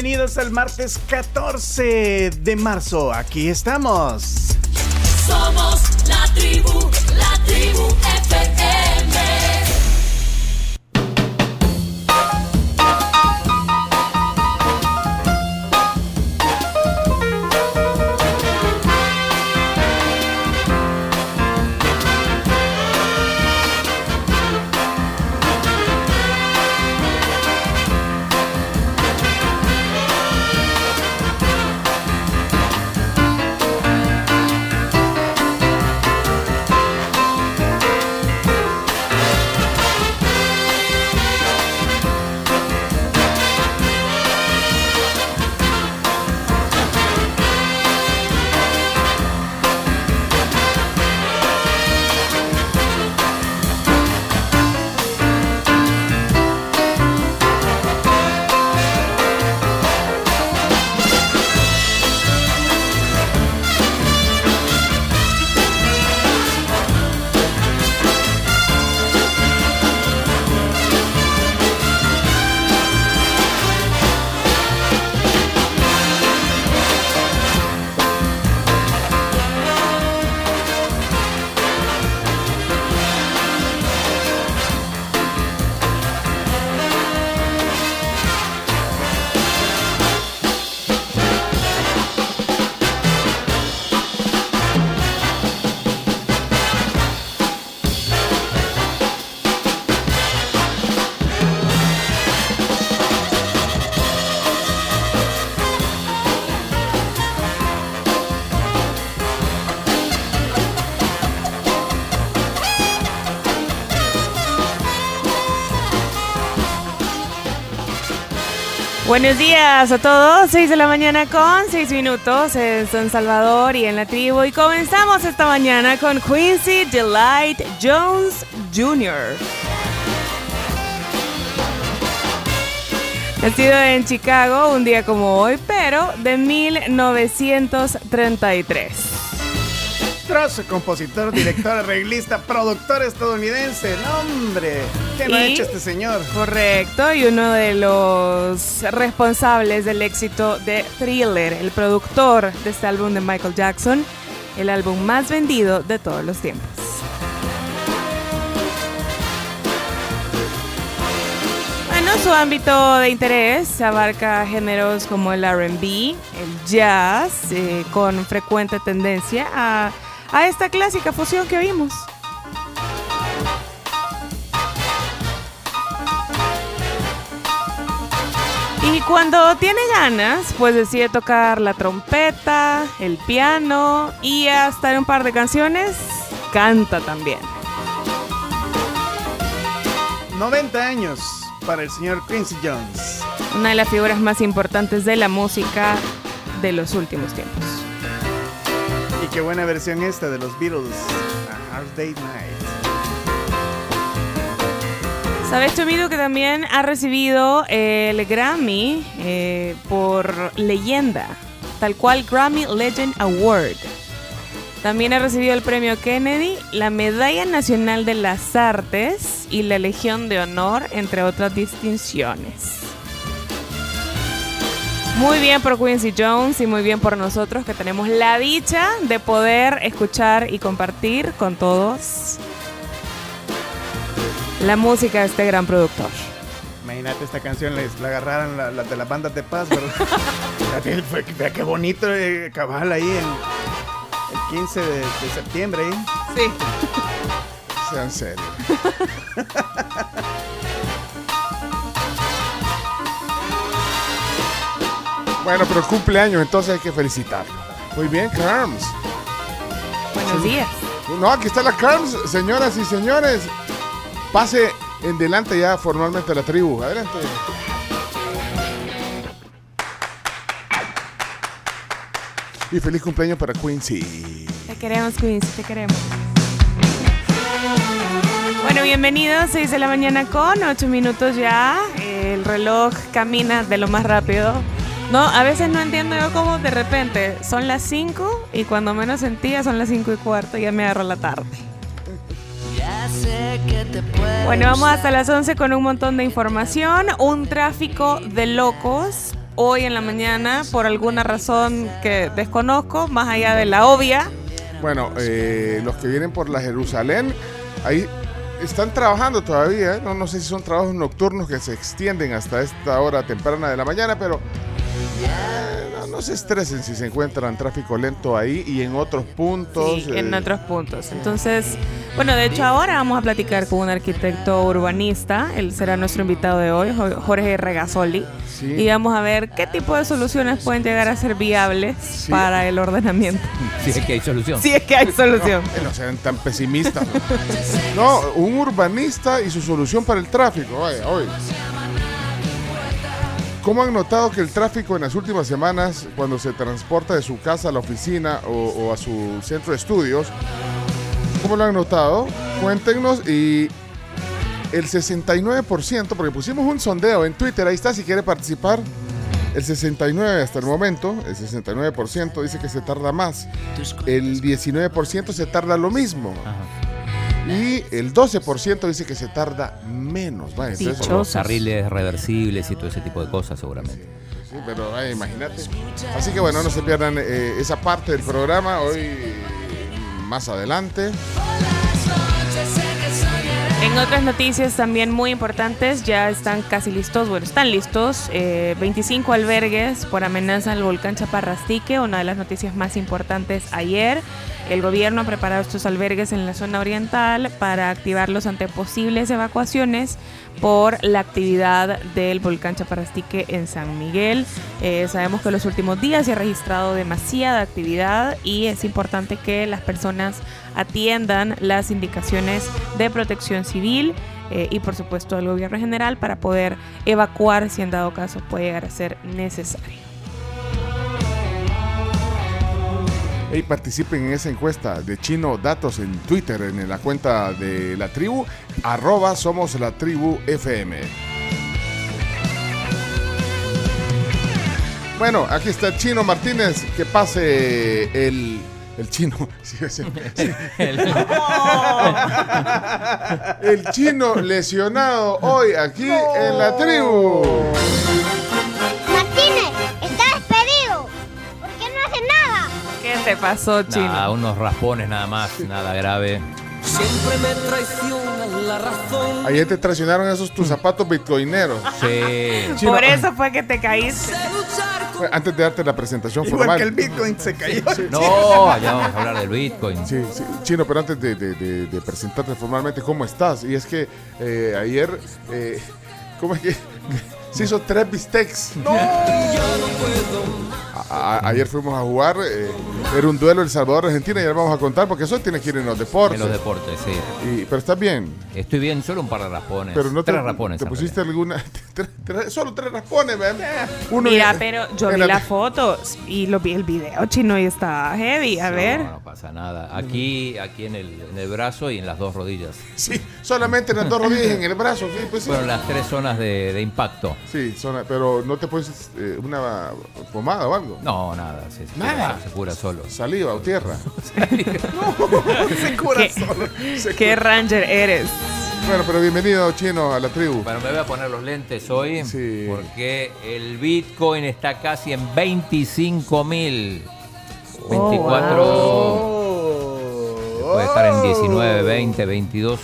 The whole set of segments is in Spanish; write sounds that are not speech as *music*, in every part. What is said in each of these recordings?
Bienvenidos al martes 14 de marzo. Aquí estamos. Somos la tribu, la tribu FM. Buenos días a todos, 6 de la mañana con 6 minutos en San Salvador y en la tribu y comenzamos esta mañana con Quincy Delight Jones Jr. Nacido en Chicago un día como hoy, pero de 1933. Trozo, compositor, director, *laughs* arreglista, productor estadounidense. ¡No, ¿Qué no ha hecho este señor? Correcto, y uno de los responsables del éxito de Thriller, el productor de este álbum de Michael Jackson, el álbum más vendido de todos los tiempos. Bueno, su ámbito de interés abarca géneros como el RB, el jazz, eh, con frecuente tendencia a, a esta clásica fusión que vimos. Cuando tiene ganas, pues decide tocar la trompeta, el piano y hasta en un par de canciones canta también. 90 años para el señor Quincy Jones. Una de las figuras más importantes de la música de los últimos tiempos. Y qué buena versión esta de los Beatles. A Hard Date Night. ¿Sabes, Chomito, que también ha recibido eh, el Grammy eh, por leyenda? Tal cual Grammy Legend Award. También ha recibido el premio Kennedy, la Medalla Nacional de las Artes y la Legión de Honor, entre otras distinciones. Muy bien por Quincy Jones y muy bien por nosotros que tenemos la dicha de poder escuchar y compartir con todos la música de este gran productor. Imagínate esta canción, les, la agarraran la, la de las bandas de paz, ¿verdad? *laughs* Vea qué bonito eh, cabal ahí el, el 15 de, de septiembre. ¿eh? Sí. *laughs* Sean serios. *laughs* Bueno, pero cumpleaños, entonces hay que felicitarlo. Muy bien, Carms. Buenos días. No, aquí está la Carms, señoras y señores. Pase en delante ya formalmente a la tribu. Adelante. Y feliz cumpleaños para Quincy. Te queremos, Queens, te queremos. Bueno, bienvenidos, 6 de la mañana con 8 minutos ya. El reloj camina de lo más rápido. No, a veces no entiendo yo cómo de repente son las 5 y cuando menos sentía son las 5 y cuarto y ya me agarró la tarde. Bueno, vamos hasta las 11 con un montón de información. Un tráfico de locos hoy en la mañana por alguna razón que desconozco, más allá de la obvia. Bueno, eh, los que vienen por la Jerusalén, ahí están trabajando todavía. ¿eh? No, no sé si son trabajos nocturnos que se extienden hasta esta hora temprana de la mañana, pero eh, no, no se estresen si se encuentran tráfico lento ahí y en otros puntos. Sí, en eh, otros puntos. Entonces, bueno, de hecho ahora vamos a platicar con un arquitecto urbanista. Él será nuestro invitado de hoy, Jo- Jorge Regasoli. Sí. Y vamos a ver qué tipo de soluciones pueden llegar a ser viables para el ordenamiento. *laughs* Si es que hay solución. Si es que hay solución. No sean tan pesimistas. No, un urbanista y su solución para el tráfico. Vaya, hoy. ¿Cómo han notado que el tráfico en las últimas semanas, cuando se transporta de su casa a la oficina o, o a su centro de estudios, cómo lo han notado? Cuéntenos y el 69%, porque pusimos un sondeo en Twitter, ahí está si quiere participar. El 69 hasta el momento, el 69% dice que se tarda más. El 19% se tarda lo mismo. Y el 12% dice que se tarda menos. Dicho. Los carriles reversibles y todo ese tipo de cosas seguramente. sí, pero vaya, imagínate. Así que bueno, no se pierdan eh, esa parte del programa hoy más adelante. En otras noticias también muy importantes, ya están casi listos, bueno, están listos, eh, 25 albergues por amenaza al volcán Chaparrastique, una de las noticias más importantes ayer. El gobierno ha preparado estos albergues en la zona oriental para activarlos ante posibles evacuaciones por la actividad del volcán Chaparrastique en San Miguel. Eh, sabemos que en los últimos días se ha registrado demasiada actividad y es importante que las personas atiendan las indicaciones de protección civil eh, y por supuesto del gobierno general para poder evacuar si en dado caso puede llegar a ser necesario. Y participen en esa encuesta de Chino Datos en Twitter, en la cuenta de la tribu, arroba somos la tribu FM. Bueno, aquí está Chino Martínez, que pase el, el chino. *laughs* Sí, sí, sí. *laughs* *laughs* El chino lesionado hoy aquí en la tribu. Martínez, está despedido. ¿Por qué no hace nada? ¿Qué te pasó, Chino? Nada, unos raspones nada más, nada grave. Siempre me traiciona la razón. Ayer te traicionaron esos tus zapatos bitcoineros. Sí. Chino, por eso fue que te caíste. Antes de darte la presentación Igual formal. que el Bitcoin se cayó. No, allá vamos a hablar del Bitcoin. Sí, sí, Chino, pero antes de, de- de- de presentarte formalmente, ¿cómo estás? Y es que eh, ayer, eh, ¿cómo es que se hizo tres bistecs? *laughs* A- a- ayer fuimos a jugar, eh, era un duelo El Salvador-Argentina y ya vamos a contar porque eso tiene que ir en los deportes. En los deportes, sí. Y- pero estás bien, Estoy bien, solo un par de raspones. pero no te, Tres raspones. te pusiste alguna... *laughs* solo tres raspones. Uno Mira, en- pero yo vi la- las fotos y lo vi el video, Chino, y está heavy. A No, ver. No, pasa nada. Aquí, aquí en el, en el brazo y en las dos rodillas. Sí, solamente en las dos rodillas y en el brazo, sí, pues sí. Las tres zonas de, de impacto. Sí, son- pero no te pones eh, una pomada o algo. No, nada. Se, se Nada. cura- se cura solo. Saliva o tierra. *laughs* *laughs* Se cura ¿Qué? solo. Se ¿Qué ranger eres? Bueno, pero bienvenido, chino, a la tribu. Bueno, me voy a poner los lentes hoy Sí. porque el Bitcoin está casi en 25 mil. Oh, 24. Oh. Puede estar en 19, 20, 22.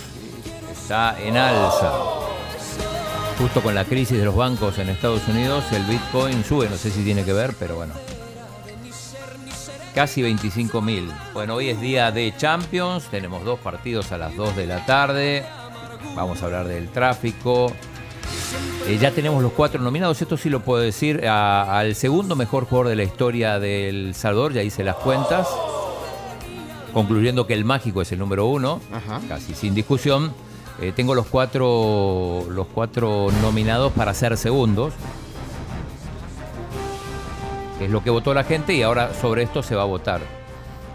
Está en alza. Justo con la crisis de los bancos en Estados Unidos, el Bitcoin sube. No sé si tiene que ver, pero bueno. Casi 25 mil. Bueno, hoy es día de Champions. Tenemos dos partidos a las 2 de la tarde. Vamos a hablar del tráfico. Eh, ya tenemos los cuatro nominados, esto sí lo puedo decir, a- al segundo mejor jugador de la historia del Salvador, ya hice las cuentas, concluyendo que el mágico es el número uno, Ajá. casi sin discusión. Eh, tengo los cuatro, los cuatro nominados para ser segundos. es lo que votó la gente y ahora sobre esto se va a votar.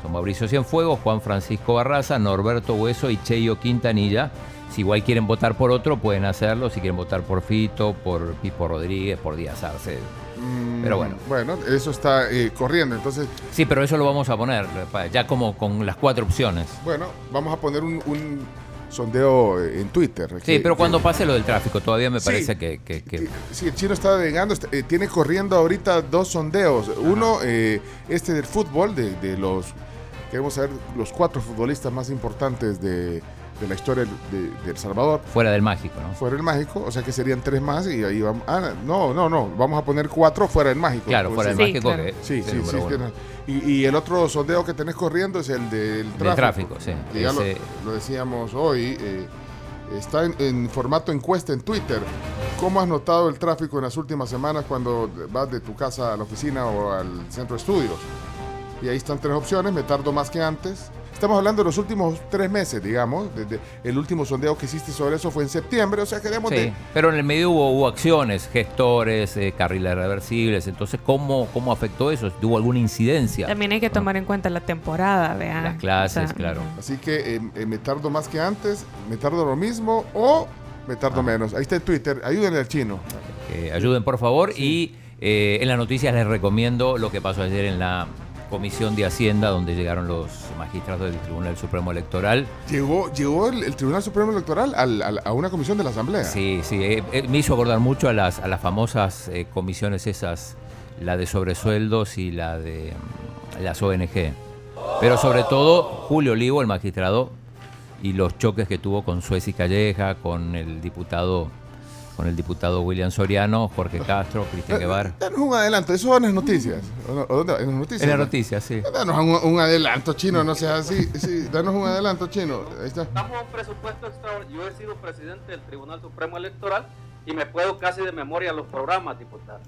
Son Mauricio Cienfuegos, Juan Francisco Barraza, Norberto Hueso y Cheyo Quintanilla. Si igual quieren votar por otro, pueden hacerlo. Si quieren votar por Fito, por Pipo Rodríguez, por Díaz Arce. Mm, Pero bueno. Bueno, eso está eh, corriendo. Entonces, Sí, pero eso lo vamos a poner, ya como con las cuatro opciones. bueno, vamos a poner un, un sondeo eh, en Twitter. Sí, que- pero cuando que- pase lo del tráfico, todavía me parece que, que- que- Sí, el chino está está- eh, tiene corriendo ahorita dos sondeos. Uno, eh, este del fútbol, de, de los, queremos saber los cuatro futbolistas más importantes de, de la historia de, de El Salvador. fuera del mágico, ¿no? Fuera el mágico, o sea que serían tres más y ahí vamos. Ah, no, no, no, vamos a poner cuatro fuera del mágico. Claro, Pues fuera del Sí, mágico claro. que Sí, sí, sí. y, y el otro sondeo que tenés corriendo es el del tráfico. Del tráfico, sí. que ya lo, decíamos hoy. eh, está en, en formato encuesta en Twitter. ¿Cómo has notado el tráfico en las últimas semanas cuando vas de tu casa a la oficina o al centro de estudios? Y ahí están tres opciones. Me tardo más que antes. Estamos hablando de los últimos tres meses, digamos. Desde el último sondeo que hiciste sobre eso fue en septiembre. O sea, queremos Sí, de, pero en el medio hubo, hubo acciones, gestores, eh, carriles reversibles. Entonces, ¿cómo, ¿cómo afectó eso? ¿Tuvo alguna incidencia? También hay que tomar en cuenta la temporada, vean. Las clases, O sea, claro. Así que eh, eh, me tardo más que antes, me tardo lo mismo o me tardo menos. Ahí está en Twitter, ayúdenle al chino. Eh, ayuden, por favor. Y eh, en las noticias les recomiendo lo que pasó ayer en la Comisión de Hacienda, donde llegaron los magistrados del Tribunal Supremo Electoral. Llegó, llegó el, el Tribunal Supremo Electoral al- al- a una comisión de la Asamblea. Sí, sí, eh, eh, me hizo acordar mucho a las, a las famosas eh, comisiones esas, la de sobresueldos y la de mm, las ONG. Pero sobre todo Julio Olivo, el magistrado, y los choques que tuvo con Suez y Calleja, con el diputado, con el diputado William Soriano, Jorge Castro, Cristian Guevara. Danos un adelanto, eso va en las noticias. ¿O. ¿En las noticias? En la ¿no? noticia, sí. Danos un, un adelanto, chino, no seas así. Sí, danos un adelanto, chino. Ahí está. Estamos en un presupuesto extraordinario. Yo he sido presidente del Tribunal Supremo Electoral y me puedo casi de memoria los programas, diputado.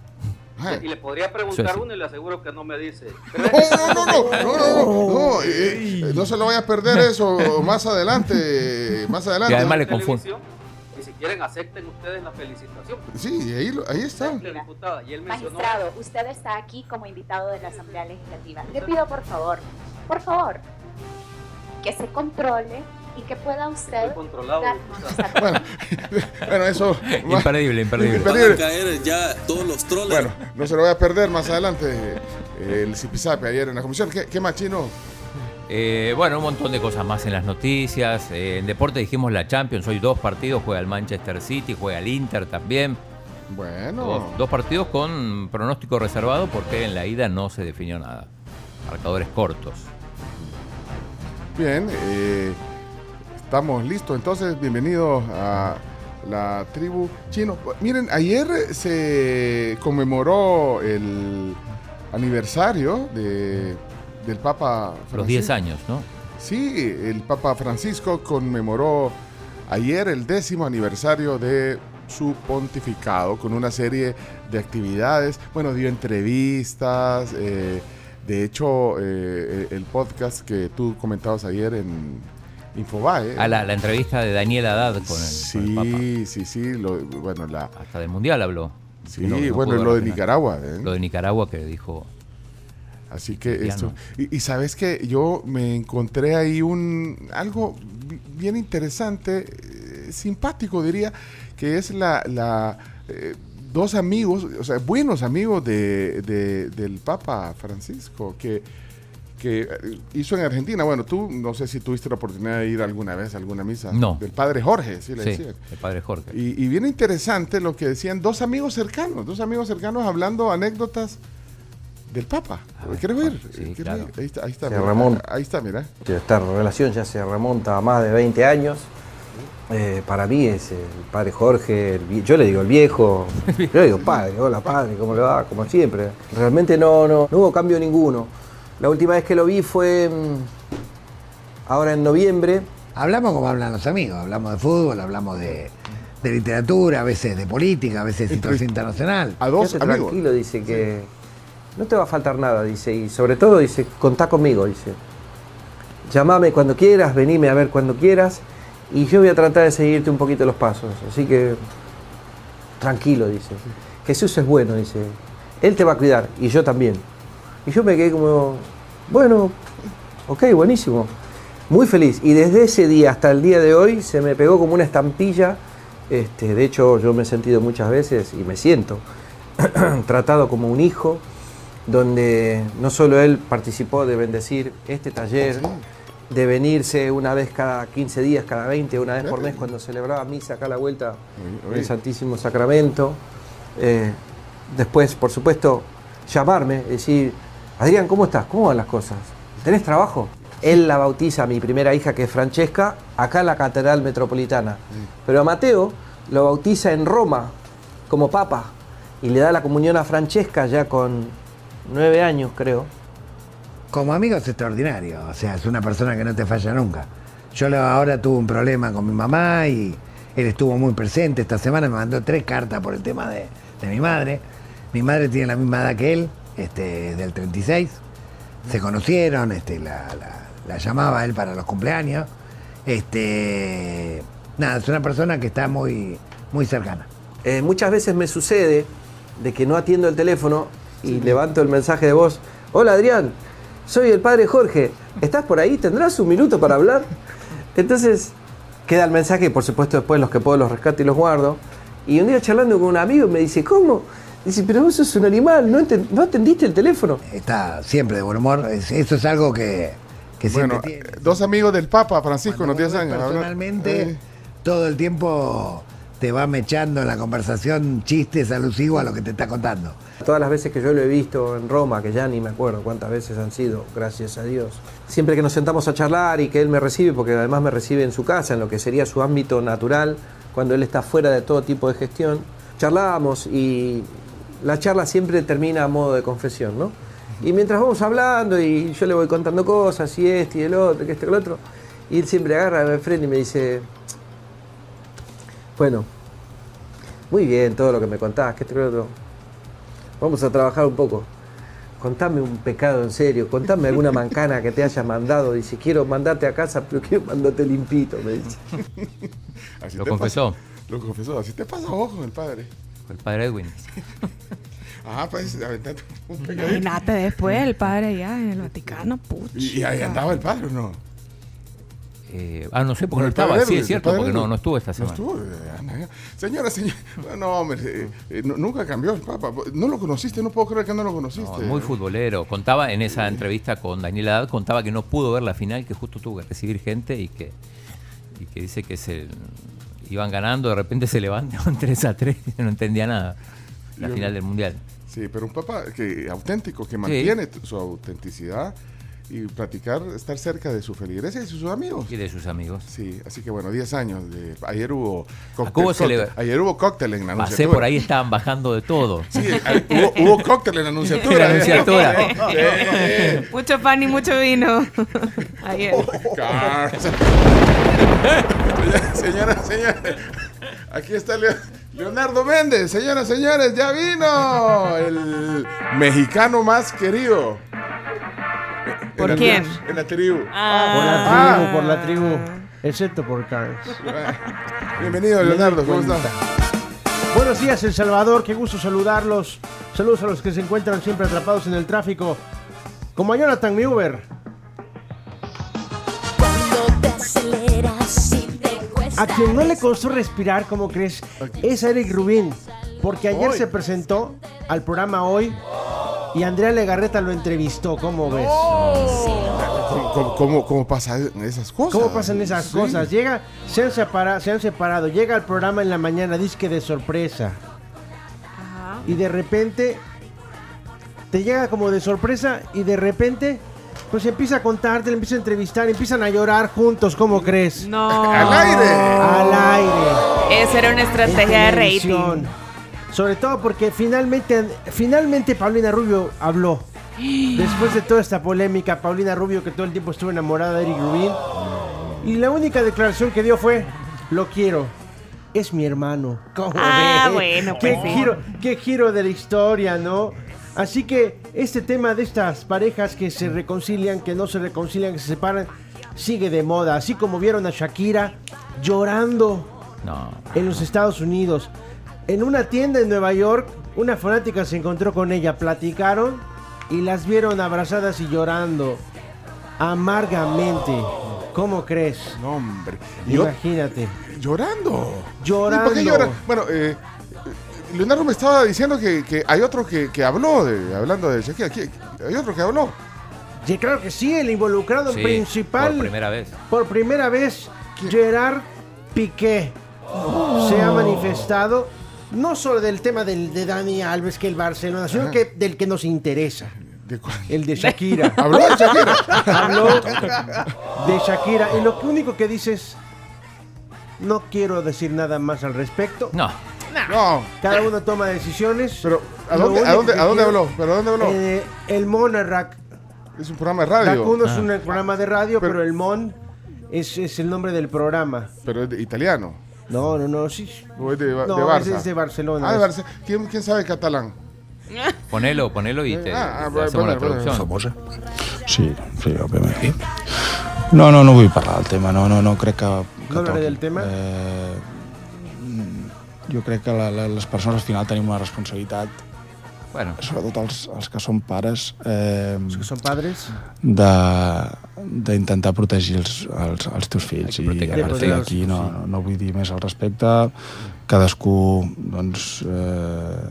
Ajá. Y le podría preguntar uno y le aseguro que no me dice. *laughs* No, no, no, no, no, no, no, no, eh, eh, no se lo vaya a perder eso más adelante, más adelante. Y además le confundo. Quieren, acepten ustedes la felicitación. Sí, ahí, lo- ahí está. Simple, diputada. Y él mencionó. Magistrado, usted está aquí como invitado de la Asamblea Legislativa. Le pido por favor, por favor, que se controle y que pueda usted Estoy controlado, Bueno, *laughs* bueno, eso. Imperdible, imperdible. Imperdible. caer ya todos los troles. Bueno, no se lo voy a perder más adelante. eh, El Zipizape ayer en la comisión. ¿Qué, qué más chino? Eh, bueno, un montón de cosas más en las noticias. Eh, en deporte dijimos la Champions, hoy dos partidos, juega el Manchester City, juega el Inter también. Bueno. Dos, dos partidos con pronóstico reservado porque en la ida no se definió nada. Marcadores cortos. Bien, eh, estamos listos. Entonces, bienvenidos a la tribu chino. Miren, ayer se conmemoró el aniversario de, del Papa Francisco. Los 10 años, ¿no? Sí, el Papa Francisco conmemoró ayer el décimo aniversario de su pontificado con una serie de actividades. Bueno, dio entrevistas. eh, de hecho, eh, el podcast que tú comentabas ayer en Infobae. A la, la entrevista de Daniel Haddad con el, con el Papa. sí, sí, sí. lo- bueno, la, Hasta del Mundial habló. sí, No- no bueno, lo de. Nicaragua. ¿eh? Lo de Nicaragua que dijo. Así que Ya esto. no. Y, y sabes que yo me encontré ahí un algo bi- bien interesante, eh, simpático diría, que es la, la eh, dos amigos, o sea, buenos amigos de, de- del Papa Francisco, que, que eh, hizo en Argentina. Bueno, tú no sé si tuviste la oportunidad de ir alguna vez a alguna misa. No. Del padre Jorge, sí le Sí, decían. el padre Jorge. Y, y bien interesante lo que decían dos amigos cercanos, dos amigos cercanos hablando anécdotas del Papa. Sí, ¿Quieres claro. oír? Ahí está, ahí está. Se mira. remonta. Ahí está, mira. Esta relación ya se remonta a más de 20 años. Eh, para mí es el padre Jorge, el yo le digo el viejo, yo le digo padre, hola padre, ¿cómo le va? Como siempre. Realmente no, no, no hubo cambio ninguno. La última vez que lo vi fue mm, ahora en noviembre. Hablamos como hablan los amigos, hablamos de fútbol, hablamos de, de literatura, a veces de política, a veces de situación internacional. A dos amigos. tranquilo, dice que no te va a faltar nada, dice, y sobre todo dice, contá conmigo, dice. Llamame cuando quieras, venime a ver cuando quieras, y yo voy a tratar de seguirte un poquito los pasos. Así que tranquilo, dice. Jesús es bueno, dice. Él te va a cuidar y yo también. Y yo me quedé como, bueno, ok, buenísimo. Muy feliz. Y desde ese día hasta el día de hoy se me pegó como una estampilla. Este, de hecho, yo me he sentido muchas veces y me siento *clears throat* tratado como un hijo, donde no solo él participó de bendecir este taller, de venirse una vez cada 15 días, cada 20, una vez por mes cuando celebraba misa acá a la vuelta del Santísimo Sacramento. Eh, después, por supuesto, llamarme, decir, Adrián, ¿cómo estás? ¿Cómo van las cosas? ¿Tenés trabajo? Él la bautiza a mi primera hija, que es Francesca, acá en la Catedral Metropolitana. Pero a Mateo lo bautiza en Roma como papa y le da la comunión a Francesca ya con nueve años, creo. Como amigo es extraordinario, o sea, es una persona que no te falla nunca. Yo ahora tuve un problema con mi mamá y él estuvo muy presente. Esta semana me mandó tres cartas por el tema de, de mi madre. Mi madre tiene la misma edad que él, este, del 36. Se conocieron, este, la, la- la llamaba él para los cumpleaños. Este, nada, es una persona que está muy, muy cercana. Eh, muchas veces me sucede de que no atiendo el teléfono y levanto el mensaje de voz. Hola Adrián, soy el padre Jorge. ¿Estás por ahí? ¿Tendrás un minuto para hablar? Entonces queda el mensaje y por supuesto después los que puedo los rescato y los guardo. Y un día charlando con un amigo me dice, ¿cómo? Dice, pero vos sos un animal, ¿no, no atendiste el teléfono? Está siempre de buen humor. es- eso es algo que, que siempre Bueno, tiene. eh, dos amigos del Papa, Francisco, unos 10 años. Personalmente, Eh, todo el tiempo te va mechando en la conversación chistes alusivos a lo que te está contando. Todas las veces que yo lo he visto en Roma, que ya ni me acuerdo cuántas veces han sido, gracias a Dios. Siempre que nos sentamos a charlar y que él me recibe, porque además me recibe en su casa, en lo que sería su ámbito natural, cuando él está fuera de todo tipo de gestión, charlábamos y la charla siempre termina a modo de confesión, ¿no? Y mientras vamos hablando y yo le voy contando cosas y este y el otro, que este y el otro, y él siempre agarra, me frena y me dice, bueno, muy bien todo lo que me contás, que otro. Vamos a trabajar un poco. Contame un pecado en serio, contame alguna *laughs* mancana que te haya mandado. Dice, quiero mandarte a casa, pero quiero mandarte limpito, me dice. *laughs* así Lo confesó. pasa- Lo confesó. Así te pasa a vos con el padre. El padre Edwin. *laughs* Ah, pues aventando un pegadito. Imagínate después el padre allá en el Vaticano, pucha. Y, y ahí andaba el padre, ¿o no? Eh, ah, no sé, porque no estaba. Sí, es cierto, porque no, no estuvo esta No semana. estuvo. eh, Señora, señora. No, hombre, eh, eh, nu- nunca cambió el Papa. No lo conociste, no puedo creer que no lo conociste. No, muy futbolero. Contaba en esa entrevista con Daniel Haddad, contaba que no pudo ver la final, que justo tuvo que recibir gente y que, y que dice que se iban ganando, de repente se levantaban *laughs* 3 a 3 y no entendía nada. La Yo- final del Mundial. Sí, pero un papá que auténtico, que mantiene su autenticidad y platicar, estar cerca de su feligresía y de sus amigos. Y de sus amigos. Sí, así que bueno, 10 años. De, ayer hubo cóctel. Ayer hubo cóctel en la Pasé anunciatura. por ahí, estaban bajando de todo. Sí, hubo, hubo cóctel en la anunciatura. ¿eh? Mucho pan y mucho vino. Ayer. Cars. Señoras, señores, aquí está Leo- Leonardo Méndez. Señoras, señores, ya vino el mexicano más querido. ¿Por En la- quién? En la tribu. Por Ah. la tribu, por la tribu. Excepto por Carlos. *laughs* Bienvenido, Leonardo. ¿Cómo estás? Buenos días, El Salvador. Qué gusto saludarlos. Saludos a los que se encuentran siempre atrapados en el tráfico. Como a Jonathan mi Uber. A quien no le costó respirar, como crees, es a Eric Rubín. Porque ayer Hoy. se presentó al programa Hoy y Andrea Legarreta lo entrevistó. ¿Cómo ves? ¿Cómo, cómo, cómo- pasan esas cosas? ¿Cómo pasan esas Sí. cosas? Llega, se han, separa- se han separado, llega al programa en la mañana, disque de sorpresa. Y de repente, te llega como de sorpresa y de repente, pues empieza a contarte, le empieza a entrevistar, empiezan a llorar juntos, ¿cómo crees? No. ¡Al aire! Al aire. Esa era una estrategia de rating. Sobre todo porque finalmente, finalmente Paulina Rubio habló. Después de toda esta polémica, Paulina Rubio, que todo el tiempo estuvo enamorada de Eric Rubin. Y la única declaración que dio fue, lo quiero. Es mi hermano. ¿Cómo Ah, ves? bueno, qué pues sí. giro, qué giro de la historia, ¿no? Así que este tema de estas parejas que se reconcilian, que no se reconcilian, que se separan, sigue de moda. Así como vieron a Shakira llorando No. en los Estados Unidos. En una tienda en Nueva York Una fanática se encontró con ella, platicaron y las vieron abrazadas y llorando amargamente. ¿Cómo crees? No, hombre. Yo- Imagínate. Llorando. Llorando. ¿Y por qué llora? Bueno, eh, Leonardo me estaba diciendo que, que hay otro que, que habló, de, hablando de Shakira. ¿Qui- Hay otro que habló. Sí, claro que sí, el involucrado Sí, principal. Por primera vez. Por primera vez, Gerard Piqué se ha manifestado no solo del tema del, de Dani Alves, que el Barcelona, sino Ajá. que del que nos interesa. ¿De cuál? El de Shakira. *laughs* ¿Habló de Shakira? Habló de Shakira. Y lo único que dice es, no quiero decir nada más al respecto. No. No. Cada uno toma decisiones. Pero, ¿a dónde, a dónde, a dónde habló? ¿Pero a dónde habló? Eh, el Monarrack. es un programa de radio. 1 es Ah. un programa de radio, pero, el Mon es, es el nombre del programa. Pero es de italiano. No, no, no, sí. ¿O es de, Ba- No, de ese Barça? es de Barcelona. Ah, de. Barça. ¿Quién, quién sabe catalán? *laughs* Ponelo, ponelo y te, Ah, ah, te hacemos la bueno, bueno. traducción. Famosa? Sí, sí, òbviament. No, no, no vull parlar del tema, no, no, no crec que... que No hablaré toqui. del tema? Eh, mm, jo crec que la, la, les persones al final tenim una responsabilitat, Bueno, sobretot els, els que són pares, eh, Los que son padres. de- d'intentar protegir els, els, els teus fills. I proteger a els partir d'aquí no, no, vull dir més al respecte. Cadascú, doncs, eh,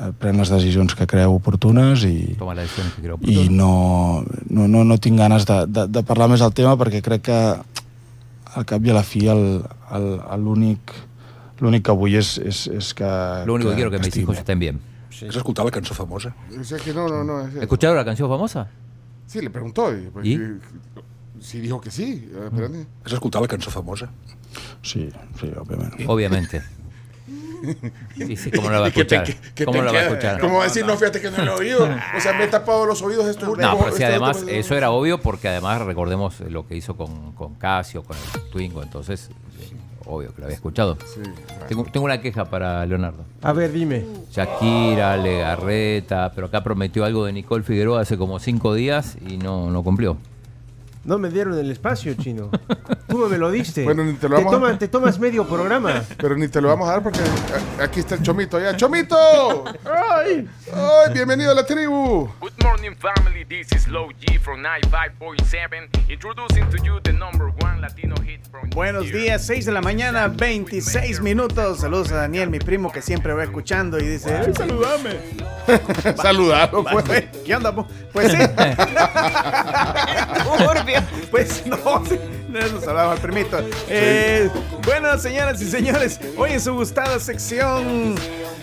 eh, pren les decisions que creu oportunes i, que quiero. i no, no, no, no tinc ganes de, de, de parlar més del tema perquè crec que al cap i a la fi el- el- el- l'únic l'únic que vull és, és, és que... Lo único que quiero es que mis hijos estén bien. Has escoltat la cançó famosa? Sea que no, no, no. es eso. ¿Escucharon la canción famosa? Sí, le preguntó. Y, pues, ¿Y? sí, dijo que sí. Espérate. Has escoltat la cançó famosa? Sí, sí, òbviament. Obviamente. *laughs* Sí, sí, ¿cómo no la va a escuchar? ¿Cómo no la va a escuchar? ¿Cómo va a decir, no, fíjate que no lo he oído? O sea, me he tapado los oídos estos últimos... No, pero sí, estos además, últimos- eso era obvio porque además recordemos lo que hizo con, con Casio, con el Twingo, entonces, obvio que lo había escuchado. Tengo, tengo una queja para Leonardo. A ver, dime. Shakira, Legarreta, pero acá prometió algo de Nicole Figueroa hace como cinco días y no, no cumplió. No me dieron el espacio, chino. Tú no me lo diste. *laughs* Bueno, ni te lo te, vamos a- tomas, te tomas medio programa. Pero ni te lo vamos a dar porque aquí está el chomito ya. ¡Chomito! ¡Ay! ¡Ay! ¡Bienvenido a la tribu! Good morning, family. This is Low G from 95.7, introducing to you the number one Latino hit from Buenos días, 6 de la mañana, 26 minutos. Saludos a Daniel, mi primo, que siempre va escuchando y dice: "Ay, saludame. *laughs* Saludado, pues. ¿Qué onda? po? Pues sí. *laughs* Pues no, sí, no nos hablaba al primito. Eh, bueno, señoras y señores, hoy en su gustada sección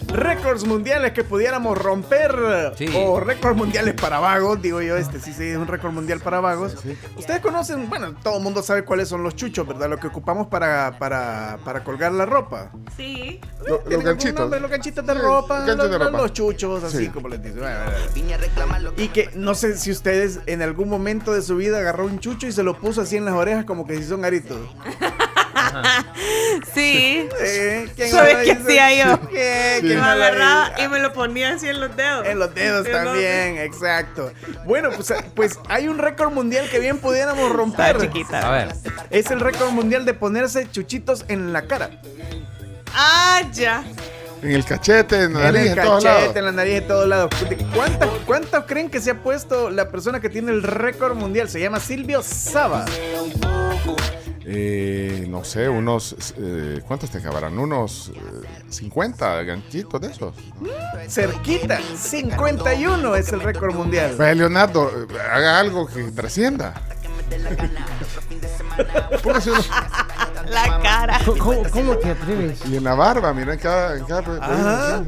récords mundiales que pudiéramos romper Sí. o récords mundiales para vagos, digo yo, este sí, sí, es un récord mundial para vagos. Ustedes conocen, bueno, todo el mundo sabe cuáles son los chuchos, ¿verdad? Lo que ocupamos para, para, para colgar la ropa. Sí. Lo- Los ganchitos. nombre, Los ganchitos de Sí, ropa, ganchos los, de los- ropa. los chuchos, así Sí. como les dicen. Y que no sé si ustedes en algún momento de su vida agarró un chucho y se lo puso así en las orejas como que si son aritos. *laughs* Sí. Eh, ¿quién ¿Sabes qué hacía yo? ¿Qué? Que ¿Quién me agarraba y me lo ponía así en los dedos. En los dedos En los- también, exacto. Bueno, pues, pues hay un récord mundial que bien pudiéramos romper. Chiquita. A ver, Es el récord mundial de ponerse chuchitos en la cara. Ah, ya. En el cachete, en la En nariz, el en todos lados. cachete, en la nariz, en todos lados. ¿Cuántos cuántos creen que se ha puesto la persona que tiene el récord mundial? Se llama Silvio Saba. Eh, no sé, unos... eh, ¿Cuántos te acabarán? Unos eh, 50 ganchitos de esos. Cerquita, 51 es el récord mundial. Pues, Leonardo, eh, haga algo que trascienda. *laughs* Póngase unos- La cara. ¿Cómo, cómo- te atreves? Y en la barba, mira, en cada... En cada Ajá.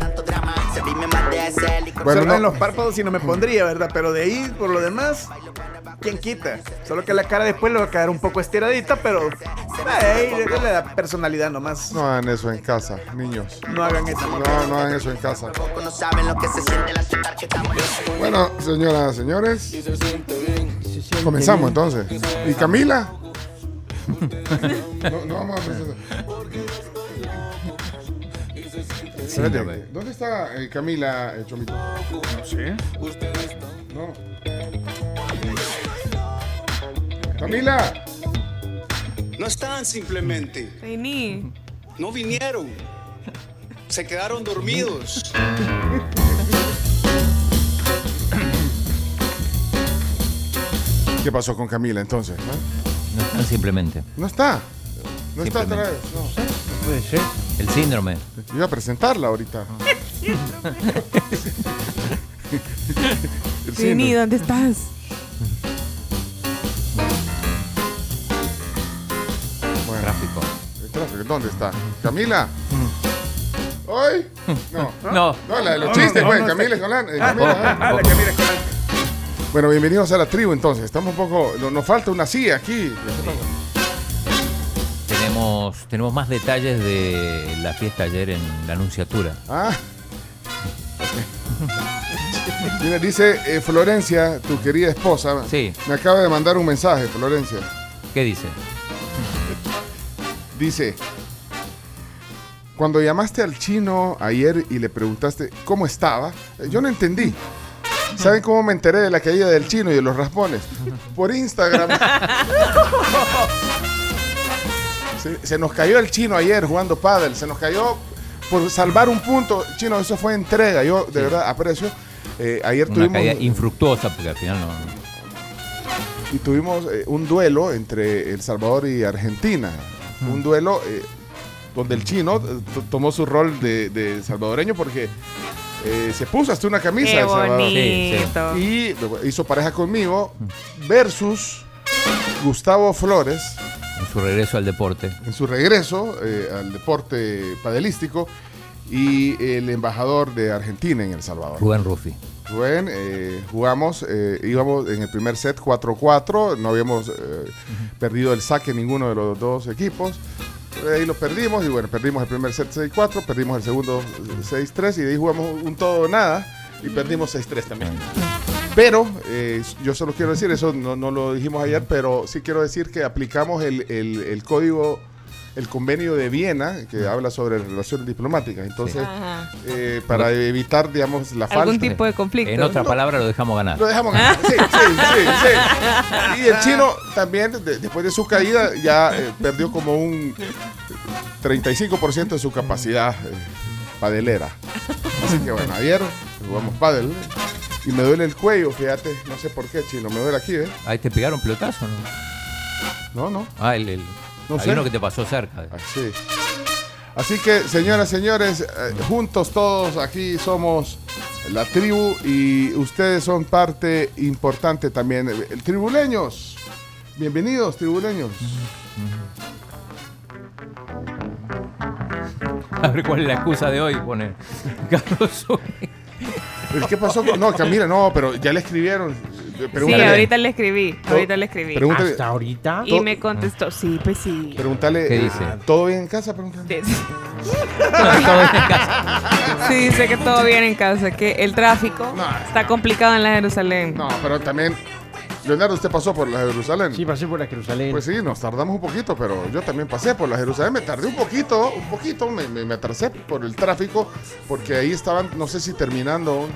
Bueno, no. en los párpados sí no me pondría, ¿verdad? Pero de ahí, por lo demás, ¿quién quita? Solo que la cara después le va a quedar un poco estiradita, pero ahí le le da personalidad nomás. No hagan eso en casa, niños. No hagan eso. No, no hagan eso en casa. Bueno, señoras, señores, comenzamos entonces. ¿Y Camila? No, no vamos a presentar. Espérate. ¿Dónde está eh, Camila, eh, Chomito? No sé. No. Camila. No están simplemente. Vení. No vinieron. Se quedaron dormidos. ¿Qué pasó con Camila entonces? ¿no? No simplemente. No está. No está otra vez. No. Puede ser. El síndrome. Iba a presentarla ahorita. *laughs* El síndrome. ¿dónde estás? Bueno, Tráfico. el tráfico, ¿Dónde está? ¿Camila? ¿Hoy? No. No. No, la de los No, chistes, no, güey. no, Camila Escolán. eh, Ah, Camila, ah, ah. Camila Escolán. Bueno, bienvenidos a la tribu entonces. Estamos un poco. no- Nos falta una silla aquí. Tenemos, tenemos más detalles de la fiesta ayer en la Anunciatura. Ah. Mira, dice eh, Florencia, tu querida esposa. Sí. Me acaba de mandar un mensaje, Florencia. ¿Qué dice? Dice, cuando llamaste al chino ayer y le preguntaste cómo estaba, yo no entendí. ¿Saben cómo me enteré de la caída del chino y de los raspones? Por Instagram. Se, se nos cayó el chino ayer jugando pádel. Se nos cayó por salvar un punto. Chino, eso fue entrega. Yo de verdad aprecio. Eh, ayer Una tuvimos caída infructuosa, porque al final no. y tuvimos eh, un duelo entre El Salvador y Argentina. Un duelo eh, donde el chino eh, to- tomó su rol de, de salvadoreño porque eh, se puso hasta una camisa Qué bonito. Y hizo pareja conmigo versus Gustavo Flores En su regreso al deporte. en su regreso eh, al deporte padelístico y el embajador de Argentina en El Salvador. Rubén Rufi. Rubén, eh, jugamos, eh, íbamos en el primer set 4-4, no habíamos eh, perdido el saque ninguno de los dos equipos. Eh, Ahí lo perdimos y bueno, perdimos el primer set 6-4, perdimos el segundo 6-3 y de ahí jugamos un todo o nada y perdimos 6-3 también. Pero eh, yo solo quiero decir, eso no, no lo dijimos ayer, pero sí quiero decir que aplicamos el, el- el código, el convenio de Viena, que habla sobre relaciones diplomáticas. Entonces, eh, para evitar, digamos, la falta. Algún tipo de conflicto. En otra palabra, lo dejamos ganar. Lo dejamos ganar. Sí, sí, sí, sí. *laughs* Y el chino también, de- después de su caída, ya eh, perdió como un 35% de su capacidad eh, padelera. Así que bueno, ayer jugamos padel y me duele el cuello, fíjate, no sé por qué, chino, me duele aquí, ¿eh? Ahí te pegaron pelotazo, ¿no? No, no. Ah, el, el- No hay sé. uno que te pasó cerca. Así. Así que, señoras, señores, eh, juntos todos aquí somos la tribu y ustedes son parte importante también. El tribuleños, bienvenidos, tribuleños. A ver cuál es la excusa de hoy, pone Carlos Zúñiga. Pero, ¿Qué pasó? con- No, Camila, no, pero ya le escribieron. Sí, ahorita le escribí. Ahorita le escribí. Pregúntale- Hasta ahorita. Y me contestó, sí, pues sí. pregúntale, ¿Qué eh, dice? ¿todo bien en casa? Pregúntale. Sí, *laughs* dice que todo bien en casa, que el tráfico está complicado en la Jerusalén. No, pero también, Leonardo, ¿usted pasó por la Jerusalén? Sí, pasé por la Jerusalén. Pues sí, nos tardamos un poquito, pero yo también pasé por la Jerusalén. Me tardé un poquito, un poquito, me, me- me atrasé por el tráfico, porque ahí estaban, no sé si terminando.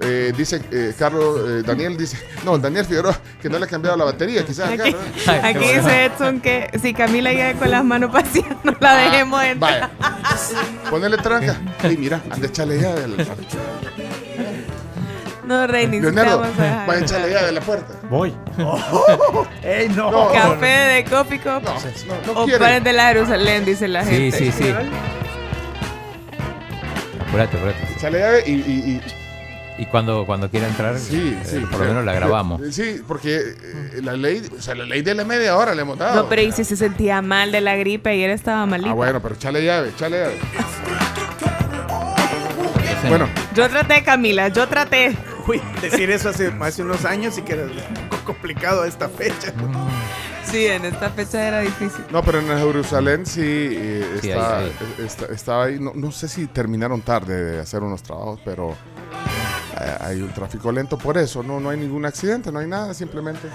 Eh, dice eh, Carlos, eh, Daniel dice, no, Daniel Figueroa, que no le ha cambiado la batería, quizás acá, Aquí, aquí dice Edson que si Camila llega con las manos vacías, no la dejemos entrar. Vaya, ponele tranca. Y mira, anda echarle llave. a la- No, Rey, ni siquiera Leonardo, vamos a echarle llave a la puerta. Voy. *laughs* ¡Ey, no! No, Café de Cup No, no, no o quiere. de la Jerusalén, dice la Sí, gente. sí, sí. Apurate, apurate. Echarle llave y, y- y- Y cuando, cuando quiera entrar, Sí, eh, sí. por lo menos la grabamos. Sí, porque eh, la ley, o sea, la ley de la media hora le hemos dado. No, pero y si se sentía mal de la gripe, ayer estaba malito. Ah, bueno, pero echale llave, echale llave. Bueno, Yo traté, Camila, yo traté. Uy, decir eso hace, hace unos años y que era un poco complicado a esta fecha. Sí, en esta fecha era difícil. no, pero en Jerusalén sí, eh, Sí, está, ahí, está- estaba ahí. No, no sé si terminaron tarde de hacer unos trabajos, pero hay un tráfico lento por eso. No, no hay ningún accidente, no hay nada, simplemente.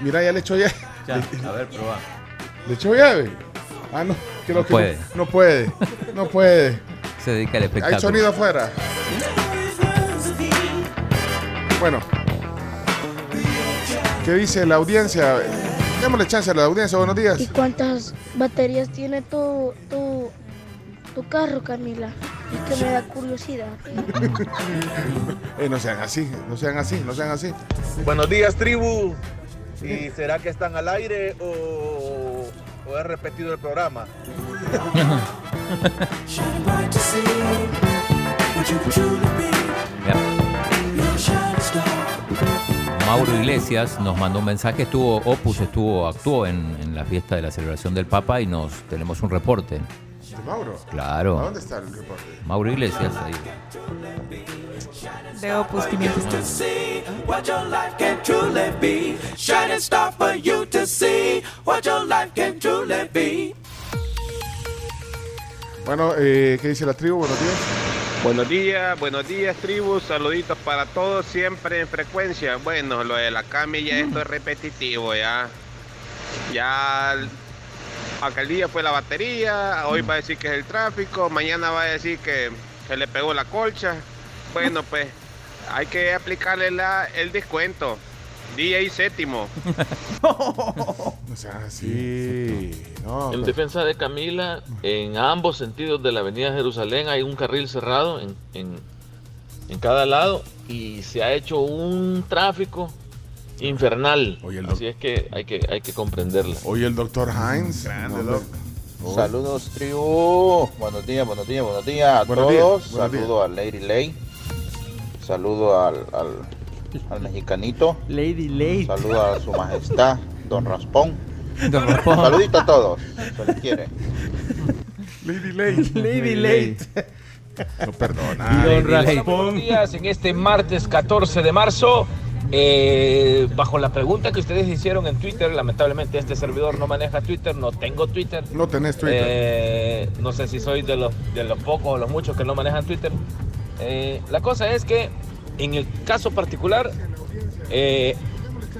Mira, ya le echó llave. Ya, a ver, probá. ¿Le echó llave? Ah, no, creo No que puede. No, no puede, no puede. Se dedica al Hay espectáculo. sonido afuera. Bueno. ¿Qué dice la audiencia? Démosle chance a la audiencia. Buenos días. ¿Y cuántas baterías tiene tu, tu, tu carro, Camila. Es que me da curiosidad. *laughs* Eh, no sean así, no sean así, no sean así. Buenos días, tribu. ¿Y será que están al aire o, o he repetido el programa? *laughs* Mauro Iglesias nos mandó un mensaje, estuvo, Opus estuvo, actuó en, en la fiesta de la celebración del Papa y nos tenemos un reporte. ¿De Mauro? Claro. ¿A dónde está el reporte? Mauro Iglesias ahí. De Opus 500. see what your life can truly be. Shining star for you to see what your life can truly be. Bueno, eh, ¿qué dice la tribu? Buenos días. Buenos días, buenos días tribu, saluditos para todos, siempre en frecuencia. Bueno, lo de la Cami ya esto es repetitivo ya. Ya aquel día fue la batería, hoy va a decir que es el tráfico, mañana va a decir que se le pegó la colcha. Bueno, pues hay que aplicarle la, el descuento. Día y séptimo. *laughs* No sean así. No, En pero- defensa de Camila, en ambos sentidos de la avenida Jerusalén hay un carril cerrado en, en- en cada lado y se ha hecho un tráfico infernal. Así es que hay que, hay que comprenderla. Oye, el doctor Heinz. Grande, no, loco. Oh. Saludos, tribu. Buenos días, buenos días, buenos días a Buenos todos. buenos días. Saludo a Lady Lay. Saludo al, al, al mexicanito. Lady Lay. Saludo a su majestad, don Raspón. Don Raspón. Saludito a todos. Se les quiere. Lady Late. *laughs* Lady Late. No perdona. Hola, buenos días en este martes 14 de marzo. Eh, bajo la pregunta que ustedes hicieron en Twitter, lamentablemente este servidor no maneja Twitter, no tengo Twitter. No tenés Twitter. Eh, no sé si soy de los, de los pocos o los muchos que no manejan Twitter. Eh, la cosa es que en el caso particular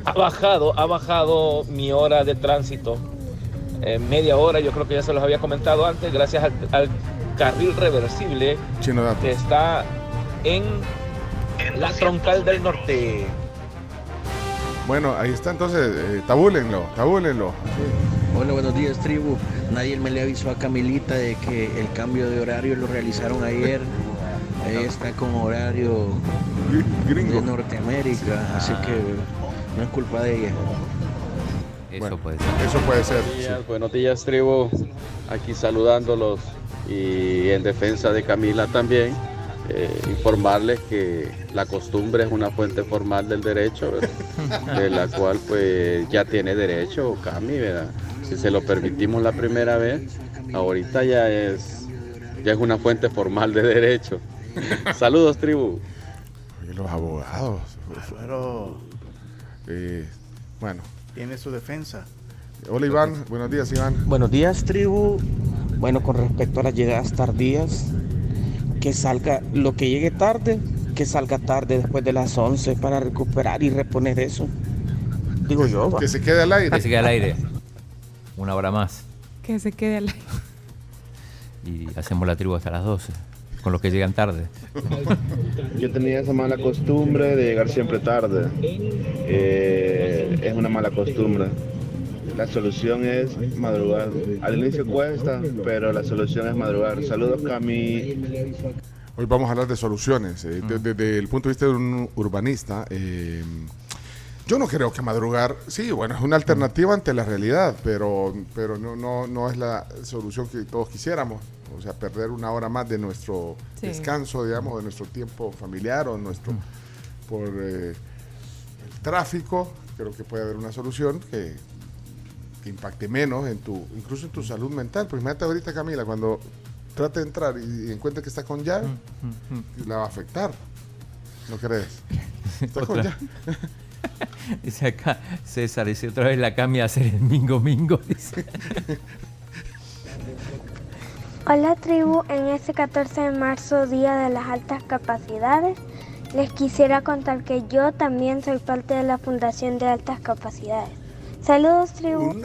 ha bajado, ha bajado mi hora de tránsito. media hora, yo creo que ya se los había comentado antes, gracias al, al carril reversible Chino que está en la troncal del norte. Bueno, ahí está entonces, eh, tabúlenlo, tabúlenlo. Hola, buenos días, tribu. Nadie me le avisó a Camilita de que el cambio de horario lo realizaron ayer. Ella está con horario de Norteamérica, así que no es culpa de ella. Eso puede ser. Eso puede ser. Buenos días, buenos días, tribu. Aquí saludándolos y en defensa de Camila también. Eh, informarles que la costumbre es una fuente formal del derecho, ¿verdad? *laughs* de la cual pues ya tiene derecho Cami, ¿verdad? Si se lo permitimos la primera vez, ahorita ya es, ya es una fuente formal de derecho. *laughs* Saludos, tribu. Los abogados. Claro. Eh, bueno. Tiene su defensa. Hola Iván, buenos días Iván. Buenos días, tribu. Bueno, con respecto a las llegadas tardías, que salga lo que llegue tarde, que salga tarde después de las 11 para recuperar y reponer eso. Digo yo. va. Que se quede al aire. Que se quede al aire. Una hora más. Que se quede al aire. Y hacemos la tribu hasta las 12. Con los que llegan tarde. Yo tenía esa mala costumbre de llegar siempre tarde. Eh, es una mala costumbre. La solución es madrugar. Al inicio cuesta, pero la solución es madrugar. Saludos, Cami. Hoy vamos a hablar de soluciones. eh, de- Desde el punto de vista de un urbanista, eh, yo no creo que madrugar, sí, bueno, es una alternativa ante la realidad, pero, pero no, no, no es la solución que todos quisiéramos. O sea, perder una hora más de nuestro Sí. descanso, digamos, de nuestro tiempo familiar o nuestro por eh, el tráfico, creo que puede haber una solución que, impacte menos en tu, incluso en tu salud mental. Pues imagínate ahorita, Camila, cuando trate de entrar y, encuentre que está con llave, la va a afectar. ¿No crees? *laughs* Está con llave. *laughs* Dice acá, César, dice otra vez la cambia a hacer el mingo mingo. *laughs* Dice. Hola tribu, en este 14 de marzo, Día de las Altas Capacidades, les quisiera contar que yo también soy parte de la Fundación de Altas Capacidades. Saludos tribu.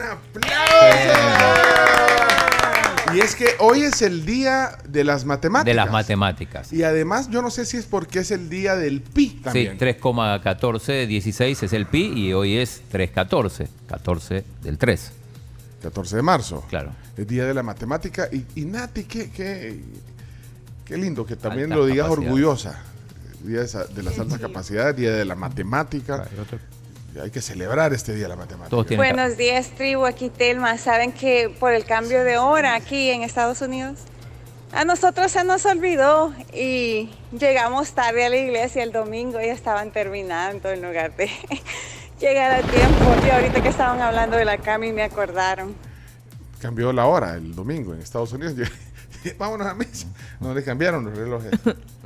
Y es que hoy es el día de las matemáticas. De las matemáticas. Y además, yo no sé si es porque es el día del pi Sí, también. 3,14, 16 es el pi y hoy es 3,14. 14 del 3. 14 de marzo. Claro. El Día de la Matemática. Y, y Nati, qué, qué, qué lindo que también Altas lo digas orgullosa. Día de, las altas capacidades, Día de la Matemática. Hay que celebrar este Día de la Matemática. Buenos días, tribu. Aquí Telma. Saben que por el cambio de hora aquí en Estados Unidos, a nosotros se nos olvidó y llegamos tarde a la iglesia el domingo y estaban terminando en lugar de *laughs* llegar a tiempo. Y ahorita que estaban hablando de la cama y me acordaron. Cambió la hora el domingo en Estados Unidos. *laughs* Vámonos a misa. No le cambiaron los relojes. *laughs*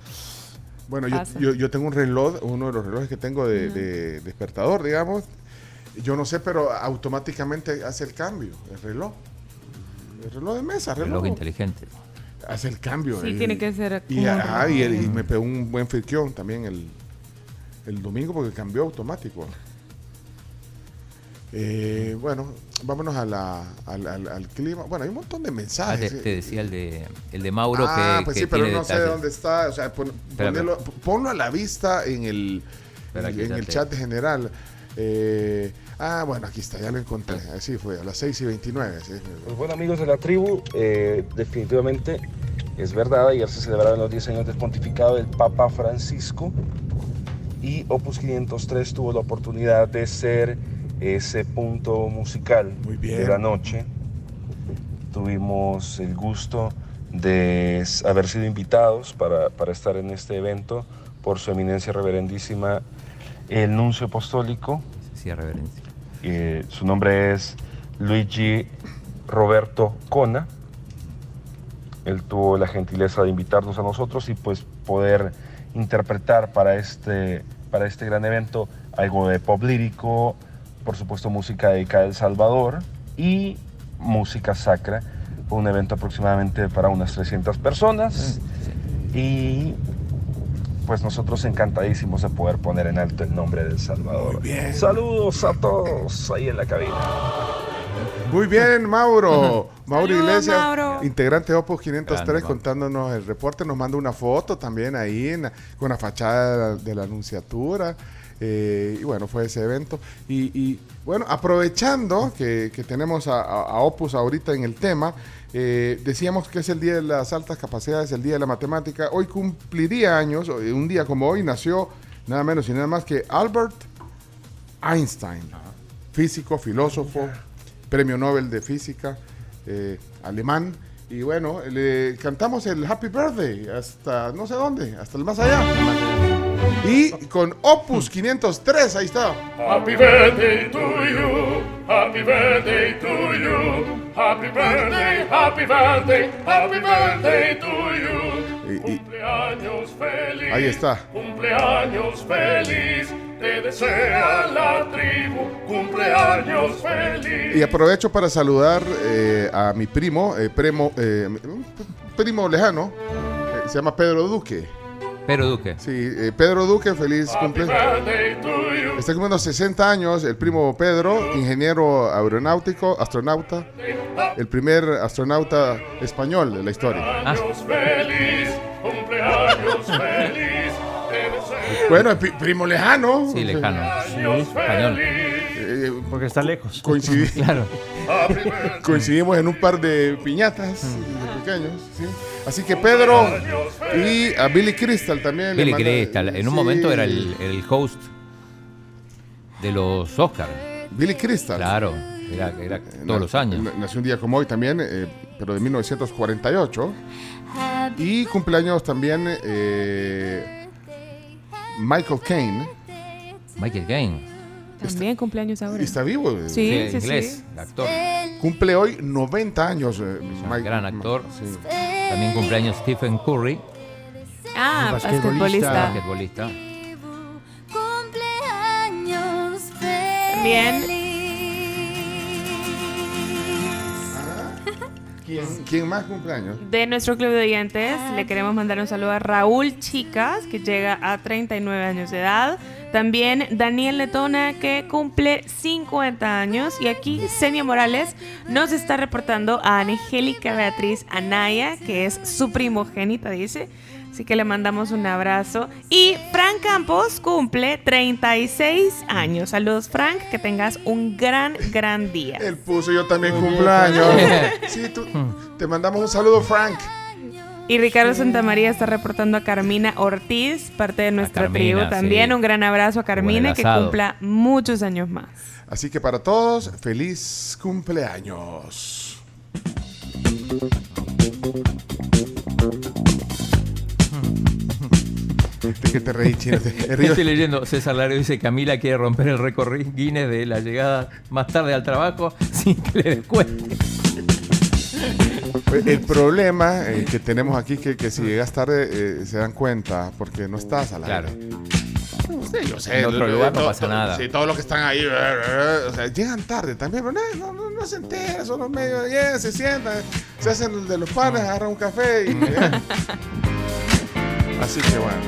Bueno, yo, yo, yo tengo un reloj, uno de los relojes que tengo de, de despertador, digamos. Yo no sé, pero automáticamente hace el cambio, el reloj. El reloj de mesa, reloj. Reloj inteligente. Hace el cambio. Sí, tiene que ser Y, ajá, y, el- y me pegó un buen friquión también el, el domingo porque cambió automático. Eh, bueno, vámonos a la, al, al- al clima. Bueno, hay un montón de Ah, mensajes. te, te decía el de, el de Mauro Ah, que, pues que sí, pero no sé dónde está. O sea, pon- ponelo- ponlo a la vista en el, en, el te- chat general. Eh, ah, bueno, aquí está, ya lo encontré. Así fue, a las 6 y 29. sí. Pues bueno amigos de la tribu, eh, definitivamente es verdad, ayer se celebraron los 10 años del pontificado del Papa Francisco y Opus 503 tuvo la oportunidad de ser ese punto musical bien. de la noche. Tuvimos el gusto de haber sido invitados para, para estar en este evento por su eminencia reverendísima el nuncio apostólico. Sí, reverencia. Eh, su nombre es Luigi Roberto Cona. Él tuvo la gentileza de invitarnos a nosotros y pues poder interpretar para este, para este gran evento algo de pop lírico, por supuesto música dedicada a El Salvador y música sacra. Un evento aproximadamente para unas 300 personas y pues nosotros encantadísimos de poder poner en alto el nombre del Salvador. Saludos a todos ahí en la cabina. Muy bien, Mauro. *laughs* Mauro Iglesias, Mauro. integrante de Opus 503, Grande, Mauro. contándonos el reporte. Nos manda una foto también ahí en con la fachada de la, de la anunciatura. Eh, y bueno, fue ese evento. Y, y, bueno, aprovechando que, que tenemos a, Opus ahorita en el tema, eh, decíamos que es el Día de las Altas Capacidades, el Día de la Matemática. Hoy cumpliría años, eh, un día como hoy nació nada menos y nada más que Albert Einstein, físico, filósofo, premio Nobel de Física, eh, alemán. Y bueno, le cantamos el Happy Birthday hasta no sé dónde, hasta el más allá. Y con Opus 503, ahí está. Happy birthday to you. Happy birthday to you. Happy birthday, happy birthday, happy birthday to you. Cumpleaños feliz. ahí está. Cumpleaños feliz. Te desea la tribu. Cumpleaños feliz. Y aprovecho para saludar eh, a mi primo, eh, primo, eh, primo lejano, eh, se llama Pedro Duque. Pedro Duque. Sí, eh, Pedro Duque, feliz cumpleaños. Está cumpliendo 60 años el primo Pedro, ingeniero aeronáutico, astronauta, el primer astronauta español de la historia. Cumpleaños feliz. Cumpleaños feliz. Bueno, primo lejano. Sí, lejano. Cumpleaños español. feliz. Porque está lejos. Coincidí- *laughs* Claro. *laughs* Coincidimos en un par de piñatas de pequeños. ¿sí? Así que Pedro y a Billy Crystal también. le Billy manda- Crystal. En un sí. momento era el, el host de los Oscars. Billy Crystal. Claro, era, era todos los años. Na- Nació un día como hoy también, eh, pero de 1948. Y cumpleaños también eh, Michael Caine. Michael Caine. También cumpleaños ahora. ¿Está vivo? eh, Sí, sí, inglés, sí. actor. Cumple hoy 90 años. eh, Mike- gran actor. Sí. También cumpleaños Stephen Curry, Ah, Basquetbolista. basquetbolista. basquetbolista. También ¿Quién, quién más cumpleaños? de nuestro club de oyentes le queremos mandar un saludo a Raúl Chicas, que llega a 39 años de edad. También Daniel Letona, que cumple 50 años. Y aquí Senia Morales nos está reportando a Angélica Beatriz Anaya, que es su primogénita, dice. Así que le mandamos un abrazo. Y Frank Campos cumple 36 años. Saludos, Frank. Que tengas un gran, gran día. Él puso yo también cumpleaños. *laughs* sí, tú, te mandamos un saludo, Frank. Y Ricardo Santamaría está reportando a Carmina Ortiz, parte de nuestra Carmina, tribu. También sí. un gran abrazo a Carmina, que cumpla muchos años más. Así que para todos, feliz cumpleaños. ¿De qué te reí, chino? *laughs* Estoy leyendo, César Lario dice Camila quiere romper el récord Guinness de la llegada más tarde al trabajo sin que le descuente. El problema eh, que tenemos aquí es que, que si llegas tarde eh, se dan cuenta porque no estás al aire. Sí, yo sé. En otro lo- lugar no to- pasa nada. Sí, todos los que están ahí, eh, eh, o sea, llegan tarde también, pero no, no, no, no se enteran, son los medios, llegan, se sientan, se hacen el de los panes, agarran un café y... *laughs* Así que bueno.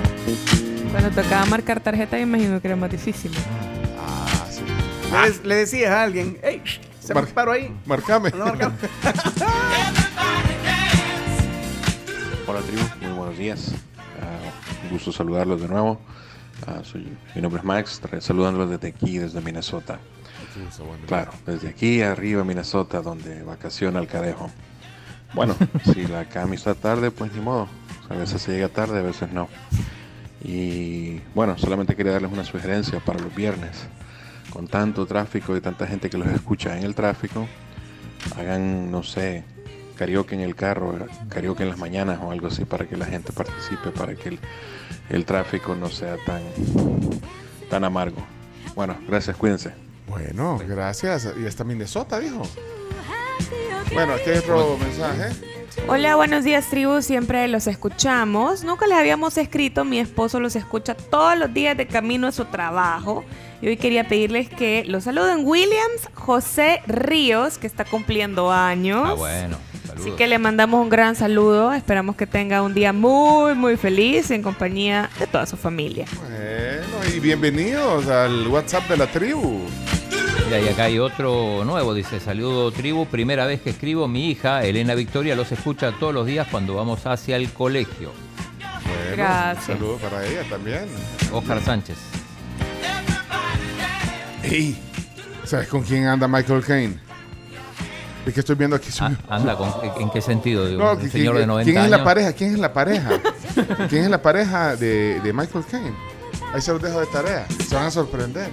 Cuando tocaba marcar tarjeta, me imagino que era más difícil. Ah, sí. Le, le decías a alguien, hey, se me paro ahí. Marcame. No, marcame. *laughs* Hola tribu, muy buenos días. Ah, un gusto saludarlos de nuevo. Ah, soy, mi nombre es Max, saludándolos desde aquí, desde Minnesota. Claro, desde aquí arriba Minnesota, donde vacaciona el cadejo. Bueno, *laughs* si la Cami está tarde, pues ni modo. A veces se llega tarde, a veces no. Y bueno, solamente quería darles una sugerencia para los viernes. Con tanto tráfico y tanta gente que los escucha en el tráfico, hagan, no sé, karaoke en el carro, karaoke en las mañanas o algo así para que la gente participe, para que el, el tráfico no sea tan, tan amargo. Bueno, gracias, cuídense. Bueno, gracias. Y está Minnesota, dijo. Bueno, aquí hay otro mensaje. Hola, buenos días, tribu. Siempre los escuchamos. Nunca les habíamos escrito. Mi esposo los escucha todos los días de camino a su trabajo. Y hoy quería pedirles que los saluden Williams José Ríos, que está cumpliendo años. Ah, bueno. Así que le mandamos un gran saludo. Esperamos que tenga un día muy, muy feliz en compañía de toda su familia. Bueno, y bienvenidos al WhatsApp de la tribu. Mira, y acá hay otro nuevo, dice, saludo tribu, primera vez que escribo, mi hija, Elena Victoria, los escucha todos los días cuando vamos hacia el colegio. Bueno, Gracias. Un saludo para ella también. Oscar Sánchez. Ey, ¿sabes con quién anda Michael Caine? Es que estoy viendo aquí. Ah, anda, con- ¿en qué sentido? Digo, No, un que- señor que- de 90 ¿Quién es años. la pareja? ¿Quién es la pareja? ¿Quién es la pareja de, de Michael Caine? Ahí se los dejo de tarea. Se van a sorprender.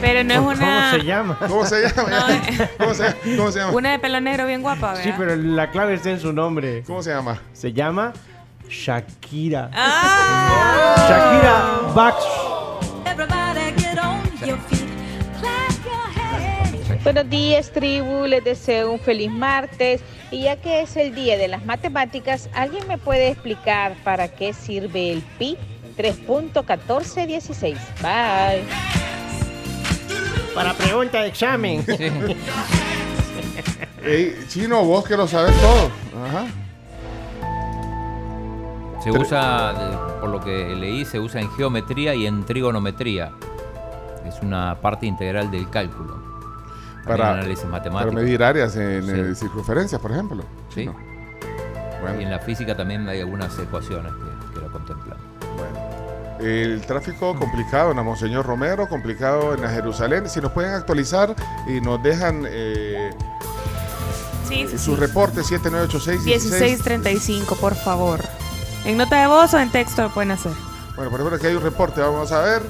Pero no es ¿Cómo una. se llama? ¿Cómo se llama? No, eh, ¿Cómo se, cómo se llama? una de pelo negro bien guapa, Sí, ¿verdad? pero la clave está en su nombre. ¿Cómo se llama? Se llama Shakira. Ah. Shakira Bax. Buenos días, tribu. Les deseo un feliz martes. Y ya que es el día de las matemáticas, ¿alguien me puede explicar para qué sirve el pi 3.1416? Bye. Para pregunta de examen. *laughs* Ey, chino, vos que lo sabes todo. Ajá. Se usa, por lo que leí, se usa en geometría y en trigonometría. Es una parte integral del cálculo. Para, análisis para matemático. medir áreas en Sí. circunferencias, por ejemplo. Sí. No. Y en la física también hay algunas ecuaciones que, que lo contemplan. El tráfico complicado en la Monseñor Romero, complicado en la Jerusalén. Si nos pueden actualizar y nos dejan eh, Sí, sí, su sí. reporte 7986 1635, por favor. En nota de voz o en texto lo pueden hacer. Bueno, por ejemplo, aquí hay un reporte, vamos a ver.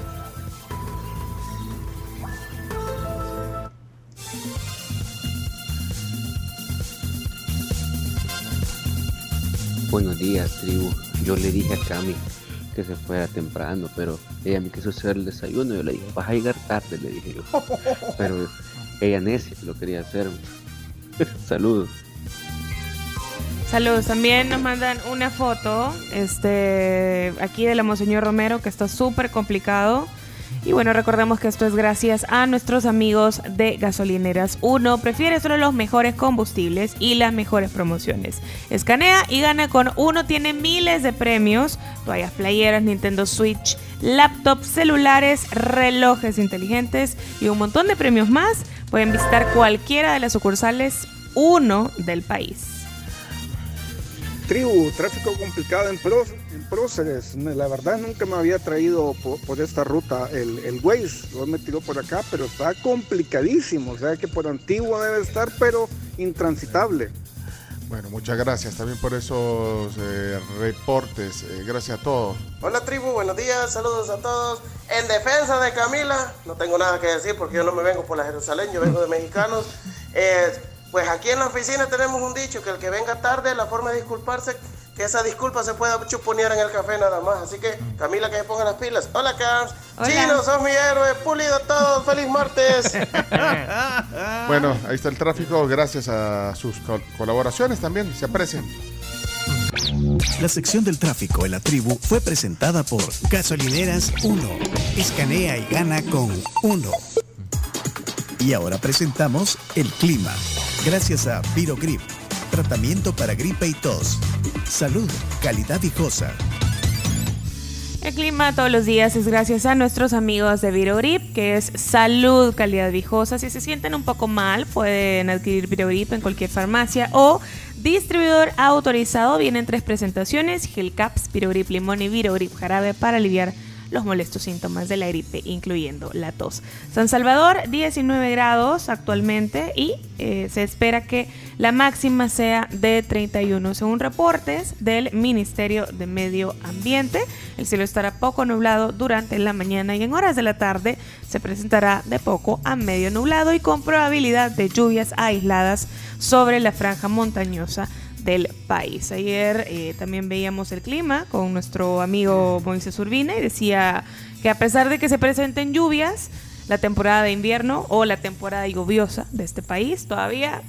Buenos días, tribu. Yo le dije a Cami que se fuera temprano, pero ella me quiso hacer el desayuno. Yo le dije, vas a llegar tarde, le dije yo. *laughs* Pero ella necia lo quería hacer. *laughs* Saludos. Saludos. También nos mandan una foto este, aquí de la Monseñor Romero que está súper complicado. Y bueno, recordemos que esto es gracias a nuestros amigos de Gasolineras 1. Prefiere solo los mejores combustibles y las mejores promociones. Escanea y gana con uno. Tiene miles de premios: toallas playeras, Nintendo Switch, laptops, celulares, relojes inteligentes y un montón de premios más. Pueden visitar cualquiera de las sucursales 1 del país. Tribu, tráfico complicado en, en Próceres. La verdad nunca me había traído por, por esta ruta el, el Waze. Lo me tiró por acá, pero está complicadísimo. O sea que por antiguo debe estar, pero intransitable. Bueno, muchas gracias también por esos eh, reportes. Eh, gracias a todos. Hola tribu, buenos días, saludos a todos. En defensa de Camila, no tengo nada que decir porque yo no me vengo por la Jerusalén, yo vengo de mexicanos. *laughs* Eh, pues aquí en la oficina tenemos un dicho que el que venga tarde, la forma de disculparse, que esa disculpa se pueda chuponear en el café nada más. Así que Camila que se ponga las pilas. Hola Cams, Hola. Chino, sos mi héroe, pulido todo, feliz martes. *laughs* Bueno, ahí está el tráfico. Gracias a sus col- colaboraciones también. Se aprecian. La sección del tráfico en la tribu fue presentada por Gasolineras 1. Escanea y gana con 1. Y ahora presentamos el clima. Gracias a Virogrip. Tratamiento para gripe y tos. Salud, calidad viejosa. El clima todos los días es gracias a nuestros amigos de Virogrip, que es salud, calidad viejosa. Si se sienten un poco mal, pueden adquirir Virogrip en cualquier farmacia o distribuidor autorizado. Vienen tres presentaciones: Gelcaps, Virogrip Limón y Virogrip Jarabe para aliviar los molestos síntomas de la gripe, incluyendo la tos. San Salvador, 19 grados actualmente y eh, se espera que la máxima sea de 31, según reportes del Ministerio de Medio Ambiente. El cielo estará poco nublado durante la mañana y en horas de la tarde se presentará de poco a medio nublado y con probabilidad de lluvias aisladas sobre la franja montañosa del país. Ayer eh, también veíamos el clima con nuestro amigo Moisés Urbina y decía que a pesar de que se presenten lluvias, la temporada de invierno o la temporada lluviosa de este país todavía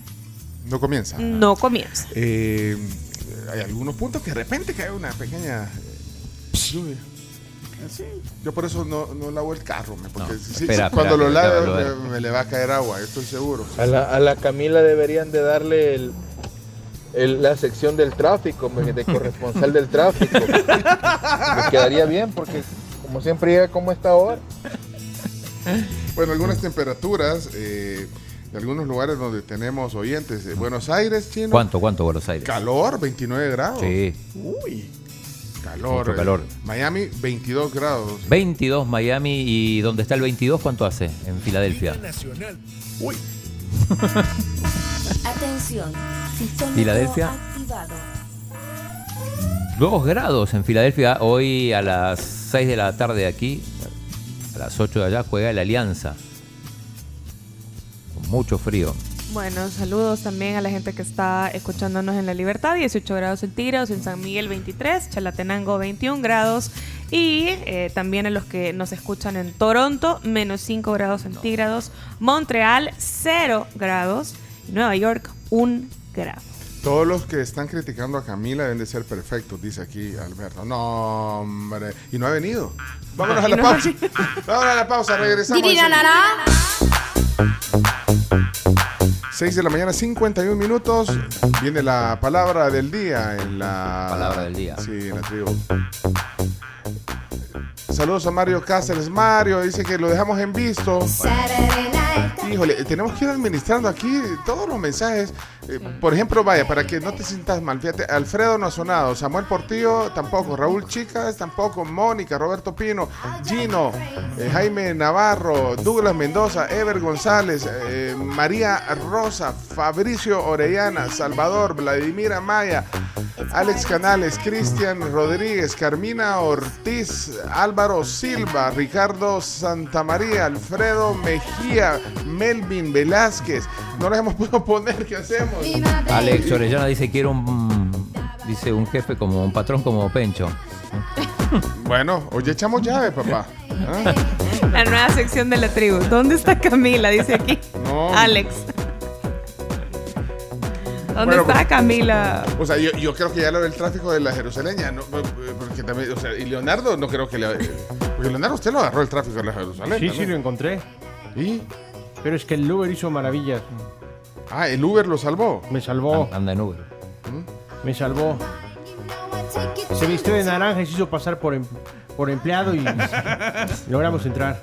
No comienza. no comienza. Eh, hay algunos puntos que de repente cae una pequeña eh, lluvia. Así. Yo por eso no, no lavo el carro, me, porque No, cuando espera, lo lave me le va a caer agua, estoy seguro. A la, a la Camila deberían de darle el, el- la sección del tráfico, me- de corresponsal del tráfico. Me quedaría bien porque como siempre llega como está ahora. Bueno, algunas temperaturas eh, de algunos lugares donde tenemos oyentes. Eh, Buenos Aires, chino. ¿Cuánto, cuánto Buenos Aires? Calor, 29 grados. Sí. Uy. Calor. Mucho eh. calor. Miami, 22 grados. 22 Miami y donde está el 22, ¿cuánto hace? En Filadelfia. Uy. *laughs* Atención. Sistema Filadelfia. activado. 2 grados en Filadelfia. Hoy a las 6 de la tarde aquí, a las 8 de allá, juega la Alianza. Con mucho frío. Bueno, saludos también a la gente que está escuchándonos en La Libertad, 18 grados centígrados, en San Miguel 23, Chalatenango 21 grados y eh, también a los que nos escuchan en Toronto, menos 5 grados centígrados, Montreal 0 grados Nueva York 1 grado. Todos los que están criticando a Camila deben de ser perfectos, dice aquí Alberto. No, hombre. Y no ha venido. Vámonos a la pausa. *laughs* Vámonos a la pausa, regresamos. Dirirarara. 6 de la mañana, 51 minutos. Viene la palabra del día en la. Palabra del día. Sí, en la tribu. Saludos a Mario Cáceres. Mario dice que lo dejamos en visto. Híjole, tenemos que ir administrando aquí todos los mensajes. Eh, por ejemplo, vaya, para que no te sientas mal, fíjate, Alfredo no ha sonado, Samuel Portillo tampoco, Raúl Chicas tampoco, Mónica, Roberto Pino, Gino, eh, Jaime Navarro, Douglas Mendoza, Ever González, eh, María Rosa, Fabricio Orellana, Salvador, Vladimir Amaya, Alex Canales, Cristian Rodríguez, Carmina Ortiz, Álvaro Silva, Ricardo Santamaría, Alfredo Mejía, Melvin Velázquez. No les hemos *laughs* podido poner, ¿qué hacemos? Alex Orellana dice quiero un dice un jefe como un patrón como Pencho. *laughs* Bueno, hoy echamos llave, papá. ¿Ah? La nueva sección de la tribu. ¿Dónde está Camila? Dice aquí. No. Alex. ¿Dónde Bueno, está pues- Camila? O sea, yo, yo creo que ya lo del tráfico de la Jerusaleña, ¿no? porque también, o sea, y Leonardo no creo que le... Porque Leonardo, usted lo agarró el tráfico de la Jerusalén. Sí, ¿no? sí, lo encontré. ¿Y? Pero es que el Uber hizo maravillas. Ah, el Uber lo salvó. Me salvó. Anda en Uber. Me salvó. Se vistió de naranja y se hizo pasar por, em- por empleado y *laughs* logramos entrar.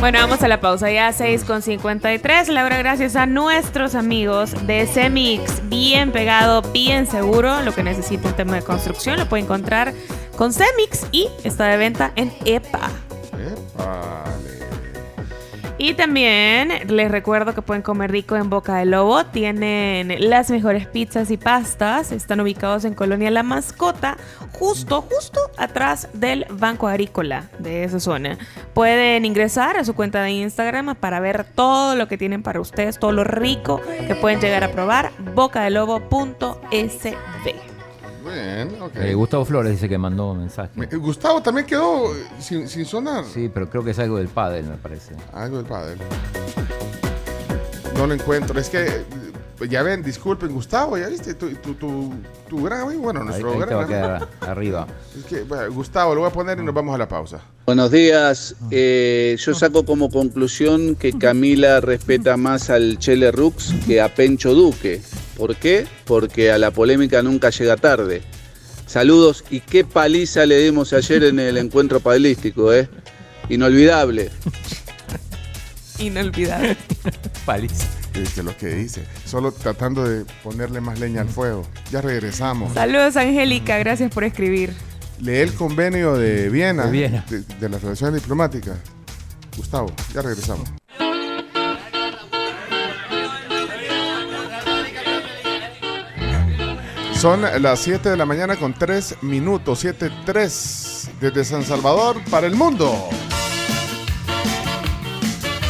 Bueno, vamos a la pausa ya 6 con 53. Laura, gracias a nuestros amigos de Semix. Bien pegado, bien seguro. Lo que necesita un tema de construcción lo puede encontrar con Semix y está de venta en EPA. Y también les recuerdo que pueden comer rico en Boca de Lobo. Tienen las mejores pizzas y pastas. Están ubicados en Colonia La Mascota, justo, justo atrás del Banco Agrícola de esa zona. Pueden ingresar a su cuenta de Instagram para ver todo lo que tienen para ustedes, todo lo rico que pueden llegar a probar. bocadelobo.sb. Bien, ok. Eh, Gustavo Flores dice que mandó un mensaje. Me- Gustavo también quedó sin, sin sonar. Sí, pero creo que es algo del pádel, me parece. Algo del padre. No lo encuentro. Es que, eh, ya ven, disculpen, Gustavo, ya viste, tu, tu, tu, tu gran amigo, bueno, Ahí, nuestro ahí te va a amigo. quedar *laughs* arriba. Es que, bueno, Gustavo, lo voy a poner y nos vamos a la pausa. Buenos días. Eh, yo saco como conclusión que Camila respeta más al Chele Rux que a Pencho Duque. ¿Por qué? Porque a la polémica nunca llega tarde. Saludos y qué paliza le dimos ayer en el encuentro padelístico, ¿eh? Inolvidable. *laughs* Inolvidable. *laughs* Paliza. Es que lo que dice. Solo tratando de ponerle más leña al fuego. Ya regresamos. Saludos, Angélica. Gracias por escribir. Lee el convenio de Viena. De Viena. De, de la Federación Diplomática. Gustavo, ya regresamos. Son las 7 de la mañana con 3 minutos, 7.3 desde San Salvador para el mundo.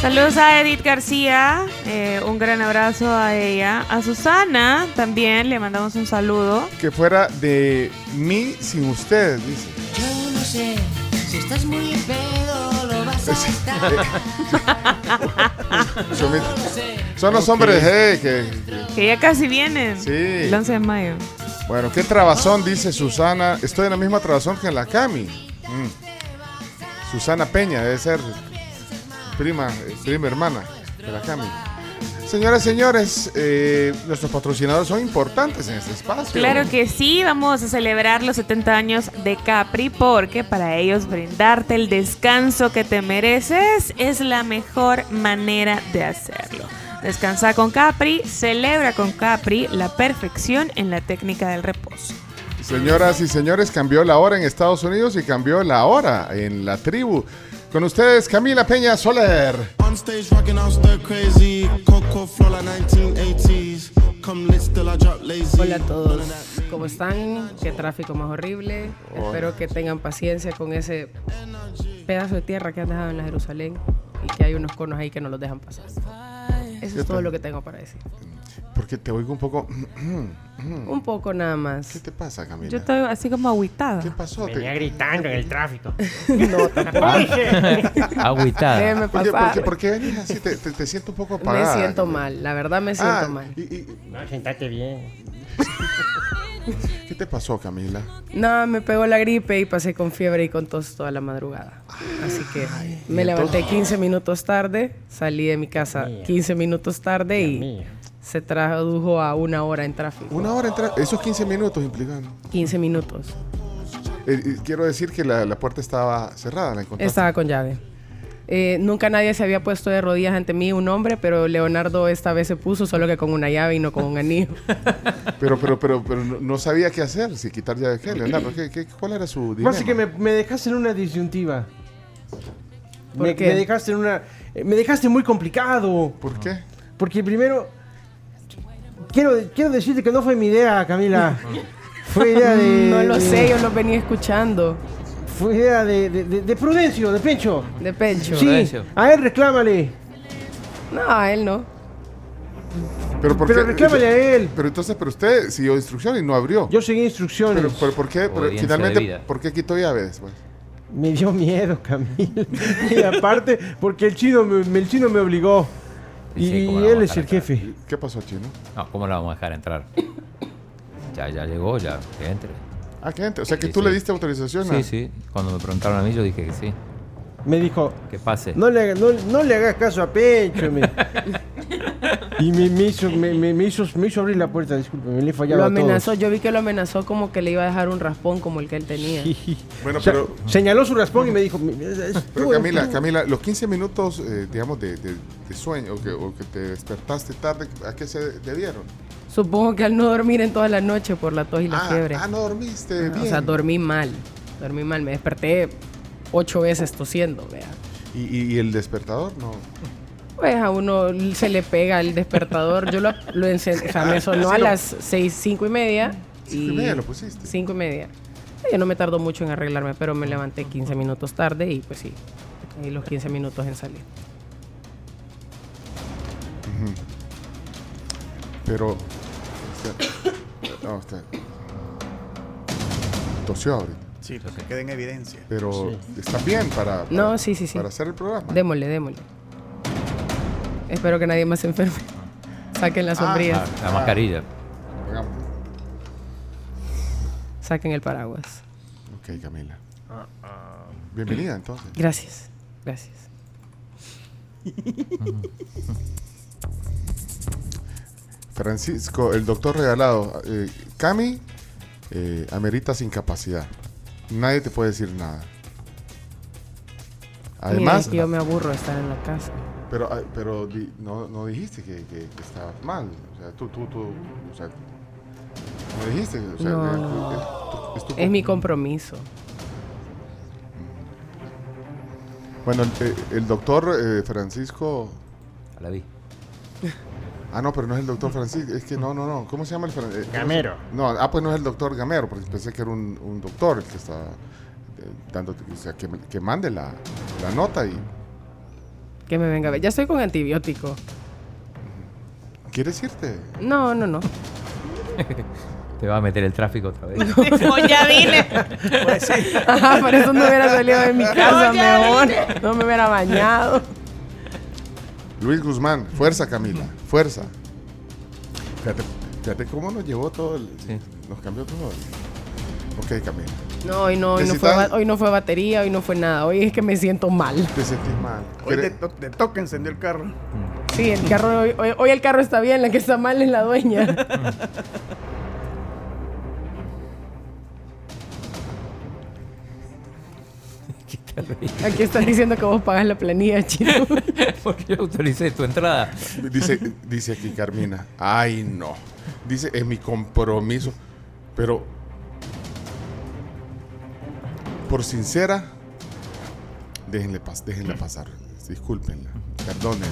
Saludos a Edith García, eh, un gran abrazo a ella. A Susana también le mandamos un saludo. Que fuera de mí sin usted, dice. Yo no sé si estás muy pedo, lo vas a estar. *laughs* Son, los hombres eh, que, Que ya casi vienen. Sí. El 11 de mayo. Bueno, qué trabazón, dice Susana. Estoy en la misma trabazón que en la Cami. Mm. Susana Peña, debe ser prima, eh, prima hermana de la Cami. Señoras y señores, eh, nuestros patrocinadores son importantes en este espacio. Claro que sí, vamos a celebrar los 70 años de Capri porque para ellos brindarte el descanso que te mereces es la mejor manera de hacerlo. Descansa con Capri, celebra con Capri la perfección en la técnica del reposo. Señoras y señores, cambió la hora en Estados Unidos y cambió la hora en la tribu. Con ustedes, Camila Peña Soler. On stage rocking out stir crazy. Coco flow like 1980s. Come lit still I drop lazy. Hola a todos, ¿cómo están? Qué tráfico más horrible. Hola. Espero que tengan paciencia con ese pedazo de tierra que han dejado en la Jerusalén y que hay unos conos ahí que no los dejan pasar. Eso es todo lo que tengo para decir. Porque te oigo un poco. *clears throat* Un poco nada más. ¿Qué te pasa, Camila? Yo estoy así como agüitada. ¿Qué pasó? Venía gritando en el *laughs* tráfico. no, *laughs* *laughs* Agüitada. Déjeme Oye, ¿por pasar. qué, por qué venís así? Te, te- te siento un poco apagada. Me siento mal, la verdad me siento Ah, mal. No, sentate bien. *laughs* ¿Qué te pasó, Camila? No, me pegó la gripe y pasé con fiebre y con tos toda la madrugada. Así que me ¿y levanté entonces? 15 minutos tarde, salí de mi casa 15 minutos tarde y se tradujo a una hora en tráfico. Una hora entrar. Esos 15 minutos implicando. 15 minutos. Eh, eh, quiero decir que la, la puerta estaba cerrada, la encontraste. Estaba con llave. Eh, nunca nadie se había puesto de rodillas ante mí, un hombre, pero Leonardo esta vez se puso, solo que con una llave y no con un anillo. *laughs* Pero, pero, pero, pero no, sabía qué hacer, si quitar llave qué, Leonardo. ¿qué, qué, cuál era su dilema? Más que me, me dejaste en una disyuntiva. ¿Por me, qué? me dejaste en una. eh, Me dejaste muy complicado. ¿Por qué? Porque primero. Quiero, quiero decirte que no fue mi idea, Camila. *laughs* Fue idea de. No lo de- sé, yo lo venía escuchando. Fue idea de, de, de- de Prudencio, de Pencho. De Pencho. Sí, Prudencio. a él reclámale. No, a él no. Pero, ¿por Pero qué? reclámale a él. Pero entonces, pero usted siguió instrucciones y no abrió. Yo seguí instrucciones. Pero, pero ¿por qué? Pero finalmente. ¿por qué quitó llave después? Me dio miedo, Camila. *laughs* y aparte, porque el chino me, el chino me obligó. Y, sí, ¿cómo y la él es el jefe. ¿Qué pasó, chino? No, ¿cómo la vamos a dejar entrar? Ya, ya llegó, ya, que entre. Ah, que entre. O sea, que Sí, tú sí. le diste autorización a... Sí, sí. Cuando me preguntaron a mí, yo dije que sí. Me dijo, Que pase. no le, no, no le hagas caso a Pencho. me- *laughs* Y me, me hizo, me, me- me hizo, me hizo abrir la puerta, disculpe, me le fallaba Lo a todos. amenazó, yo vi que lo amenazó como que le iba a dejar un raspón como el que él tenía. Bueno, O sea, pero, Señaló su raspón y me dijo... "Mi- es- es pero Camila, tú". Camila, los 15 minutos, eh, digamos, de, de- de sueño o que, o que te despertaste tarde, ¿a qué se debieron? Supongo que al no dormir en toda la noche por la tos y la Ah, fiebre. ah, no dormiste bien. O sea, dormí mal. Dormí mal. Me desperté ocho veces tosiendo, vea. ¿Y, y- y el despertador? No. Pues a uno se le pega el despertador. Yo lo, lo encendí, o sea, me *laughs* sonó Sí, a lo- las seis, cinco y media. Cinco y media lo pusiste. Cinco y media. Yo no me tardó mucho en arreglarme, pero me levanté 15 minutos tarde y pues sí, ahí los 15 minutos en salir. Ujú. Pero. no, usted. Tosió ahorita. Sí, pues que quede en evidencia. Pero está bien para, para- No, sí, sí, sí. para hacer el programa. Démosle, démosle. Espero que nadie más se enferme. Saquen las Ah, sombrillas. La, la mascarilla. Hagamos. Saquen el paraguas. Ok, Camila. Bienvenida entonces. Gracias. Gracias. Francisco, el doctor regalado. eh, Cami, eh, ameritas incapacidad. Nadie te puede decir nada. Además, Mira, yo me aburro de estar en la casa. pero, ah, pero di- no, no dijiste que, que, que estabas mal. O sea, tú, tú, tú, o sea, no dijiste. O sea, No. que- es tu- Es mi compromiso. Bueno, el, el doctor eh, Francisco. La vi. Ah, no, pero no es el doctor Francisco. Es que no, no, no. ¿Cómo se llama el Fran- eh, Gamero. No, ah, pues no es el doctor Gamero, porque pensé que era un, un doctor el que está eh, dándote. O sea, que, que mande la, la nota y. Que me venga a ver. Ya estoy con antibiótico. ¿Quieres irte? No, no, no. *laughs* Te va a meter el tráfico otra vez. *laughs* No, *laughs* ya vine. Pues sí. Ajá, por eso no hubiera salido de mi casa, No, mejor. No me hubiera bañado. Luis Guzmán, fuerza Camila, fuerza. Fíjate, fíjate cómo nos llevó todo el. Nos cambió todo. Ok, Camila. No, hoy no, hoy no, fue, Necesitas- ba- hoy no fue batería, hoy no fue nada. Hoy es que me siento mal. Te sentís mal. Hoy ¿Quiere- de, to- de toque encendió el carro. Sí, el carro, hoy, hoy- hoy el carro está bien, la que está mal es la dueña. *laughs* Aquí están diciendo que vos pagas la planilla, chino. *laughs* Porque yo autoricé tu entrada. Dice, dice aquí Carmina, ay no. Dice, es mi compromiso. Pero, por sincera, déjenle, pas- déjenla pasar. Discúlpenla, perdónenla.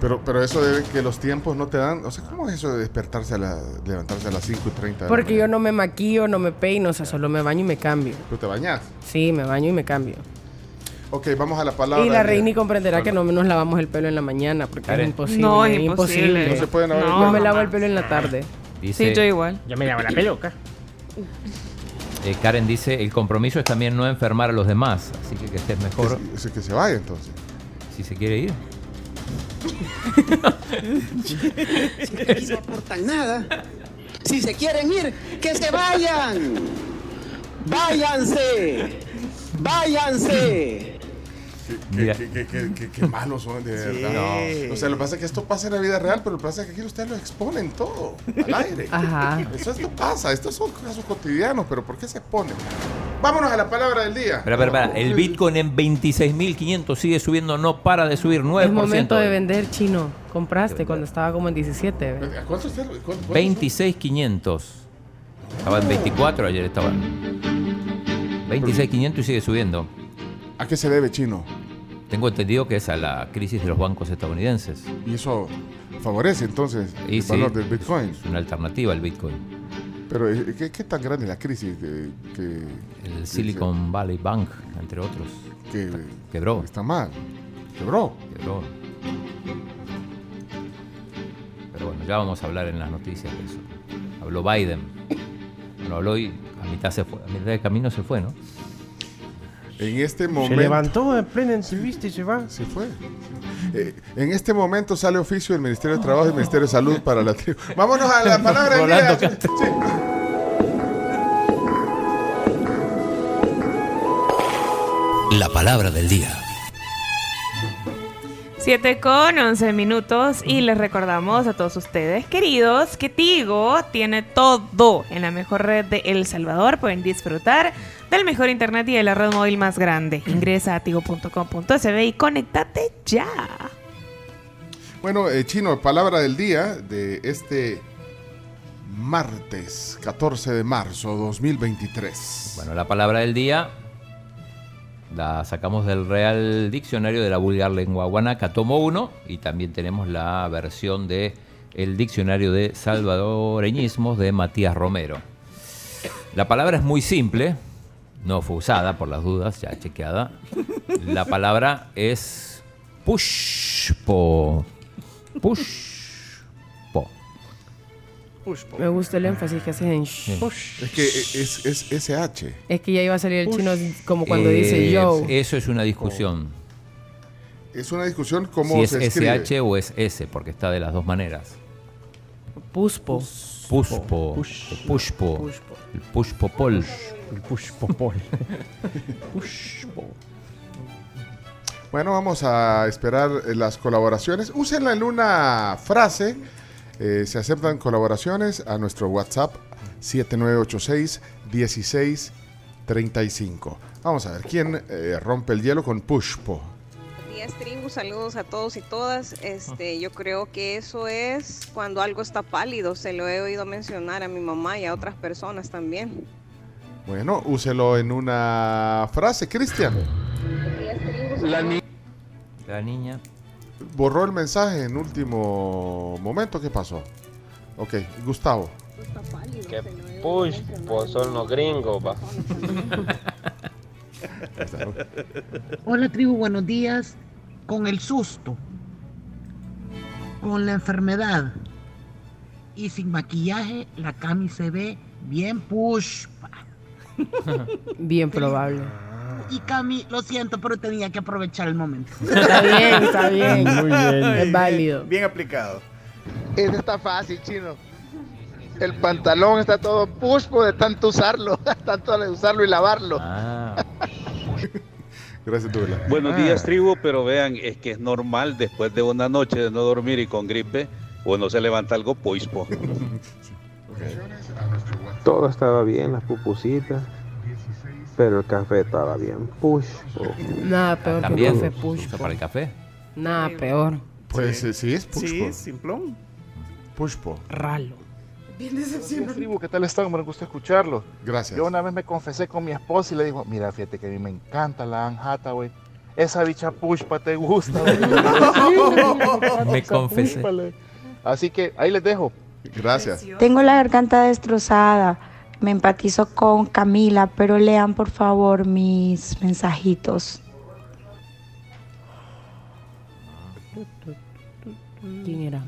Pero, pero eso de que los tiempos no te dan. O sea, ¿cómo es eso de despertarse a la, levantarse a las 5 y 30? de la Porque yo no me maquillo, no me peino, o sea, solo me baño y me cambio. ¿Tú te bañas? Sí, me baño y me cambio. Ok, vamos a la palabra. Y la. Reini comprenderá que no nos lavamos el pelo en la mañana porque Karen. es imposible. No, es imposible. No se pueden lavar el No, pelo. me lavo el pelo en la tarde. Dice, Sí, yo igual. Yo me lavo la peluca. *laughs* eh, Karen dice, el compromiso es también no enfermar a los demás. Así que que estés mejor Que, se- que se vaya entonces. si se quiere ir. *laughs* no aportan nada. Si se quieren ir, que se vayan. Váyanse. Váyanse. Qué, Mira. qué- qué- qué- qué- qué malos son, de Sí. verdad. No. O sea, lo que pasa es que esto pasa en la vida real, pero lo que pasa es que aquí ustedes lo exponen todo al *laughs* aire. Ajá. Eso esto pasa, estos son casos cotidianos, pero ¿por qué se exponen? Vámonos a la palabra del día. Espera, espera, espera. El Bitcoin en 26.500 sigue subiendo, no para de subir 9%. Es momento de vender chino. Compraste cuando estaba como en 17. ¿ve? ¿A ¿Cuánto está? cuánto- cuánto- 26.500. Estaba en 24, ayer estaba. 26.500 y sigue subiendo. ¿A qué se debe, chino? Tengo entendido que es a la crisis de los bancos estadounidenses. Y eso favorece entonces Y el sí, valor del Bitcoin. Es una alternativa al Bitcoin. Pero eh, ¿qué, qué tan grande es la crisis que, El Silicon Valley Bank, entre otros. que Quebró. está mal? Quebró. Quebró. Pero bueno, ya vamos a hablar en las noticias de eso. Habló Biden. Bueno, habló y a mitad, se fue, a mitad de camino se fue, ¿no? En este Se momento. levantó en plena entrevista y se va. Se fue. Eh, en este momento sale oficio del Ministerio de Trabajo y del Ministerio de Salud para la tribu. Vámonos a la palabra del día. Sí. La palabra del día. 7 con 11 minutos y les recordamos a todos ustedes, queridos, que Tigo tiene todo en la mejor red de El Salvador. Pueden disfrutar del mejor internet y de la red móvil más grande. Ingresa a tigo.com.sb y conéctate ya. Bueno, eh, Chino, palabra del día de este martes 14 de marzo 2023. Bueno, la palabra del día la sacamos del Real Diccionario de la Vulgar Lengua Guanaca, tomo 1, y también tenemos la versión de el Diccionario de Salvadoreñismos de Matías Romero. La palabra es muy simple, no fue usada por las dudas, ya chequeada. La palabra es pushpo. Pushpo. Me gusta el énfasis que haces en sh. Es que es, es SH. Es que ya iba a salir el chino como cuando Eh, dice yo. Eso es una discusión. Es una discusión cómo Si es se escribe. SH o es S, porque está de las dos maneras. Puspo. Puspo. Pushpo. El pushpopol. El pushpopol. *laughs* Bueno, vamos a esperar las colaboraciones. Úsenla en una frase. Eh, se aceptan colaboraciones a nuestro WhatsApp 7986-1635. Vamos a ver, ¿quién eh, rompe el hielo con Pushpo? Buenos días, tribu. Saludos a todos y todas. Este, yo creo que eso es cuando algo está pálido. Se lo he oído mencionar a mi mamá y a otras personas también. Bueno, úselo en una frase, Cristian. La, niña. Borró el mensaje en último momento. ¿Qué pasó? Ok, Gustavo. Que push, pues son los gringos, va. *laughs* Hola tribu, buenos días. Con el susto, con la enfermedad y sin maquillaje, la Cami se ve bien push. Bien probable. Y Cami, lo siento, pero tenía que aprovechar el momento. *laughs* Está bien, está bien. Muy bien. Es válido. Bien aplicado. Eso está fácil, chino. El pantalón está todo puspo de tanto usarlo, *laughs* tanto de usarlo y lavarlo. Gracias, Douglas. Buenos días, tribu, pero vean, es que es normal después de una noche de no dormir y con gripe, uno se levanta algo poispo. *laughs* Todo estaba bien, las pupusitas, pero el café estaba bien. Push. Nada peor que También un café se push. usa para el café. Nada peor. Pues eh, sí, es Pushpo. Sí, simplón. Pushpo. Ralo. Bien Tribu, ¿qué tal están? Me gusta escucharlo. Gracias. Yo una vez me confesé con mi esposa y le digo, mira, fíjate que a mí me encanta la Anne Hathaway. Esa bicha pushpa te gusta. güey?" *laughs* Me confesé. Así que ahí les dejo. Gracias. Tengo la garganta destrozada. Me empatizo con Camila, pero lean por favor mis mensajitos. ¿Quién era?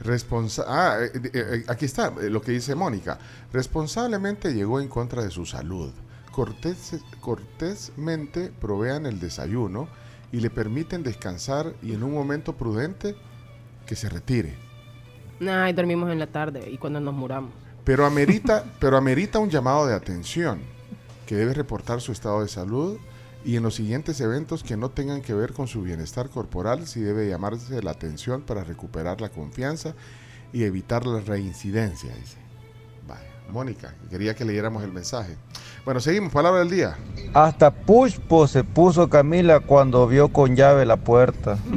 Responsa ah, eh, eh, eh, aquí está lo que dice Mónica. Responsablemente llegó en contra de su salud. Cortés, cortésmente provean el desayuno y le permiten descansar y en un momento prudente que se retire. Nah, y dormimos en la tarde y cuando nos muramos. Pero amerita, *laughs* pero amerita un llamado de atención, que debe reportar su estado de salud y en los siguientes eventos que no tengan que ver con su bienestar corporal, sí debe llamarse la atención para recuperar la confianza y evitar la reincidencia, dice. Vaya, Mónica, quería que leyéramos el mensaje. Bueno, seguimos, palabra del día. Hasta Pushpo se puso Camila cuando vio con llave la puerta. *laughs*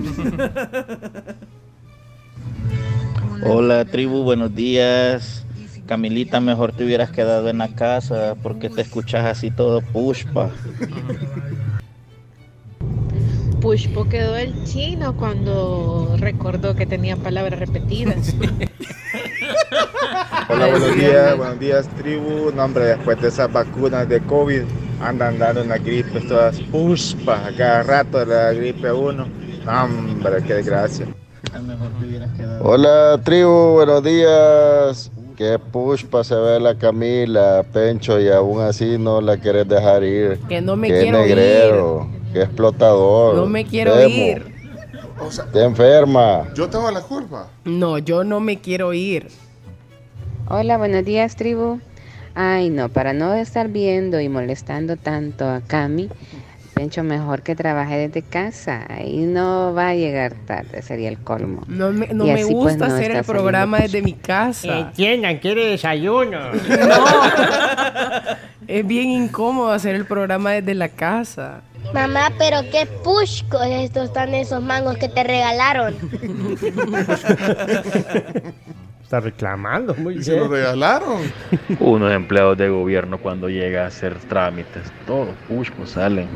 Hola tribu, buenos días. Camilita, mejor te hubieras quedado en la casa porque te escuchas así todo pushpa. Pushpo quedó el chino cuando recordó que tenía palabras repetidas. Hola, buenos días, buenos días tribu. No, hombre, después de esas vacunas de COVID andan dando una gripe todas puspas, a cada rato la gripe uno. No, hombre, qué desgracia. Hola tribu, buenos días. Qué pushpa se ve la Camila, Pencho, y aún así no la quieres dejar ir. Que no me qué quiero negrero, qué explotador. No me quiero Demo, ir. O sea, Te enferma. yo tengo la culpa. No, yo no me quiero ir. Hola, buenos días, tribu. Ay, no, para no estar viendo y molestando tanto a Cami, Pencho, mejor que trabaje desde casa. Ahí no va a llegar tarde, sería el colmo. No me, no pues, gusta no hacer el programa saliendo desde mi casa. Entiendan, quiere desayuno. *laughs* Es bien incómodo hacer el programa desde la casa. Mamá, pero qué pushcos estos están esos mangos que te regalaron. *laughs* Está reclamando, muy Y se lo regalaron. Unos empleados de gobierno cuando llega a hacer trámites, todos pushpos salen.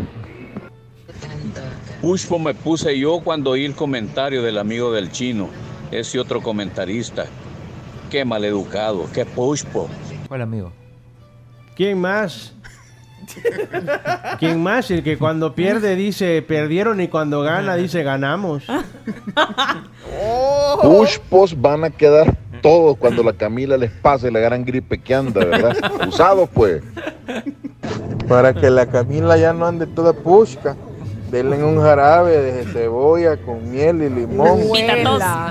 Pushpo me puse yo cuando oí el comentario del amigo del chino, ese otro comentarista. Qué maleducado, qué pushpo. ¿Cuál amigo? ¿Quién más? ¿Quién más? El que cuando pierde dice perdieron y cuando gana dice ganamos. *laughs* Pushpos van a quedar todos cuando la Camila les pase la gran gripe que anda, ¿verdad? Usados pues. Para que la Camila ya no ande toda pushca, denle un jarabe de cebolla con miel y limón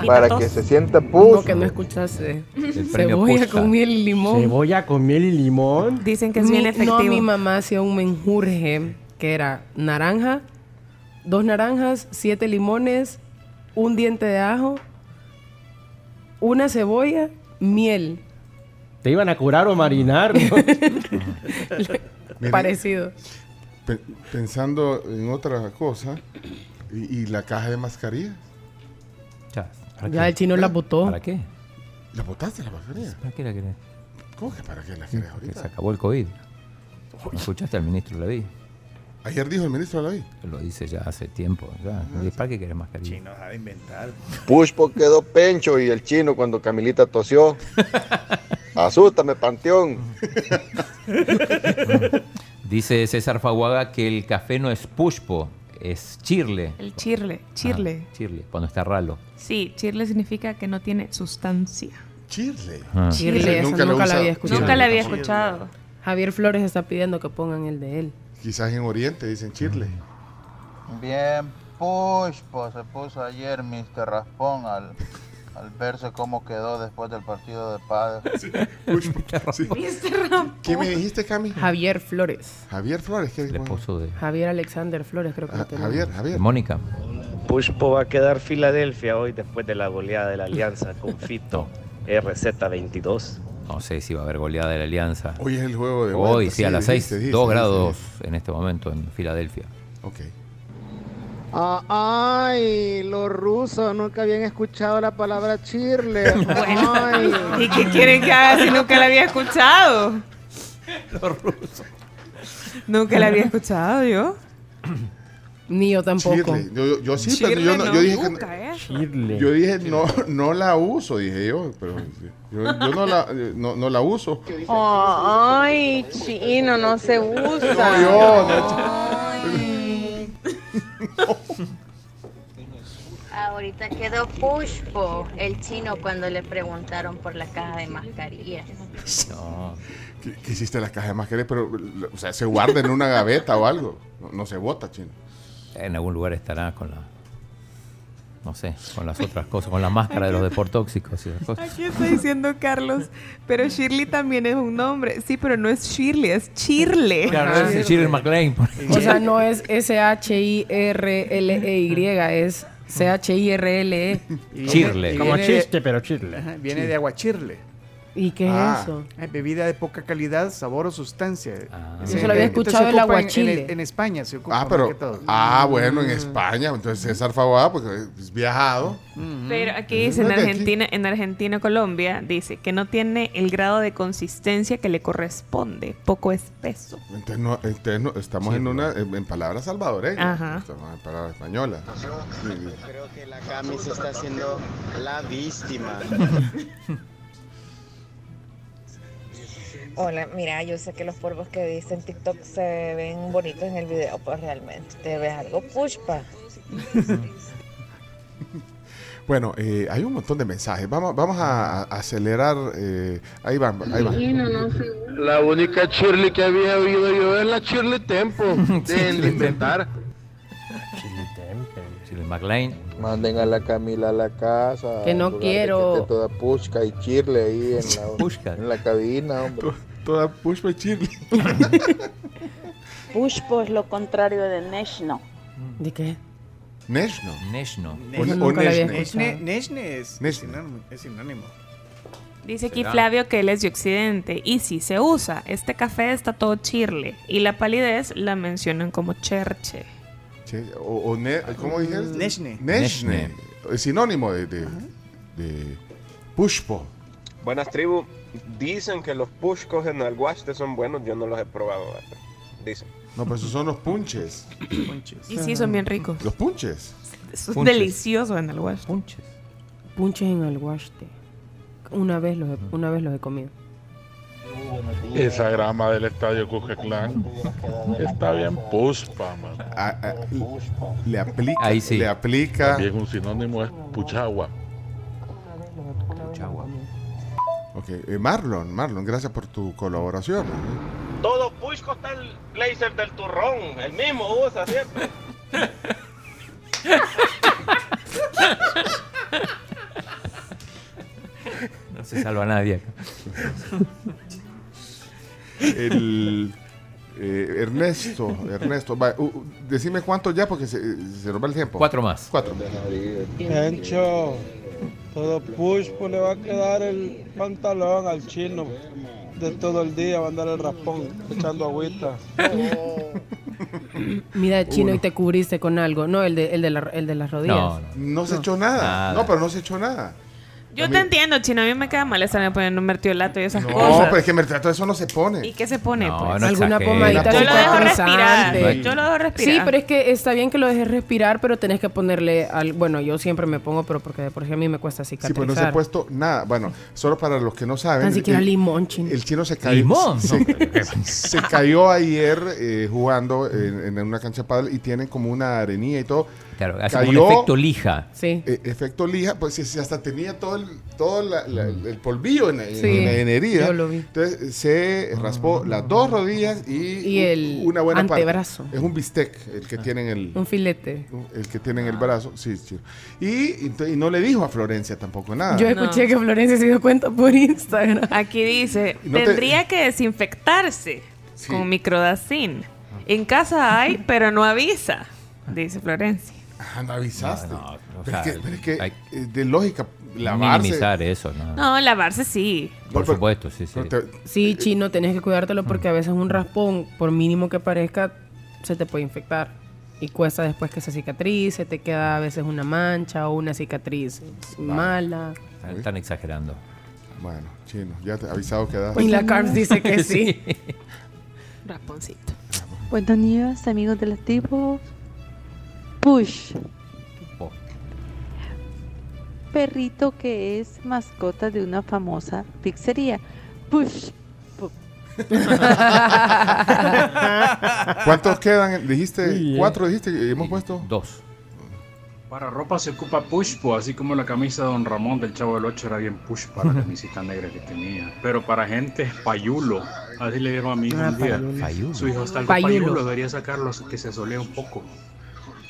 para que se sienta No, push. que no escuchaste. Cebolla con miel y limón. Cebolla con miel y limón. Dicen que es bien Mi- efectivo. No, mi mamá hacía un menjurje que era naranja, dos naranjas, siete limones, un diente de ajo, una cebolla, miel. Te iban a curar o marinar. ¿no? *laughs* Parecido. Pe- pensando en otra cosa, y, y la caja de mascarillas. Ya el chino la botó. ¿Para qué? ¿La botaste la mascarilla? ¿Para qué la querés? ¿Cómo que para qué la querés Que ahorita? se acabó el COVID. ¿No escuchaste al ministro Leví? Ayer dijo el ministro Leví. Lo dice ya hace tiempo. Ya. ¿Y ¿Para qué querés mascarilla? Chino sabe inventar. Pushpo quedó pencho y el chino cuando Camilita tosió. *laughs* Asústame, panteón. *laughs* Dice César Faguaga que el café no es pushpo, es chirle. El chirle, chirle. Ah, chirle, cuando está ralo. Sí, chirle significa que no tiene sustancia. Chirle. Ah. Chirle, esa Nunca lo nunca la había escuchado. Nunca la había escuchado. Javier Flores está pidiendo que pongan el de él. Quizás en Oriente dicen chirle. Bien, Pushpo se puso ayer Mr. Raspón al, al verse cómo quedó después del partido de padre. *laughs* ¿Qué me dijiste, Cami? Javier Flores. Javier Flores, ¿qué de Javier Alexander Flores, creo que lo Ah, tenemos. Javier, Javier. Mónica. Pushpo va a quedar Filadelfia hoy después de la goleada de la Alianza con Fito. RZ22. No sé si va a haber goleada de la Alianza. Hoy es el juego de Hoy, vuelta, sí, a sí, las dijiste, 6, dijiste, 2 dijiste. grados en este momento en Filadelfia. Ok. Ah, ay, los rusos nunca habían escuchado la palabra chirle. *laughs* Ay. ¿Y qué quieren que haga si nunca la había escuchado? *laughs* Los rusos. Nunca la había escuchado yo. *clears throat* Ni yo tampoco. Chirle. Yo, yo- yo sí, Chirle pero yo, no, no, yo dije que nunca, ¿eh? Chirle. Yo dije, no, no la uso, dije yo, pero yo, yo no, la, no, no la uso. Ay, chino, no se usa. No, yo, Ahorita quedó Pushpo, el chino, cuando le preguntaron por la caja de mascarillas. No. ¿Qué, qué hiciste la caja de mascarillas? Pero, o sea, se guarda en una gaveta o algo. No, no se bota, chino. En algún lugar estará con la. No sé, con las otras cosas, con la máscara de los deportóxicos y esas cosas. Aquí está diciendo Carlos, pero Shirley también es un nombre. Sí, pero no es Shirley, es Chirle. Claro, es Shirley por O sea, no es S-H-I-R-L-E-Y, es C-H-I-R-L-E. Chirle. Como chiste, pero chirle. Viene de aguachirle. ¿Y qué Ah, es eso? Es bebida de poca calidad, sabor o sustancia. Eso se lo había escuchado se el ocupa en- aguachile. En, en España se ocupa Ah, pero. que todo. Ah, bueno, en España. Entonces César Faguada, porque es viajado. Pero aquí dice en. Argentina, en Argentina, Colombia, dice que no tiene el grado de consistencia que le corresponde, poco espeso. Entonces, no, entonces no- estamos en una en, en palabras salvadoreñas. Ajá. Estamos en palabras españolas. Creo que la Cami se está haciendo la víctima. *laughs* Hola, mira, yo sé que los polvos que viste en TikTok se ven bonitos en el video, pues realmente te ves algo pushpa. *laughs* Bueno, eh, hay un montón de mensajes. Vamos, vamos a, a acelerar. eh, ahí van, ahí van. La única Shirley que había oído yo es la Shirley Tempo. *laughs* De inventar. Shirley MacLaine. Manden a la Camila a la casa. Que no quiero. Que toda pushca y chirle ahí en la, en la cabina, hombre. *laughs* Toda pushpa y chirle. *laughs* Pushpo es lo contrario de Neshno. ¿De qué? Neshno. Neshno. O- o Neshne. Neshne es, Neshne. sinónimo- es sinónimo. Dice aquí ¿Será? Flavio que él es de Occidente. Y si se usa, este café está todo chirle. Y la palidez la mencionan como cherche. Che, o, o ne- ¿Cómo dijeras? Neshne. Neshne. Es sinónimo de, de, de Pushpo. Buenas tribus. Dicen que los pushcos en Alguaste son buenos, yo no los he probado. ¿verdad? Dicen. No, pues esos son los punches. Y sí, son bien ricos. Los punches. Son Punches. deliciosos en el West. Punches. Punches en Alguaste. Una vez los he, una vez los he comido. Esa grama del estadio Cuscatlán está bien puspa, man. Ah, ah, le aplica. Ahí sí. Le aplica. También un sinónimo es puchagua. Ok, eh, Marlon, Marlon, gracias por tu colaboración. Todo pushco está el blazer del turrón. El mismo usa siempre. *laughs* No se salva nadie acá. El eh, Ernesto, Ernesto, va, uh, uh, decime cuánto ya porque se, se nos va el tiempo. Cuatro más. Cuatro. Pencho, todo push pues le va a quedar el pantalón al chino de todo el día, va a andar el raspón echando agüita. *laughs* Mira, chino, y te cubriste con algo. No, el de, el de, la- el de las rodillas. No se echó nada. Nada. No, pero no se echó nada. Yo te entiendo, chino. A mí me queda mal estarme poniendo un mertiolato y esas No, cosas. pero es que mertrato eso no se pone. ¿Y qué se pone? No, pues? no Alguna pomadita Yo lo dejo respirar. Yo lo dejo respirar. Sí, pero es que está bien que lo dejes respirar, pero tenés que ponerle al... Bueno, yo siempre me pongo, pero porque de por sí a mí me cuesta Sí, cicatrizar. pues no se ha puesto nada. Bueno, solo para los que no saben. Tan siquiera el, limón, chino. el chino se cayó. ¿Limón? Se, No, *laughs* cayó ayer eh, jugando en, en una cancha de pádel y tienen como una arenilla y todo. Claro, hace como un efecto lija. Sí. Eh, efecto lija, pues si, hasta tenía todo el, todo la- la- el polvillo en, en- Sí, en herida. yo lo vi. Entonces se raspó las dos rodillas y, Y el una buena parte. antebrazo. Es un bistec el que tienen el, Un filete. el que tiene en el brazo. Sí, sí. Y, y no le dijo a Florencia tampoco nada. Yo escuché que Florencia se dio cuenta por Instagram. *laughs* Aquí dice, No te- tendría que desinfectarse Sí. con microdacin. En casa hay, pero no avisa, dice Florencia. Ah, *laughs* no avisaste. No, no, o pero, sea, es que, pero es que, hay- eh, de lógica, lavarse. Minimizar eso, ¿no? No, lavarse sí. Por supuesto, sí, sí. Sí, chino, tenés que cuidártelo porque a veces un raspón, por mínimo que parezca, se te puede infectar. Y cuesta después que se cicatrice, te queda a veces una mancha o una cicatriz mala. Están- Están exagerando. Bueno, chino, ya te he avisado que da. Y la Carms dice que *laughs* sí. Rasponcito. Buenos días, amigos de los tipos. Push. Oh. Perrito que es mascota de una famosa pizzería. Push. *laughs* ¿Cuántos quedan? Dijiste, cuatro dijiste que hemos puesto. Dos. Para ropa se ocupa pushpo, así como la camisa de Don Ramón del Chavo del Ocho era bien push para la camisita negra que tenía. Pero para gente es payulo. Así le dieron a mi hijo Ah, un día. payulo. Su hijo está algo Payulo. payulo. debería sacarlo que se solea un poco.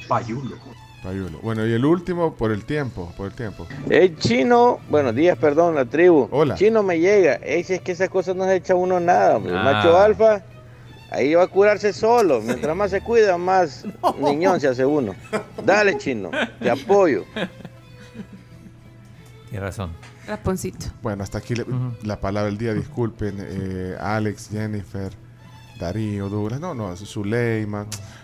Payulo. Payulo. Bueno, y el último por el tiempo, por el tiempo. El chino, buenos días, perdón, la tribu. Hola. Chino me llega. Ey, si es que esas cosas no se echa uno nada, hombre. El Ah. macho alfa, ahí va a curarse solo. Mientras más se cuida, más *laughs* niñón se hace uno. Dale, chino, te apoyo. Tienes razón. Rasponcito. Bueno, hasta aquí le- la palabra del día. Disculpen, eh, Alex, Jennifer, Darío, Douglas. No, no,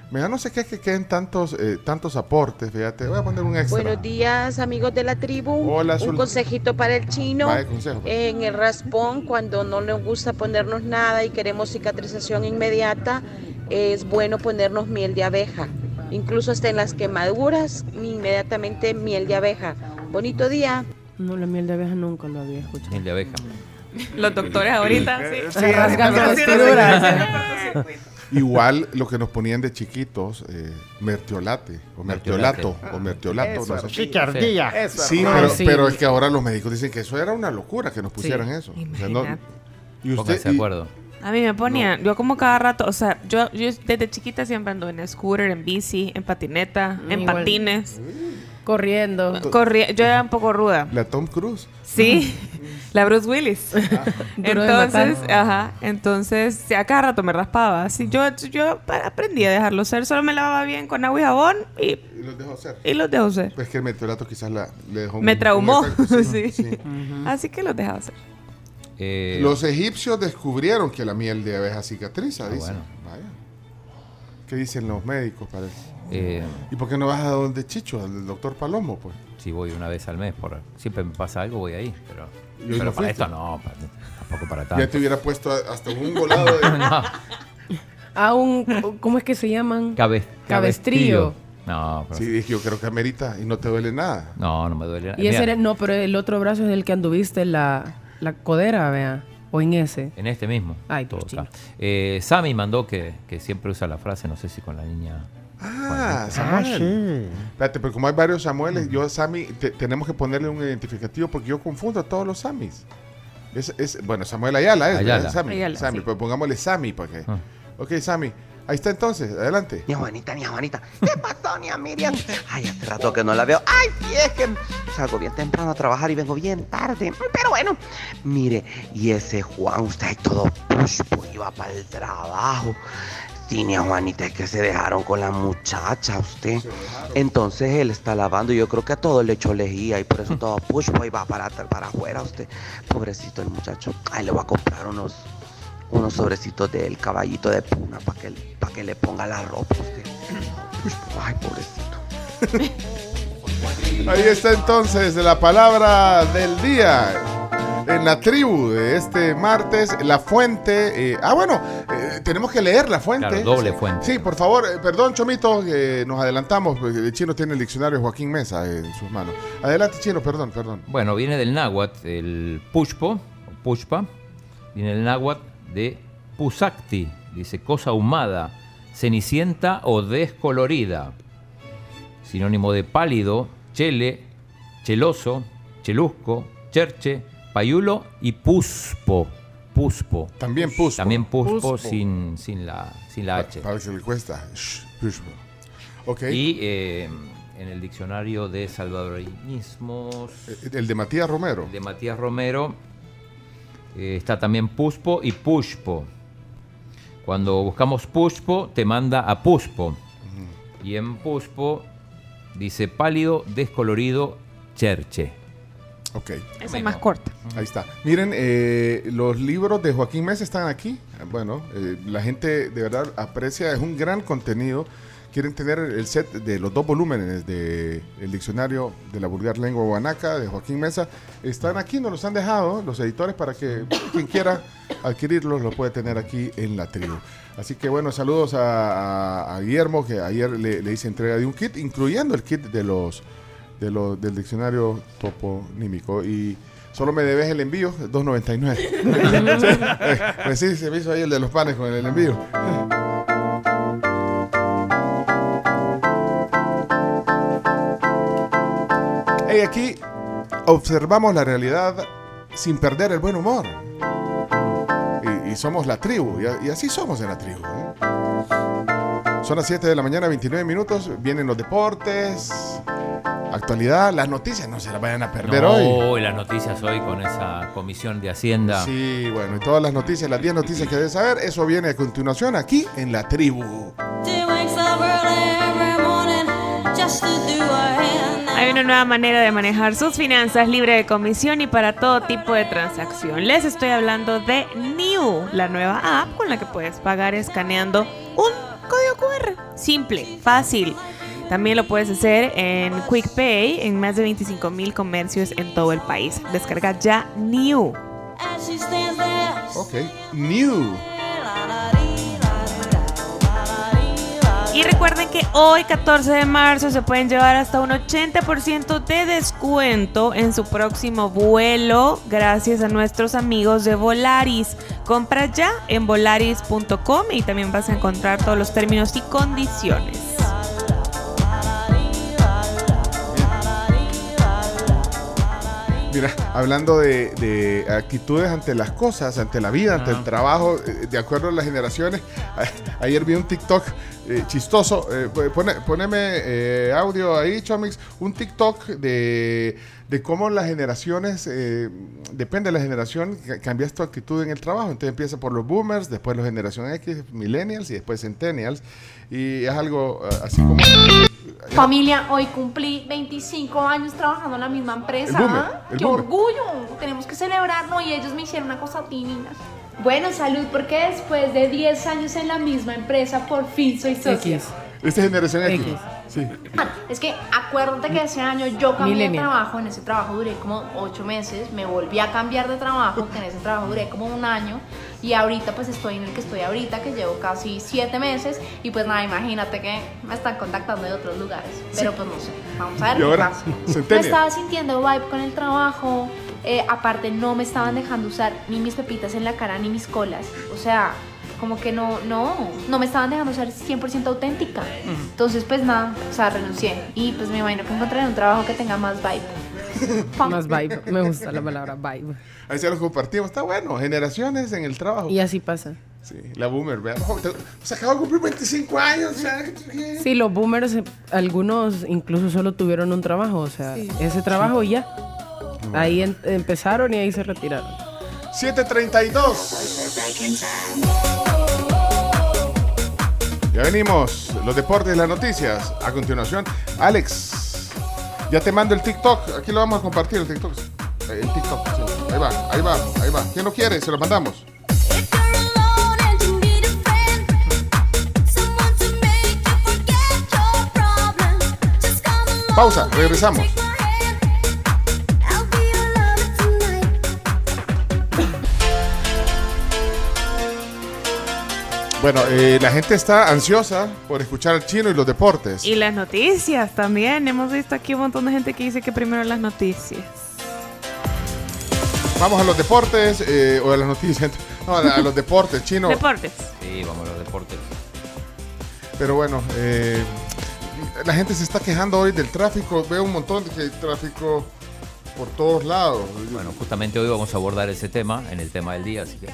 Zuleima. Mira, no sé qué que queden tantos, eh, tantos aportes. Fíjate, voy a poner un extra. Buenos días, amigos de la tribu. Hola, Un consejito para el chino. Vaya consejo, pues. En el raspón, cuando no nos gusta ponernos nada y queremos cicatrización inmediata, es bueno ponernos miel de abeja. Incluso hasta en las quemaduras, inmediatamente miel de abeja. Bonito día. No, la miel de abeja nunca lo había escuchado. Miel de abeja. *laughs* Los doctores ahorita, sí. Sí, vestiduras. cortocircuito. *laughs* Igual lo que nos ponían de chiquitos, eh, mertiolate, o mertiolato, o mertiolato, Eso, no sé. Chicardilla. Eso, Sí, pero, sí. pero es que ahora los médicos dicen que eso era una locura que nos pusieran eso. O sea, no- y usted, de acuerdo. A mí me ponían, yo como cada rato, o sea, yo, yo desde chiquita siempre ando en scooter, en bici, en patineta, en Igual. patines. Corriendo. Corri- yo era un poco ruda. La Tom Cruise. Sí, *laughs* la Bruce Willis. *laughs* De entonces, ajá, entonces a cada rato me raspaba. Así yo, yo aprendí a dejarlo ser, solo me lavaba bien con agua y jabón y, Y los dejo hacer. y los dejo ser. Pues que el meteorato quizás la, le dejó Me un traumó, *laughs* sí. sí. Así que los dejaba hacer. Eh, Los egipcios descubrieron que la miel de abeja cicatriza, Ah, dicen. bueno. Vaya. ¿Qué dicen los médicos, parece? Eh, ¿Y por qué no vas a donde Chicho, al doctor Palomo, pues? si voy una vez al mes, por, siempre me pasa algo, voy ahí. Pero, ¿Y hoy pero no para fuiste? esto no, para- tampoco para tanto. Ya te hubiera puesto hasta un *laughs* volado de... No, A un, ¿cómo es que se llaman? cabe- Cabestrillo. No, pero- Sí, dije, yo creo que amerita y no te duele nada. no, no me duele nada. Y ese era, no, pero el otro brazo es el que anduviste la, la codera, vea. O en ese. En este mismo. Ay, todo cochino. está. Eh, Sammy mandó que, que siempre usa la frase, no sé si con la niña. Ah, Samuel. Espérate, pero como hay varios Samueles, yo Sammy te- tenemos que ponerle un identificativo porque yo confundo a todos los Samis. Es, es- bueno, Samuel Ayala es. Sammy. Ayala, Sammy, sí. pero pongámosle Sammy para que. Ah. Ok, Sammy. Ahí está entonces, adelante. Ni Juanita, ni Juanita. ¿Qué pasó, ni a Miriam? Ay, hace rato que no la veo. Ay, sí, es que salgo bien temprano a trabajar y vengo bien tarde. Pero bueno, mire, y ese Juan, usted ahí todo puspo, iba para el trabajo. Sí, ni a Juanita, es que se dejaron con la muchacha, usted. Entonces él está lavando y yo creo que a todo le echó lejía y por eso todo puspo y va para, para afuera, usted. Pobrecito el muchacho. Ay, le voy a comprar unos unos sobrecitos del caballito de puna para que, pa' que le ponga la ropa usted. *clears throat* Ay, pobrecito. *laughs* Ahí está entonces la palabra del día. En la tribu de este martes, la fuente. eh, ah, bueno, eh, tenemos que leer la fuente. Claro, doble fuente. Sí, por favor, eh, perdón, Chomito, nos adelantamos. porque El chino tiene el diccionario Joaquín Mesa en sus manos. Adelante, chino, perdón, perdón. Bueno, viene del náhuatl, el pushpo, o pushpa, viene del náhuatl de pusacti, dice cosa ahumada, cenicienta o descolorida. Sinónimo de pálido, chele, cheloso, chelusco, cherche, payulo y puspo. Puspo. También puspo. También puspo, Puspo. Sin, sin, la, sin la H. Para que le cuesta. Puspo. Ok. Y eh, en el diccionario de salvadoreñismos El de Matías Romero. de Matías Romero eh, está también Puspo y Pushpo. Cuando buscamos Pushpo, te manda a Puspo. Y en Puspo dice pálido, descolorido, cherche. Ok. Esa es más corta. Ahí está. Miren, eh, los libros de Joaquín Mesa están aquí. Bueno, eh, la gente de verdad aprecia, es un gran contenido. Quieren tener el set de los dos volúmenes de el diccionario de la vulgar lengua guanaca de Joaquín Mesa. Están aquí, nos los han dejado los editores para que quien quiera adquirirlos lo puede tener aquí en la tribu. Así que bueno, saludos a, a- a Guillermo que ayer le, le hice entrega de un kit, incluyendo el kit de los, de los del diccionario toponímico y Solo me debes el envío, 2.99. *laughs* Sí, eh, pues sí, se me hizo ahí el de los panes con el envío. Hey, aquí observamos la realidad sin perder el buen humor. Y, somos la tribu, y, así somos en la tribu. ¿eh? Son las 7 de la mañana, 29 minutos. Vienen los deportes, actualidad, las noticias. No se las vayan a perder no, hoy. y las noticias hoy con esa comisión de Hacienda. Sí, bueno, y todas las noticias, las 10 noticias que debes saber, eso viene a continuación aquí en la tribu. Hay una nueva manera de manejar sus finanzas libre de comisión y para todo tipo de transacción. Les estoy hablando de New, la nueva app con la que puedes pagar escaneando un código QR. Simple, fácil. También lo puedes hacer en QuickPay en más de 25 mil comercios en todo el país. Descarga ya New. Ok, new. Recuerden que hoy, 14 de marzo, se pueden llevar hasta un 80% de descuento en su próximo vuelo gracias a nuestros amigos de Volaris. Compra ya en volaris.com y también vas a encontrar todos los términos y condiciones. Mira, hablando de, de actitudes ante las cosas, ante la vida, ante el trabajo, eh, de acuerdo a las generaciones. *laughs* Ayer vi un TikTok eh, chistoso. eh, pone- poneme eh, audio ahí, Chomix. Un TikTok de, de cómo las generaciones, eh, depende de la generación, ca- cambias tu actitud en el trabajo. Entonces empieza por los boomers, después los generación X, millennials y después centennials. Y es algo eh, así como... Familia, hoy cumplí 25 años trabajando en la misma empresa. El boomer, ¿ah? el ¡Qué boomer. orgullo! Tenemos que celebrarlo y ellos me hicieron una cosa divina. Bueno, salud, porque después de 10 años en la misma empresa, por fin soy socia. Esta es generación X. X. Sí. Es que acuérdate que ese año yo cambié Millennial. de trabajo, en ese trabajo duré como 8 meses, me volví a cambiar de trabajo, que en ese trabajo duré como un año, y ahorita pues estoy en el que estoy ahorita, que llevo casi 7 meses, y pues nada, imagínate que me están contactando de otros lugares, pero pues no sé, vamos a ver qué ahora, pasa. Me estaba sintiendo vibe con el trabajo, eh, aparte no me estaban dejando usar ni mis pepitas en la cara ni mis colas, o sea... Como que no, no, no me estaban dejando ser 100% auténtica. Entonces, pues nada, o sea, renuncié. Y pues me imagino que encontraré un trabajo que tenga más vibe. *laughs* Más vibe. Me gusta la palabra vibe. Ahí se los compartimos. Está bueno. Generaciones en el trabajo. Y así pasa. Sí, la boomer. Ojo, te- Se acaba de cumplir 25 años. o sea, ¿qué? Sí, los boomers, eh, algunos incluso solo tuvieron un trabajo, o sea, ese trabajo y ya. Ahí en- empezaron y ahí se retiraron. 732. Ya venimos. Los deportes, las noticias. A continuación, Alex. Ya te mando el TikTok. Aquí lo vamos a compartir, el TikTok. Eh, El TikTok. sí. Ahí va, ahí va, ahí va. ¿Quién lo quiere? Se lo mandamos. Pausa, regresamos. Bueno, eh, la gente está ansiosa por escuchar al chino y los deportes. Y las noticias también. Hemos visto aquí un montón de gente que dice que primero las noticias. Vamos a los deportes eh, o a las noticias. *laughs* No, a, a los deportes, chino. Deportes. Sí, vamos a los deportes. Pero bueno, eh, la gente se está quejando hoy del tráfico. Veo un montón de tráfico por todos lados. Bueno, justamente hoy vamos a abordar ese tema en el tema del día, así que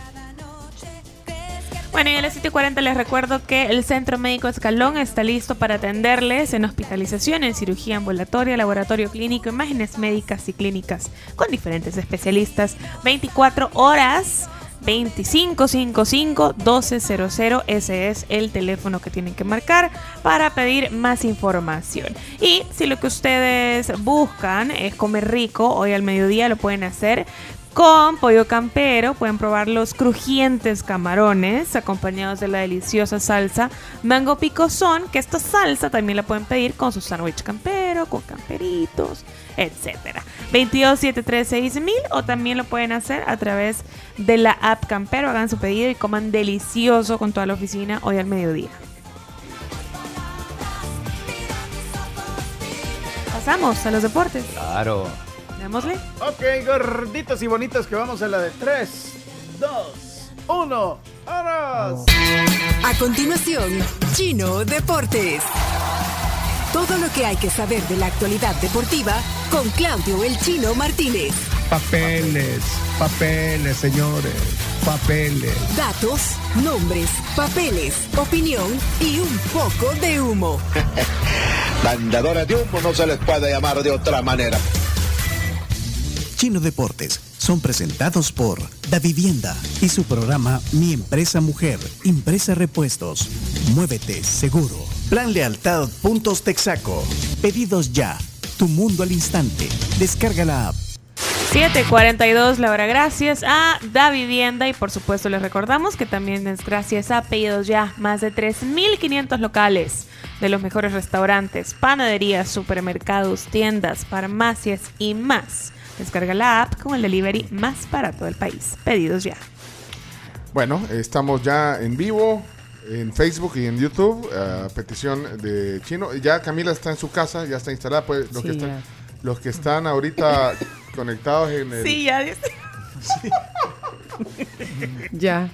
Bueno, y a las 7.40 les recuerdo que el Centro Médico Escalón está listo para atenderles en hospitalización, en cirugía ambulatoria, laboratorio clínico, imágenes médicas y clínicas con diferentes especialistas. 24 horas. 2555-1200, ese es el teléfono que tienen que marcar para pedir más información. Y si lo que ustedes buscan es comer rico, hoy al mediodía lo pueden hacer con pollo campero. Pueden probar los crujientes camarones acompañados de la deliciosa salsa mango picosón, que esta salsa también la pueden pedir con su sándwich campero, con camperitos, etcétera. 22736 mil o también lo pueden hacer a través de la app Campero. Hagan su pedido y coman delicioso con toda la oficina hoy al mediodía. Pasamos a los deportes. claro. Démosle. Ok, gorditos y bonitos, que vamos a la de 3, 2, 1. ¡Vámonos! A continuación, Chino Deportes. Todo lo que hay que saber de la actualidad deportiva con Claudio El Chino Martínez. Papeles, papeles, señores, papeles. Datos, nombres, papeles, opinión y un poco de humo. *laughs* Vendedores de humo no se les puede llamar de otra manera. Chino Deportes son presentados por Da Vivienda y su programa Mi Empresa Mujer, Impresa Repuestos. Muévete seguro. Plan Lealtad Puntos Texaco. Pedidos ya. Tu mundo al instante. Descarga la app. 742 la hora gracias a Da Vivienda y por supuesto les recordamos que también es gracias a Pedidos Ya, más de 3.500 locales de los mejores restaurantes, panaderías, supermercados, tiendas, farmacias y más. Descarga la app con el delivery más barato del país. Pedidos Ya. Bueno, estamos ya en vivo en Facebook y en YouTube a petición de Chino. Ya Camila está en su casa, ya está instalada. Pues los, Sí, que, están, ya. los que están ahorita *laughs* conectados en el... Sí, ya dice. *laughs* Ya.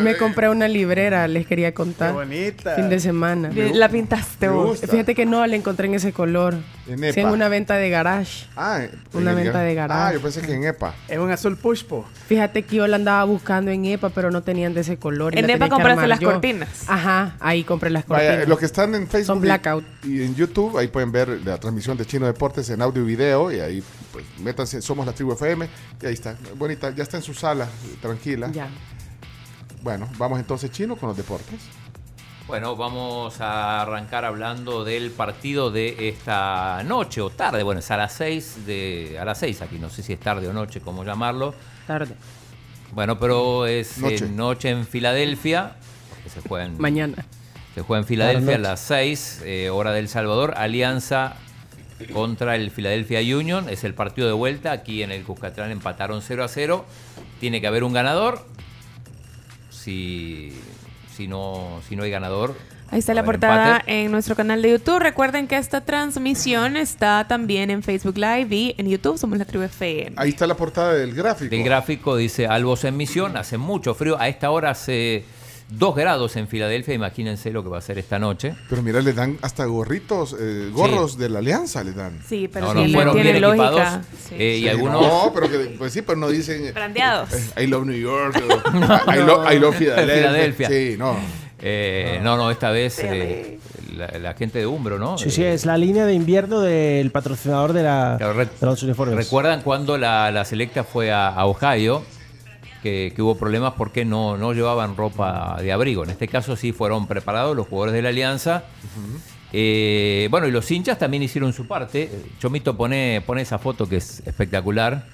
Me compré una librera, les quería contar. Qué bonita. Fin de semana. La pintaste vos. Fíjate que no la encontré en ese color. En Sí, en EPA. una venta de garage. Ah, en Una venta de garage. Ah, yo pensé que en EPA. Es un azul pushpo. Fíjate que yo la andaba buscando en EPA, pero no tenían de ese color. En EPA compraste las yo. cortinas. Ajá, ahí compré las cortinas. Vaya, los que están en Facebook Son y- blackout. Y, en YouTube, ahí pueden ver la transmisión de Chino Deportes en audio y video. Y ahí, pues, métanse, somos la tribu FM. Y ahí está, bonita, ya está en su sala, tranquila. Ya. Bueno, vamos entonces, Chino, con los deportes. Bueno, vamos a arrancar hablando del partido de esta noche o tarde. Bueno, es a las 6 de a las 6 aquí, no sé si es tarde o noche, cómo llamarlo. Tarde. Bueno, pero es Noche. en Filadelfia, que se juega en, Mañana. se juega en Filadelfia a las 6, eh, hora del Salvador, Alianza contra el Philadelphia Union, es el partido de vuelta, aquí en el Cuscatlán empataron 0 a 0, tiene que haber un ganador, si, si, no, si no hay ganador. Ahí está la portada empate. en nuestro canal de YouTube. Recuerden que esta transmisión está también en Facebook Live y en YouTube somos la tribu FM. Ahí está la portada del gráfico. Del gráfico dice Albos en misión, hace mucho frío, a esta hora hace 2 grados en Filadelfia, imagínense lo que va a ser esta noche. Pero mira, le dan hasta gorritos, eh, gorros de la alianza, le dan. Sí, pero No, no, fueron tiene bien lógica. equipados, Sí. eh, y Sí, algunos... No, pero que, pues sí, pero no dicen. eh, Brandeados. eh, I love New York. o, *laughs* I, love, I love. Philadelphia. Sí, no. Eh, no, no, esta vez eh, la, la gente de Umbro, ¿no? Sí, sí, es la línea de invierno del patrocinador de, la, Claro, re- de los uniformes. ¿Recuerdan cuando la, la selecta fue a, a Ohio? Que, que hubo problemas porque no, no llevaban ropa de abrigo. En este caso sí fueron preparados los jugadores de la Alianza. Eh, bueno, y los hinchas también hicieron su parte. Eh, Chomito pone, pone esa foto que es espectacular.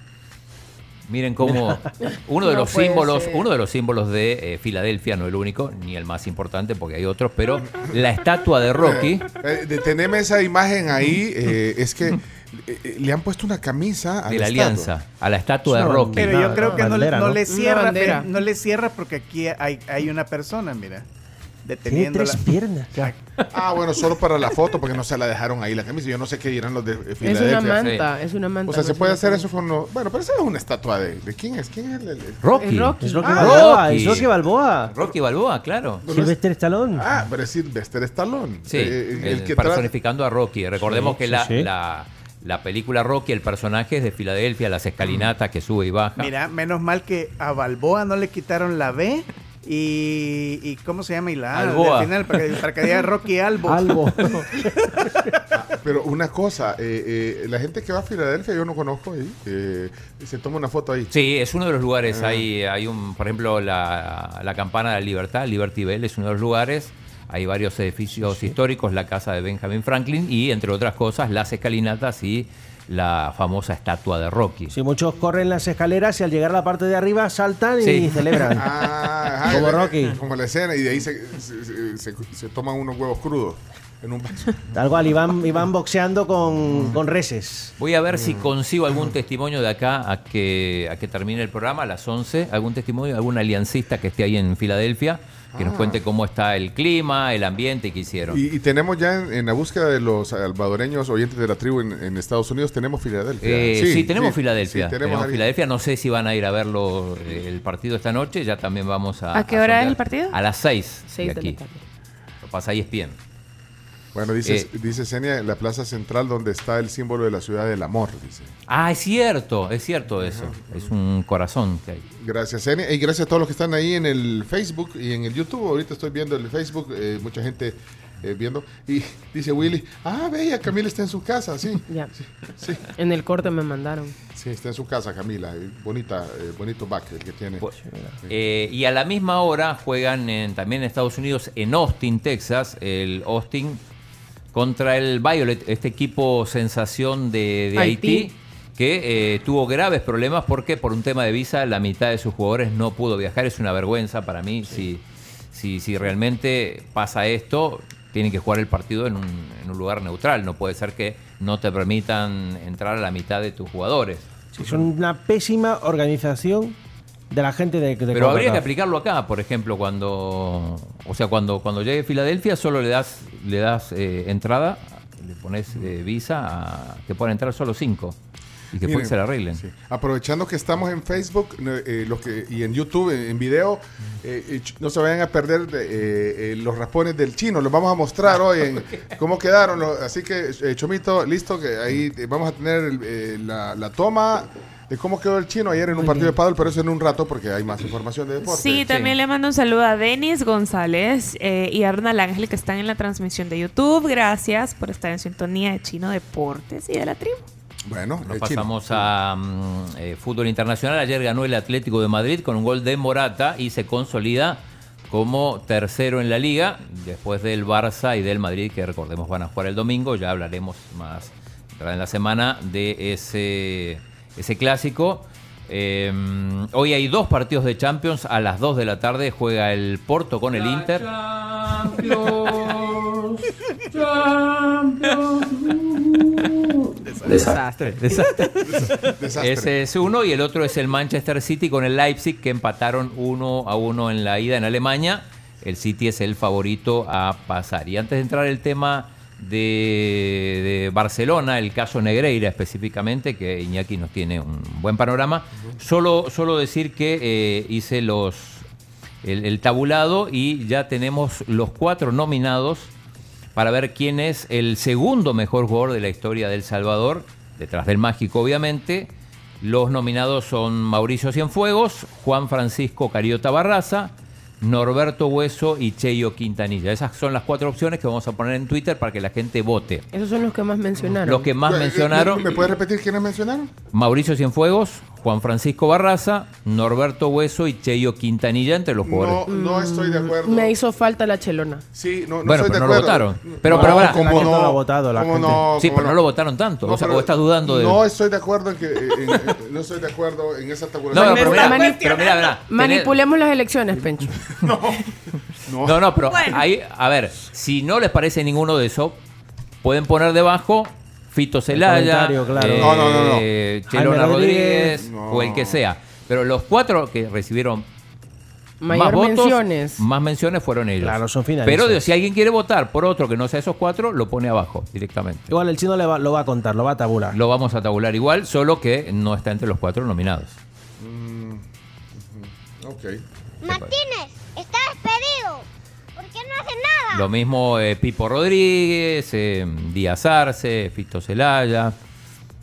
Miren cómo *laughs* uno de No los símbolos, ser. uno de los símbolos de eh, Filadelfia, no el único, ni el más importante porque hay otros, pero la estatua de Rocky. Eh, de tenerme esa imagen ahí, eh, es que *laughs* le han puesto una camisa a de la alianza, a la estatua de Rocky. Pero yo creo que no, bandera, no ¿no? le cierra, bandera. no le cierra porque aquí hay, hay una persona, mira, Tiene deteniendo tres piernas. Ah, bueno, solo para la foto, porque no se la dejaron ahí la camisa. Yo no sé qué dirán los de eh, Es una manta, es una manta. O sea, no se puede hacer eso con los... Bueno, pero esa es una estatua de... ¿De quién es? ¿Quién es el...? el- el- Rocky. Es Rocky. Es Rocky Ah, Balboa, Rocky. es Rocky Balboa. Rocky Balboa, claro. Sylvester Stallone. Ah, pero es Sylvester Stallone. Sí, Eh, el- que tra- personificando a Rocky. Recordemos Sí, que sí, la, sí. La, la película Rocky, el personaje es de Filadelfia, las escalinatas que sube y baja. Mira, menos mal que a Balboa no le quitaron la B y, y ¿cómo se llama? Y la Alboa. al final para que, para que diga Rocky Albo. Algo. *laughs* Pero una cosa, eh, eh, la gente que va a Filadelfia yo no conozco ahí. eh, se toma una foto ahí. Sí, es uno de los lugares. Ah. Hay, hay un, por ejemplo, la, la campana de la libertad, Liberty Bell, es uno de los lugares. Hay varios edificios históricos, la casa de Benjamin Franklin y, entre otras cosas, las escalinatas y la famosa estatua de Rocky. Si muchos corren las escaleras y al llegar a la parte de arriba saltan y Sí. celebran. *laughs* Ah, ajá, Como Rocky. Como la escena, y de ahí se, se- se- se- toman unos huevos crudos en un vaso. Tal cual, y van, y van boxeando con, con reses. Voy a ver si consigo algún testimonio de acá a que, a que termine el programa a las 11. Algún testimonio de algún aliancista que esté ahí en Filadelfia, que nos Ah. cuente cómo está el clima, el ambiente y qué hicieron. Y, y tenemos ya en, en la búsqueda de los salvadoreños oyentes de la tribu en, en Estados Unidos, tenemos Filadelfia. Eh, sí, tenemos sí, Filadelfia. sí, tenemos. Filadelfia. No sé si van a ir a verlo eh, el partido esta noche. Ya también vamos a. ¿A qué hora es el partido? A las 6. Seis de la aquí. tarde. Lo pasa ahí es bien. Bueno, dice, Eh. dice Senia, la plaza central donde está el símbolo de la ciudad del amor, dice. Ah, es cierto, es cierto eso. Es un corazón que hay. Gracias, Senia. Y gracias a todos los que están ahí en el Facebook y en el YouTube. Ahorita estoy viendo el Facebook, eh, mucha gente eh, viendo. Y *laughs* dice Willy, ah, veía, Camila está en su casa, sí. Ya. Sí, En el corte me mandaron. sí, está en su casa, Camila. Eh, Bonita, eh, bonito back el que tiene. Eh, y a la misma hora juegan en- también en Estados Unidos, en Austin, Texas, el Austin contra el Violet, este equipo sensación de, de Haití. Haití. que eh, tuvo graves problemas porque por un tema de visa la mitad de sus jugadores no pudo viajar. Es una vergüenza para mí. Si, si, si realmente pasa esto, tienen que jugar el partido en un, en un lugar neutral. No puede ser que no te permitan entrar a la mitad de tus jugadores. Sí, son una pésima organización de la gente de, de Pero habría que aplicarlo acá, por ejemplo, cuando, o sea, cuando cuando llegue a Filadelfia solo le das le das eh, entrada, le pones eh, visa, a, te pueden entrar solo cinco. y que Miren, se la arreglen. sí. Aprovechando que estamos en Facebook eh, los que, y en YouTube, en, en video, eh, eh, no se vayan a perder de, eh, eh, los raspones del chino. Los vamos a mostrar hoy en *laughs* cómo quedaron. los- así que, eh, Chomito, listo, que ahí eh, vamos a tener el, eh, la, la toma de cómo quedó el chino ayer en un partido de pádel, pero eso en un rato porque hay más información de deporte. Sí, también le mando un saludo a Denis González eh, y a Arnal Ángel que están en la transmisión de YouTube. Gracias por estar en sintonía de Chino Deportes y de la tribu. Bueno, Nos chino. pasamos a mm, eh, fútbol internacional. Ayer ganó el Atlético de Madrid con un gol de Morata y se consolida como tercero en la liga, después del Barça y del Madrid, que recordemos van a jugar el domingo. Ya hablaremos más en la semana de ese, ese clásico. Eh, hoy hay dos partidos de Champions. A las 2 de la tarde juega el Porto con el Inter. *laughs* Desastre, desastre. Desastre. Ese es uno y el otro es el Manchester City con el Leipzig que empataron uno a uno en la ida en Alemania. El City es el favorito a pasar. Y antes de entrar el tema de, Barcelona, el caso Negreira específicamente, que Iñaki nos tiene un buen panorama, solo, solo decir que eh, hice los el, el tabulado y ya tenemos los cuatro nominados para ver quién es el segundo mejor jugador de la historia del Salvador, detrás del mágico obviamente. Los nominados son Mauricio Cienfuegos, Juan Francisco Cariota Barraza, Norberto Hueso y Cheyo Quintanilla. Esas son las cuatro opciones que vamos a poner en Twitter para que la gente vote. Esos son los que más mencionaron. Los que más Eh, mencionaron, ¿Me, me puedes repetir quiénes mencionaron? Mauricio Cienfuegos, Juan Francisco Barraza, Norberto Hueso y Cheyo Quintanilla entre los No, jugadores. no estoy de acuerdo. Me hizo falta la chelona. Sí, no, no Bueno, estoy pero de no lo acuerdo. votaron. Pero, No, pero, pará. ¿cómo La gente no? no lo ha votado, la ¿Cómo gente. no? Sí, ¿Cómo pero no lo votaron tanto. No, o, sea, o estás dudando de. No estoy de acuerdo en que en- en- no estoy de acuerdo en esa No, tabulación. no, pero mira, Mani- pero mira, mira, tenés- Manipulemos las elecciones, Pencho. *laughs* No, no, pero ahí, a ver, si no les parece ninguno de eso, pueden poner debajo Fito Celaya, claro. eh, No, no, no, no. Chelona Jaime Rodríguez, o el que sea. Pero los cuatro que recibieron Mayor más votos, menciones. más menciones fueron ellos. Claro, son finalistas. Pero si alguien quiere votar por otro que no sea esos cuatro, lo pone abajo directamente. Igual el chino le va- lo va a contar, lo va a tabular. Lo vamos a tabular igual, solo que no está entre los cuatro nominados. Mm, ok. Martínez, está despedido. ¿Por qué no hace nada? Lo mismo eh, Pipo Rodríguez, eh, Díaz Arce, Fito Celaya.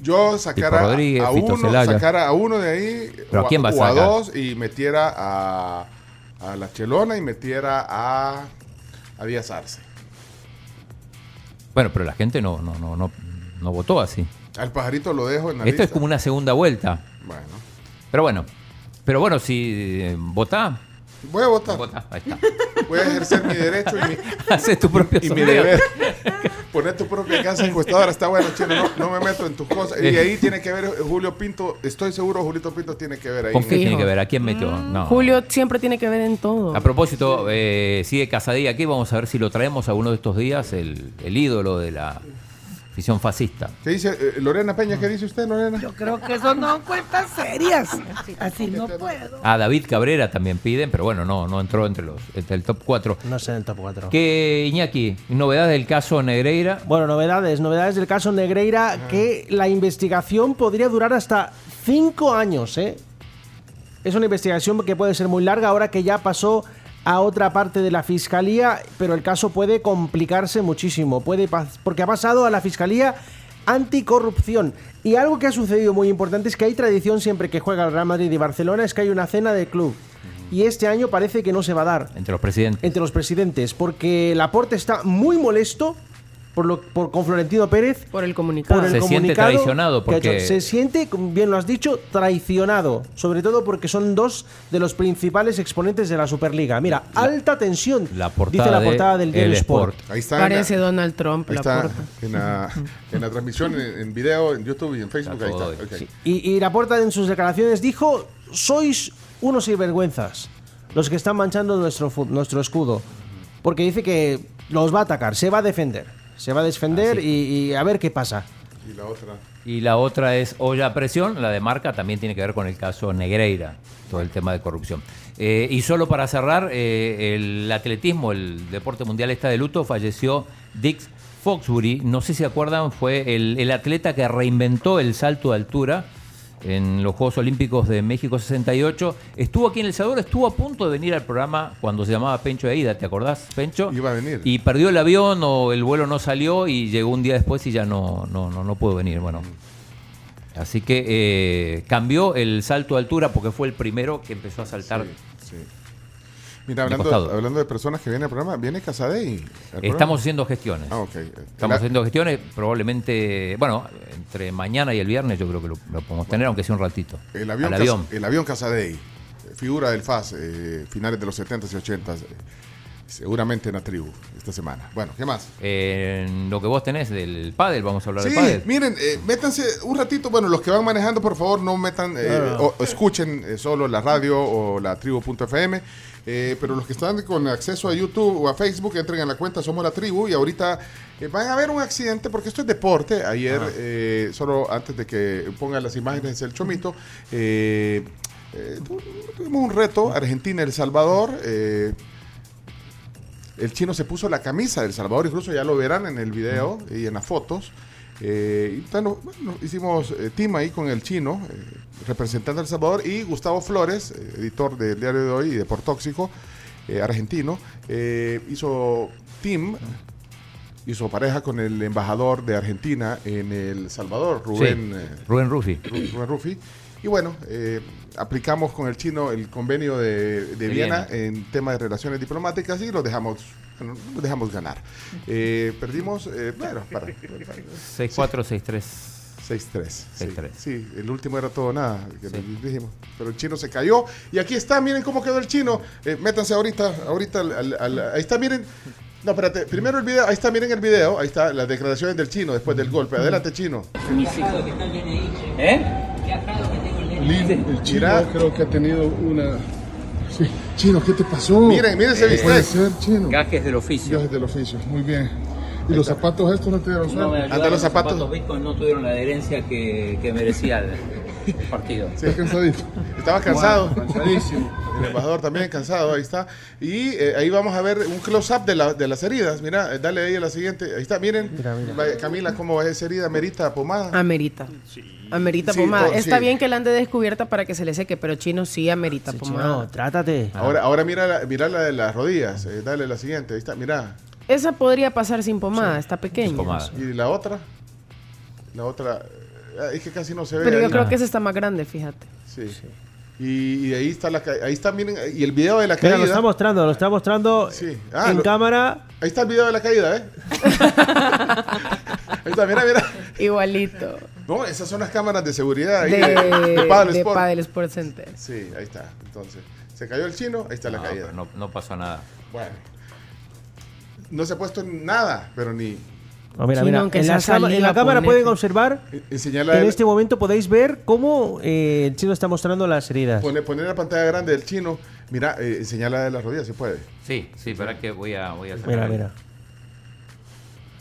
Yo sacara Pipo Rodríguez, a Fito uno, Celaya. sacara a uno de ahí ¿Pero a quién va a o a sacar? dos y metiera a, a la Chelona y metiera a, a Díaz Arce. Bueno, pero la gente no, no, no, no, no votó así. Al pajarito lo dejo en la Esto es como una segunda vuelta. Bueno, Pero bueno, pero bueno, si eh, votá, voy a votar. votá, ahí está. Voy a ejercer mi derecho y mi, Haces tu propio y mi sondeo. deber. Poner tu propia casa encuestadora está bueno, chino. No, no me meto en tus cosas. Y ahí tiene que ver Julio Pinto. Estoy seguro Julio Pinto tiene que ver ahí. ¿Con qué tiene que ver? ¿A quién metió? No. Julio siempre tiene que ver en todo. A propósito, eh, sigue Casadilla aquí. Vamos a ver si lo traemos a uno de estos días, el, el ídolo de la afición fascista. ¿Qué dice eh, Lorena Peña? ¿Qué dice usted, Lorena? Yo creo que eso no cuentas serias. Así no puedo. A David Cabrera también piden, pero bueno, no, no entró entre los entre el top 4. No sé en el top 4. ¿Qué, Iñaki? ¿Novedades del caso Negreira? Bueno, novedades, novedades del caso Negreira, que la investigación podría durar hasta cinco años, ¿eh? Es una investigación que puede ser muy larga ahora que ya pasó a otra parte de la fiscalía, pero el caso puede complicarse muchísimo, puede porque ha pasado a la fiscalía anticorrupción. Y algo que ha sucedido muy importante es que hay tradición siempre que juega el Real Madrid y Barcelona es que hay una cena de club. Y este año parece que no se va a dar Entre los presidentes. entre los presidentes, porque Laporte está muy molesto por lo, por, con Florentino Pérez. Por el comunicado. Por el Se siente traicionado porque- Se siente, bien lo has dicho, traicionado. Sobre todo porque son dos de los principales exponentes de la Superliga. Mira, alta tensión. La portada dice la de portada del diario El Sport. Sport. Ahí está. la- Parece Donald Trump, Ahí la está en la, en la transmisión, en, en video, en YouTube y en Facebook. Ahí está. sí. Y, y Laporta en sus declaraciones dijo: sois unos sinvergüenzas los que están manchando nuestro, nuestro escudo. Porque dice que los va a atacar, se va a defender. Se va a defender y, y a ver qué pasa. Y la otra. Y la otra es olla a presión, la de marca también tiene que ver con el caso Negreira, todo el tema de corrupción. Eh, y solo para cerrar, eh, el atletismo, el deporte mundial está de luto, falleció Dix Foxbury, no sé si se acuerdan, fue el, el atleta que reinventó el salto de altura en los Juegos Olímpicos de México 68. Estuvo aquí en El Salvador, estuvo a punto de venir al programa cuando se llamaba Pencho de Ida, ¿te acordás, Pencho? Iba a venir. Y perdió el avión o el vuelo no salió y llegó un día después y ya no, no, no, no pudo venir. Bueno. Así que eh, cambió el salto de altura porque fue el primero que empezó a saltar. Sí. Mira, hablando, hablando de personas que vienen al programa, viene Casadei. programa? Estamos haciendo gestiones. Ah, ok. Estamos La- haciendo gestiones, probablemente, bueno, entre mañana y el viernes yo creo que lo, lo podemos tener, aunque sea un ratito. El avión, Cas- avión. el avión Casadei, figura del FAS, eh, finales de los 70s y 80s, eh, seguramente en la tribu esta semana. Bueno, ¿qué más? Lo que vos tenés del pádel, vamos a hablar Sí, de pádel. miren, eh, métanse un ratito. Bueno, los que van manejando, por favor, no metan, eh, No, no. o, o escuchen eh, solo la radio o la tribu.fm. eh, pero los que están con acceso a YouTube o a Facebook, entren en la cuenta Somos la Tribu. Y ahorita eh, van a ver un accidente, porque esto es deporte. Ayer, eh, solo antes de que pongan las imágenes del Chomito, tu- tuvimos un reto: Argentina-El Salvador. eh, el chino se puso la camisa del Salvador, incluso ya lo verán en el video y en las fotos. Eh, y bueno, hicimos eh, team ahí con el chino, eh, representante del Salvador, y Gustavo Flores, eh, editor del Diario de Hoy y de Por Tóxico, eh, argentino, hizo team, hizo pareja con el embajador de Argentina en El Salvador, Rubén, Sí, Rubén Ruffi. Ru- Rubén Ruffi. Y bueno, eh, aplicamos con el chino el convenio de, de De Viena, Viena. en tema de relaciones diplomáticas y lo dejamos, dejamos ganar. Eh, perdimos, eh, bueno, para, 6-4, 6-3. 6-3. 6-3. Sí, el último era todo nada, que dijimos. Pero el chino se cayó. Y aquí está, miren cómo quedó el chino. Eh, métanse ahorita, ahorita, al- al- al- ahí está, miren. No, espérate, primero el video, ahí está, miren el video, ahí está las declaraciones del chino después del golpe. Adelante, chino. ¿Eh? El chino creo que ha tenido una... Chino, ¿qué te pasó? Miren, miren ese Eh, bistec. puede ser, chino. Gajes del oficio. Gajes del oficio, muy bien. ¿Y los zapatos estos no te dieron No suerte? me ayudaron, los zapatos Bitcoin no tuvieron la adherencia que, que merecía el *laughs* partido. Sí, cansadito. Estaba cansado. Bueno, cansadísimo. El embajador también cansado, ahí está. Y eh, ahí vamos a ver un close-up de, la- de las heridas. Mira, eh, dale ahí a la siguiente. Ahí está, miren. Camila, cómo es esa herida, merita pomada. Amerita. Amerita Sí, pomada. oh, Está sí. bien que la ande descubierta para que se le seque, pero chino sí amerita pomada. trátate. Ahora, ahora mira, la, mira la de las rodillas. eh, dale la siguiente. Ahí está, mira. Esa podría pasar sin pomada, está pequeña. Y la otra. La otra. eh, Es que casi no se ve. Pero yo ahí. creo que esa está más grande, fíjate. Sí. Y, y ahí está la ahí está, miren, y el video de la Mira, caída. lo está mostrando, lo está mostrando Ah, en lo- cámara. Ahí está el video de la caída, ¿eh? *laughs* ahí está, mira, mira. Igualito. No, esas son las cámaras de seguridad ahí De, de, de Paddle de Sport. Paddle Sport Center. Sí, ahí está. Entonces, se cayó el chino, ahí está la caída. pero no, no pasó nada. Bueno. No se ha puesto nada, pero ni. No, mira, mira, aunque en, la en la cámara ponete. pueden observar. Enseñala En el- este momento podéis ver cómo eh, el chino está mostrando las heridas. Poner, poner la pantalla grande del chino. Mira, eh, enseñala de las rodillas, si puede. Sí, sí, para que voy a, voy a sacar Mira, mira.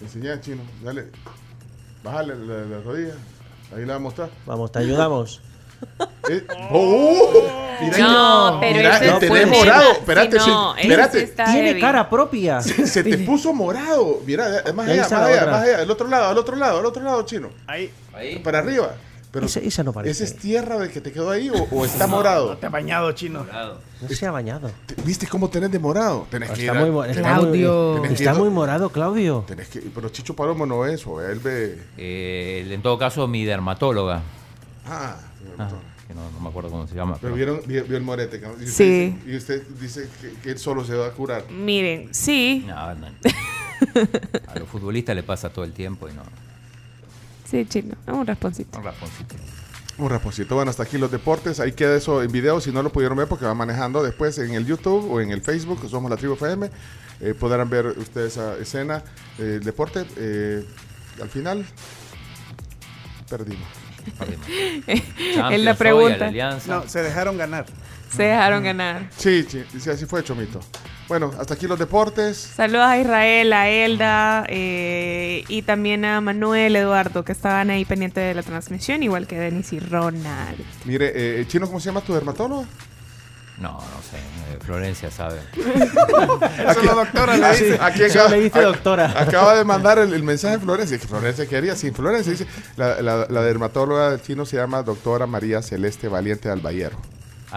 Enseña, chino. Dale. Bájale la, la rodilla. Ahí la va a mostrar. Vamos, te ayudamos. *laughs* Eh, ¡oh! Mira, No, pero mira, tenés fue morado. Espérate, no, está Tiene cara propia. Se, se te puso morado. Mira, más ahí allá, más allá, más allá. El otro lado, al otro lado, al otro lado, chino. Ahí. Para arriba. Pero Esa, esa no parece. ¿Esa es tierra de que te quedó ahí o, o está morado? Te ha bañado, chino. No se ha bañado. Te- ¿Viste cómo tenés de morado? Tenés que ir Está a- muy, tenés- Claudio. tenés está ir- muy morado, Claudio. tenés que- pero Chicho Palomo no es, o él ve. Eh, en todo caso, mi dermatóloga. Ah, Ah, que no, no me acuerdo cómo se llama. pero pero- vieron, vio, vio el morete. ¿no? Y usted Sí. dice- y usted dice que, que él solo se va a curar. Miren, sí. No, no. *laughs* A los futbolistas le pasa todo el tiempo y no. Sí, chino. Un rasponcito. Un rasponcito. Un rasponcito. Bueno, hasta aquí los deportes. Ahí queda eso en video. Si no lo pudieron ver, porque va manejando después en el YouTube o en el Facebook, que somos la Tribu FM. eh, podrán ver ustedes esa escena. eh, el deporte. eh, al final, perdimos. Perdimos. *laughs* es la pregunta. la. No, se dejaron ganar. Se dejaron ganar. Sí, sí, sí, así fue, Chomito. Bueno, hasta aquí los deportes. Saludos a Israel, a Elda eh, y también a Manuel, Eduardo, que estaban ahí pendientes de la transmisión, igual que Denis y Ronald. Mire, eh, Chino, ¿cómo se llama tu dermatólogo? No, no sé. eh, Florencia sabe. *laughs* Eso la doctora le dice. Aquí acaba, le dice doctora. acaba de mandar el, el mensaje Florencia. que Florencia quería, sin Florencia dice, la, la- la dermatóloga del chino se llama doctora María Celeste Valiente Albayero.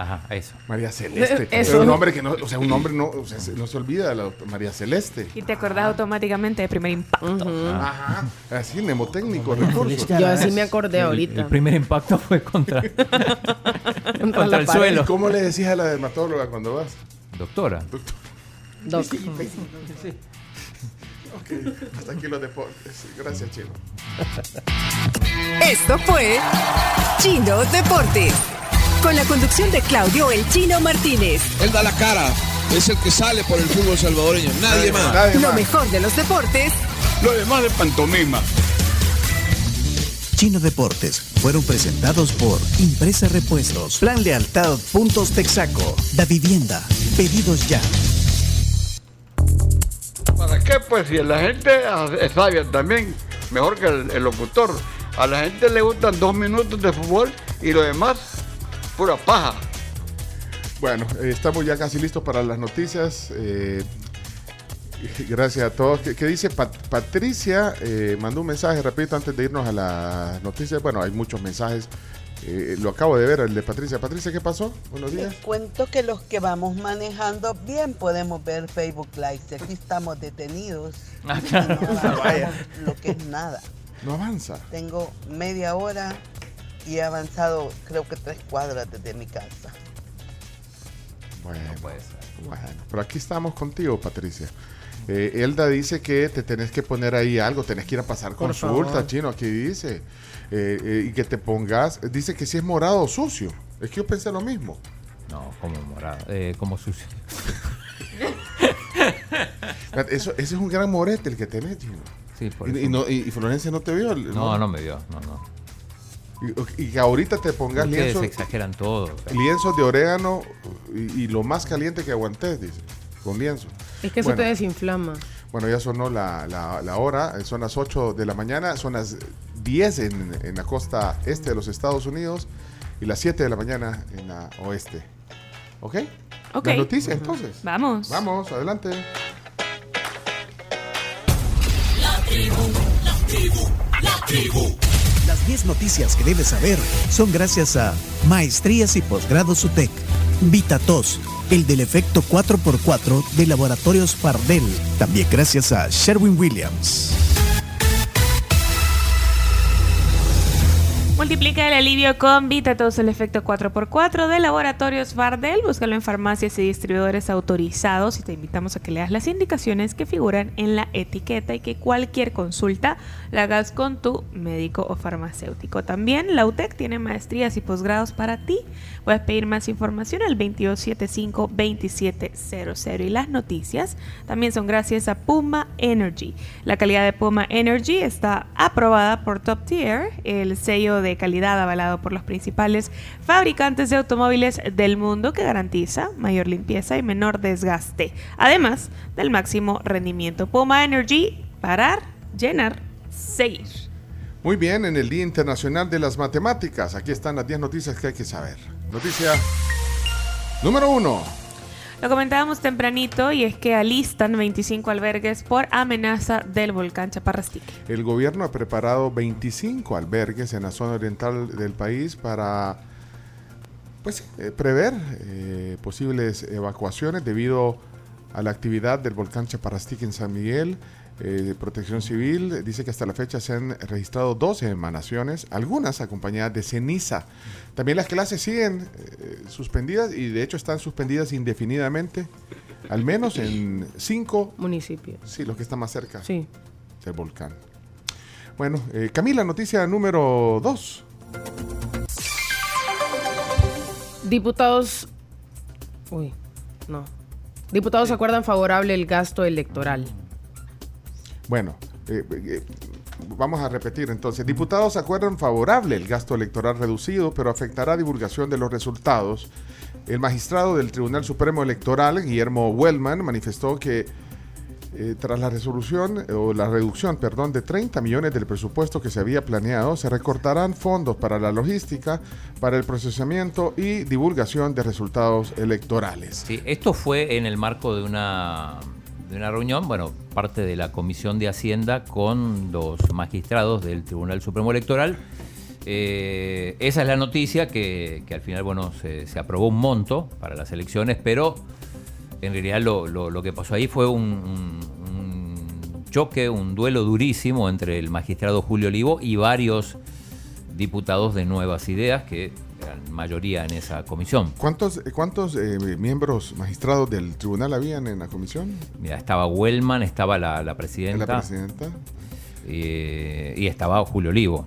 Ajá, eso. María Celeste. Eso. Pero un nombre que no, o sea, un nombre no, o sea, se- no se olvida de la doctora María Celeste. Y te acordás automáticamente de primer impacto. Ajá. Así, mnemotécnico, recurso. Yo así me acordé El, ahorita. el primer impacto fue contra, *laughs* *laughs* contra el pared. suelo. ¿Cómo le decís a la dermatóloga cuando vas? Doctora. Doc. Ok, hasta aquí los deportes. Gracias, Chino. Esto fue Chino Deportes. Con la conducción de Claudio El Chino Martínez. Él da la cara, es el que sale por el fútbol salvadoreño, nadie más. Nadie Lo más. mejor de los deportes Lo demás de pantomima. Chino Deportes fueron presentados por Impresa Repuestos, Plan Lealtad Puntos Texaco, Da Vivienda, Pedidos Ya. ¿Para qué? Pues si la gente es sabia también, mejor que el, el locutor. A la gente le gustan dos minutos de fútbol y lo demás, pura paja. Bueno, eh, estamos ya casi listos para las noticias. eh, gracias a todos. ¿Qué, qué dice Pat- Patricia? Eh, mandó un mensaje, repito, antes de irnos a las noticias. Bueno, hay muchos mensajes. Eh, lo acabo de ver, el de Patricia. Patricia, ¿qué pasó? Buenos días. Les cuento que los que vamos manejando bien podemos ver Facebook Live. Aquí estamos detenidos. Ah, no *laughs* lo que es nada. No avanza. Tengo media hora y he avanzado creo que tres cuadras desde mi casa. Bueno, puede ser. bueno, pero aquí estamos contigo, Patricia. Eh, Elda dice que te tenés que poner ahí algo, tenés que ir a pasar Por consulta, favor. chino, aquí dice. Eh, eh, y que te pongas, dice que si es morado o sucio. Es que yo pensé lo mismo. No, como morado. Eh, como sucio. Eso, ese es un gran morete el que tenés, chino. Sí, por Y, eso. y no, y, y Florencia no te vio. No, no me vio. No, no. Y, y que ahorita te pongas Ustedes lienzos, exageran todo. lienzos de orégano y, y lo más caliente que aguantes, dice. Con lienzo. Es que eso Bueno. te desinflama. Bueno, ya sonó la, la- la hora, eh, son las 8 de la mañana, son las 10 en, en la costa este de los Estados Unidos y las 7 de la mañana en la oeste. ¿Ok? Ok. Las noticias entonces. Vamos. Vamos, adelante. La tribu, la tribu, la tribu. Las 10 noticias que debes saber son gracias a Maestrías y Posgrados UTEC, VitaTos, el del efecto 4x4 de Laboratorios Pardel, también gracias a Sherwin Williams. Multiplica el alivio con Vitatos, el efecto 4x4 de Laboratorios Bardel. Búscalo en farmacias y distribuidores autorizados y te invitamos a que leas las indicaciones que figuran en la etiqueta y que cualquier consulta la hagas con tu médico o farmacéutico. También la UTEC tiene maestrías y posgrados para ti. Puedes pedir más información al 2275-2700. Y las noticias también son gracias a Puma Energy. La calidad de Puma Energy está aprobada por Top Tier, el sello de calidad avalado por los principales fabricantes de automóviles del mundo que garantiza mayor limpieza y menor desgaste, además del máximo rendimiento. Puma Energy, parar, llenar, seguir. Muy bien, en el Día Internacional de las Matemáticas, aquí están las 10 noticias que hay que saber. Noticia número 1. Lo comentábamos tempranito y es que alistan 25 albergues por amenaza del volcán Chaparrastique. El gobierno ha preparado 25 albergues en la zona oriental del país para pues, eh, prever eh, posibles evacuaciones debido a la actividad del volcán Chaparrastique en San Miguel. Eh, Protección Civil dice que hasta la fecha se han registrado 12 emanaciones, algunas acompañadas de ceniza. También las clases siguen eh, suspendidas y de hecho están suspendidas indefinidamente, al menos en cinco municipios. Sí, los que están más cerca Sí. del volcán. Bueno, eh, Camila, noticia número 2. Diputados. Uy, no. Diputados acuerdan favorable el gasto electoral. Bueno, eh, eh, vamos a repetir entonces. Diputados acuerdan favorable el gasto electoral reducido, pero afectará divulgación de los resultados. El magistrado del Tribunal Supremo Electoral, Guillermo Wellman, manifestó que Eh, tras la resolución eh, o la reducción, perdón, de 30 millones del presupuesto que se había planeado, se recortarán fondos para la logística, para el procesamiento y divulgación de resultados electorales. Sí, esto fue en el marco de una, de una reunión, bueno, parte de la Comisión de Hacienda con los magistrados del Tribunal Supremo Electoral. Eh, esa es la noticia que, que al final, bueno, se, se aprobó un monto para las elecciones, pero en realidad lo, lo- lo que pasó ahí fue un, un- choque, un duelo durísimo entre el magistrado Julio Olivo y varios diputados de Nuevas Ideas, que mayoría en esa comisión. ¿Cuántos, cuántos eh, miembros magistrados del tribunal habían en la comisión? Mira, estaba Wellman, estaba la, la presidenta. La presidenta. eh, y estaba Julio Olivo.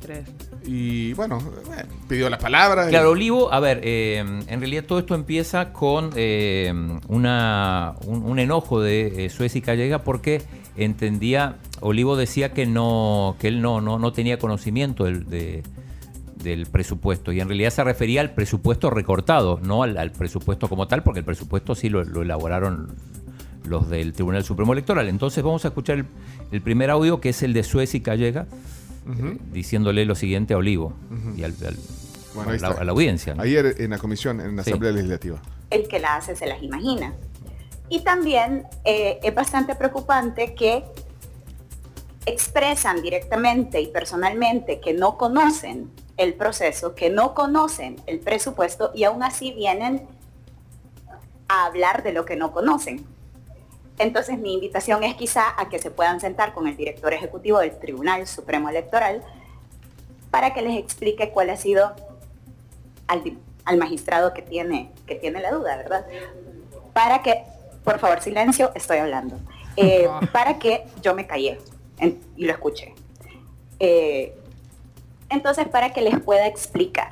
Tres. Y bueno, eh, pidió la palabra. Claro, y- Olivo, a ver, eh, en realidad todo esto empieza con eh, una, un, un enojo de eh, Suez y Callega porque entendía, Olivo decía que no, que él no, no, no tenía conocimiento del, de- del presupuesto y en realidad se refería al presupuesto recortado, no al, al presupuesto como tal, porque el presupuesto sí lo, lo elaboraron los del Tribunal Supremo Electoral. Entonces vamos a escuchar el, el primer audio que es el de Suez y Callega, eh, diciéndole lo siguiente a Olivo y al, al- Bueno, a, la, está. a la audiencia. ¿no? Ayer en la comisión, en la Sí. Asamblea Legislativa. el que la hace se las imagina. Y también eh, es bastante preocupante que expresan directamente y personalmente que no conocen el proceso, que no conocen el presupuesto y aún así vienen a hablar de lo que no conocen. Entonces mi invitación es quizá a que se puedan sentar con el director ejecutivo del Tribunal Supremo Electoral para que les explique cuál ha sido al, magistrado que tiene, que tiene la duda, ¿verdad? Para que, por favor, silencio, estoy hablando. Eh, para que yo me callé en- y lo escuché. Eh, entonces, para que les pueda explicar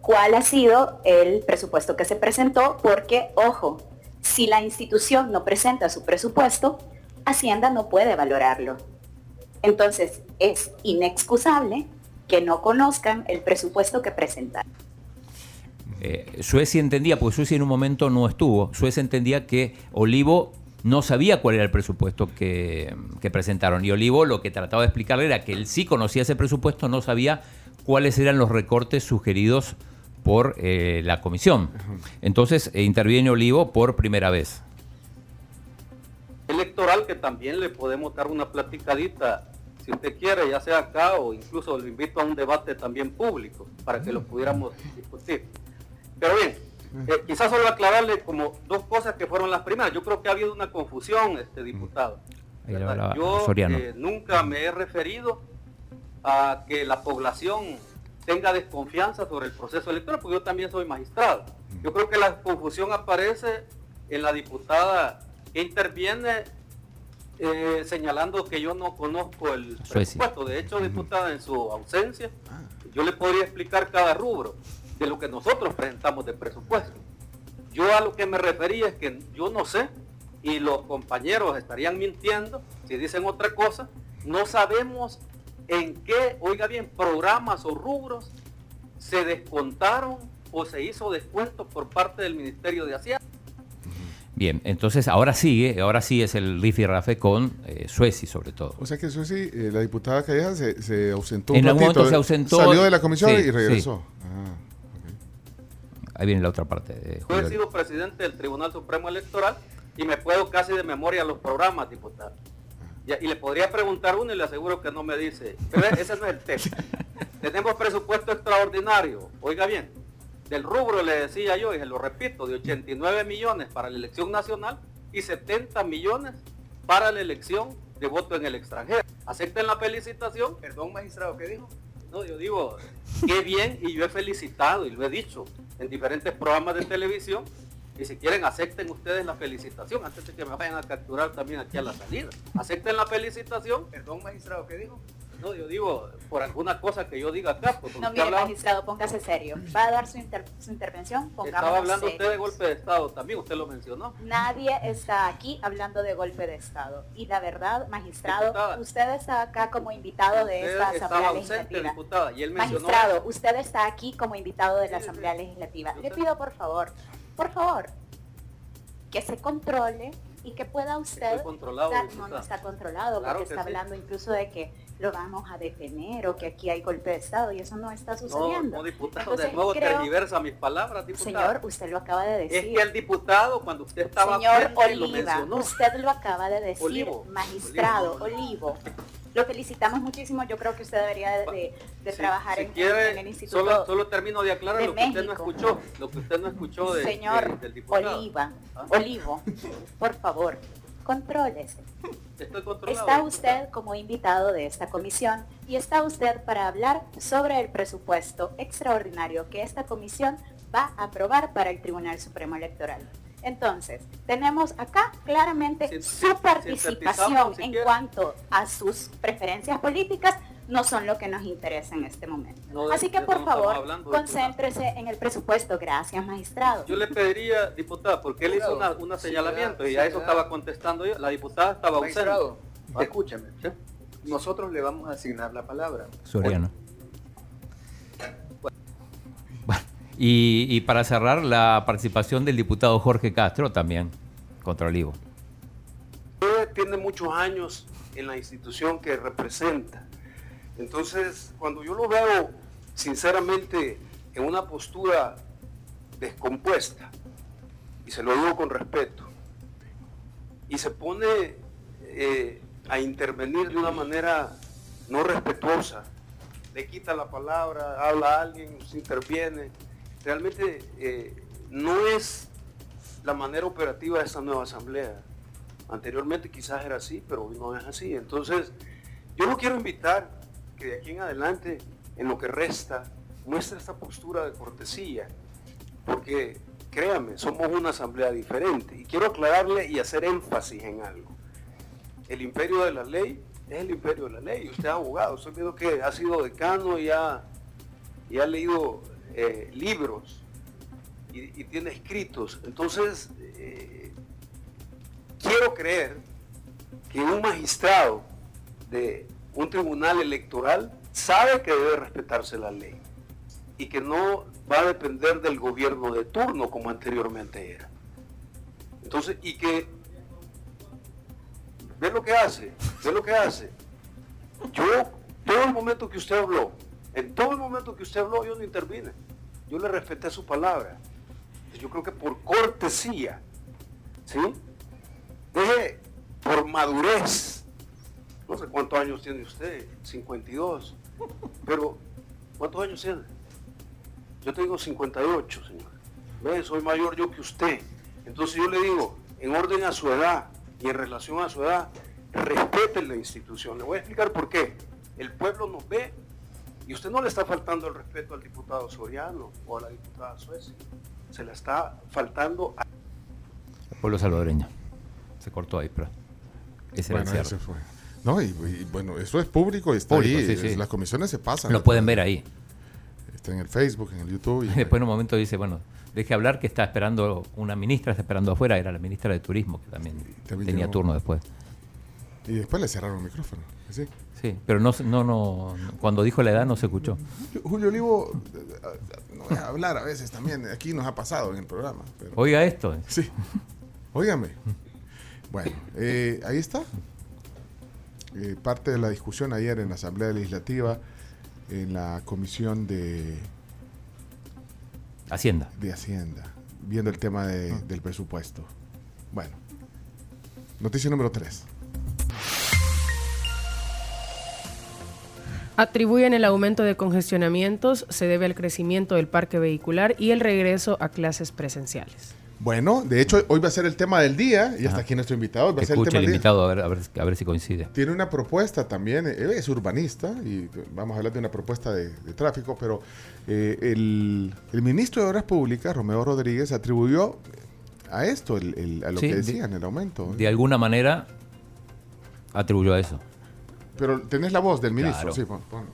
cuál ha sido el presupuesto que se presentó, porque, ojo, si la institución no presenta su presupuesto, Hacienda no puede valorarlo. Entonces, es inexcusable que no conozcan el presupuesto que presentaron. Eh, Suecia entendía, porque Suecia en un momento no estuvo, Suecia entendía que Olivo no sabía cuál era el presupuesto que, que presentaron. Y Olivo lo que trataba de explicarle era que él sí conocía ese presupuesto, no sabía cuáles eran los recortes sugeridos por eh, la comisión. Entonces eh, interviene Olivo por primera vez. electoral que también le podemos dar una platicadita, si usted quiere, ya sea acá o incluso lo invito a un debate también público para que lo pudiéramos discutir. Pero bien, eh, quizás solo aclararle como dos cosas que fueron las primeras. Yo creo que ha habido una confusión, este diputado. Yo eh, nunca me he referido a que la población tenga desconfianza sobre el proceso electoral, porque yo también soy magistrado. Yo creo que la confusión aparece en la diputada que interviene eh, señalando que yo no conozco el Suecia. presupuesto. De hecho, diputada, en su ausencia, yo le podría explicar cada rubro de lo que nosotros presentamos de presupuesto. Yo a lo que me refería es que yo no sé, y los compañeros estarían mintiendo si dicen otra cosa, no sabemos en qué, oiga bien, programas o rubros se descontaron o se hizo descuento por parte del Ministerio de Hacienda. Bien, entonces ahora sigue, ahora sí es el rifirrafe con eh, Suecia sobre todo. O sea que sí, eh, la diputada Calleja se, se ausentó En un algún ratito, momento se ausentó. Salió de la comisión Sí, y regresó. sí. Ah. Ahí viene la otra parte. de Yo he sido presidente del Tribunal Supremo Electoral y me puedo casi de memoria los programas, diputado. Y le podría preguntar uno y le aseguro que no me dice. Pero ese no es el tema. *laughs* Tenemos presupuesto extraordinario. Oiga bien, del rubro le decía yo, y se lo repito, de 89 millones para la elección nacional y 70 millones para la elección de voto en el extranjero. Acepten la felicitación. Perdón, magistrado, ¿qué dijo? No, yo digo, qué bien, y yo he felicitado, y lo he dicho en diferentes programas de televisión, y si quieren acepten ustedes la felicitación, antes de que me vayan a capturar también aquí a la salida. Acepten la felicitación. Perdón, magistrado, ¿qué dijo? No, yo digo, por alguna cosa que yo diga acá. Pues, No, mire, hablaba- magistrado, póngase serio. Va a dar su, inter- su intervención, estaba hablando usted de golpe de Estado también, usted lo mencionó. Nadie está aquí hablando de golpe de Estado. Y la verdad, magistrado, Diputada. usted está acá como invitado de esta Asamblea ausente, Legislativa. diputada, y él mencionó... Magistrado, usted está aquí como invitado de la Asamblea Legislativa. Le pido por favor, por favor, que se controle y que pueda usted Estoy controlado, dar- no, no está controlado Claro porque que está sí. hablando incluso de que lo vamos a detener o que aquí hay golpe de estado y eso no está sucediendo. no, diputado, Entonces, de nuevo creo- tergiversa mis palabras, diputado. Señor, usted lo acaba de es decir. que el diputado, cuando usted estaba Señor lo Oliva, usted lo acaba de decir, Olivo, magistrado Olivo. Lo felicitamos muchísimo. Yo creo que usted debería de, de- de Si- trabajar si en, quiere, en el instituto. Solo, solo termino de aclarar de lo que usted no escuchó, lo que usted no escuchó de, Señor de- del diputado. Ah. Oliva, Olivo, por favor, contrólese. Está usted como invitado de esta comisión y está usted para hablar sobre el presupuesto extraordinario que esta comisión va a aprobar para el Tribunal Supremo Electoral. Entonces, tenemos acá claramente su participación si en cuanto a sus preferencias políticas no son lo que nos interesa en este momento. No, Así que por favor, concéntrese en el presupuesto. Gracias, magistrado. Yo le pediría, diputada, porque él hizo una, una señalamiento y a eso estaba contestando yo. La diputada estaba ausente. Magistrado, escúchame. Nosotros le vamos a asignar la palabra. Soriano. Y, y para cerrar, la participación del diputado Jorge Castro también contra Olivo. Usted tiene muchos años en la institución que representa. Entonces, cuando yo lo veo sinceramente en una postura descompuesta, y se lo digo con respeto, y se pone eh, a intervenir de una manera no respetuosa, le quita la palabra, habla a alguien, se interviene, realmente eh, no es la manera operativa de esta nueva asamblea. Anteriormente quizás era así, pero hoy no es así. Entonces, yo lo quiero invitar que de aquí en adelante, en lo que resta, muestre esta postura de cortesía, porque créame, somos una asamblea diferente. Y quiero aclararle y hacer énfasis en algo. El imperio de la ley es el imperio de la ley. Usted es abogado, viendo que ha sido decano y ha, y ha leído eh, libros y, y tiene escritos. Entonces, eh, quiero creer que un magistrado de un tribunal electoral sabe que debe respetarse la ley y que no va a depender del gobierno de turno como anteriormente era. Entonces, y que ve lo que hace, ve lo que hace. Yo, todo el momento que usted habló, en todo el momento que usted habló, yo no intervine. Yo le respeté su palabra. Yo creo que por cortesía, ¿sí? Deje por madurez. No sé cuántos años tiene usted, 52. Pero, ¿cuántos años tiene? Yo tengo 58, señor. ¿Ve? Soy mayor yo que usted. Entonces yo le digo, en orden a su edad y en relación a su edad, respeten la institución. Le voy a explicar por qué. El pueblo nos ve y usted no le está faltando el respeto al diputado Soriano o a la diputada Suecia. Se le está faltando a El pueblo salvadoreño. Se cortó ahí, pero ese era el Bueno, cierre. ese fue. No, y, y bueno, eso es público y está Público, ahí. sí, sí. es- Las comisiones se pasan. Lo pueden ver ahí. Está en el Facebook, en el YouTube. y- *laughs* Después en un momento dice, bueno, deje hablar que está esperando, una ministra está esperando afuera, era la ministra de Turismo, que también, También tenía llegó. turno después. Y después le cerraron el micrófono. ¿sí? Sí, pero no, no, no, cuando dijo la edad no se escuchó. Julio Olivo, no voy a hablar a veces también, aquí nos ha pasado en el programa. pero- Oiga esto. Sí. Óigame. Bueno, eh, ahí está. Eh, parte de la discusión ayer en la Asamblea Legislativa, en la Comisión de Hacienda. de Hacienda, viendo el tema de- del presupuesto. Bueno, noticia número 3. Atribuyen el aumento de congestionamientos se debe al crecimiento del parque vehicular y el regreso a clases presenciales. Bueno, de hecho, hoy va a ser el tema del día, y hasta aquí nuestro invitado. Va a ser el tema el del día. invitado a ver, a, ver, a ver si coincide. Tiene una propuesta también, eh, es urbanista, y vamos a hablar de una propuesta de, de tráfico, pero eh, el, el ministro de Obras Públicas, Romeo Rodríguez, atribuyó a esto, el- a lo Sí, que de- decían, el aumento. De alguna manera atribuyó a eso. Pero tenés la voz del ministro, Claro. sí, pon- pon.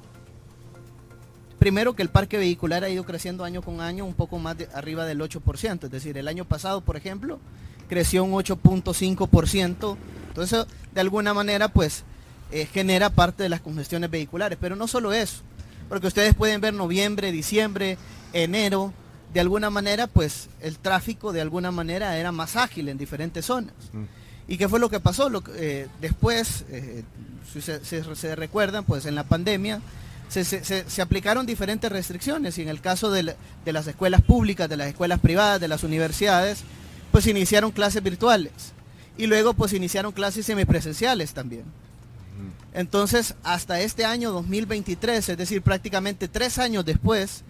Primero que el parque vehicular ha ido creciendo año con año un poco más de, arriba del 8%, es decir, el año pasado, por ejemplo, creció un 8.5%, entonces de alguna manera pues eh, genera parte de las congestiones vehiculares, pero no solo eso, porque ustedes pueden ver noviembre, diciembre, enero, de alguna manera pues el tráfico de alguna manera era más ágil en diferentes zonas. ¿Y qué fue lo que pasó? Lo, eh, después, eh, si se, se- se recuerdan, pues en la pandemia se, se- se- se aplicaron diferentes restricciones y en el caso de, la- de las escuelas públicas, de las escuelas privadas, de las universidades, pues iniciaron clases virtuales y luego pues iniciaron clases semipresenciales también. Entonces, hasta este año 2023, es decir, prácticamente tres años después,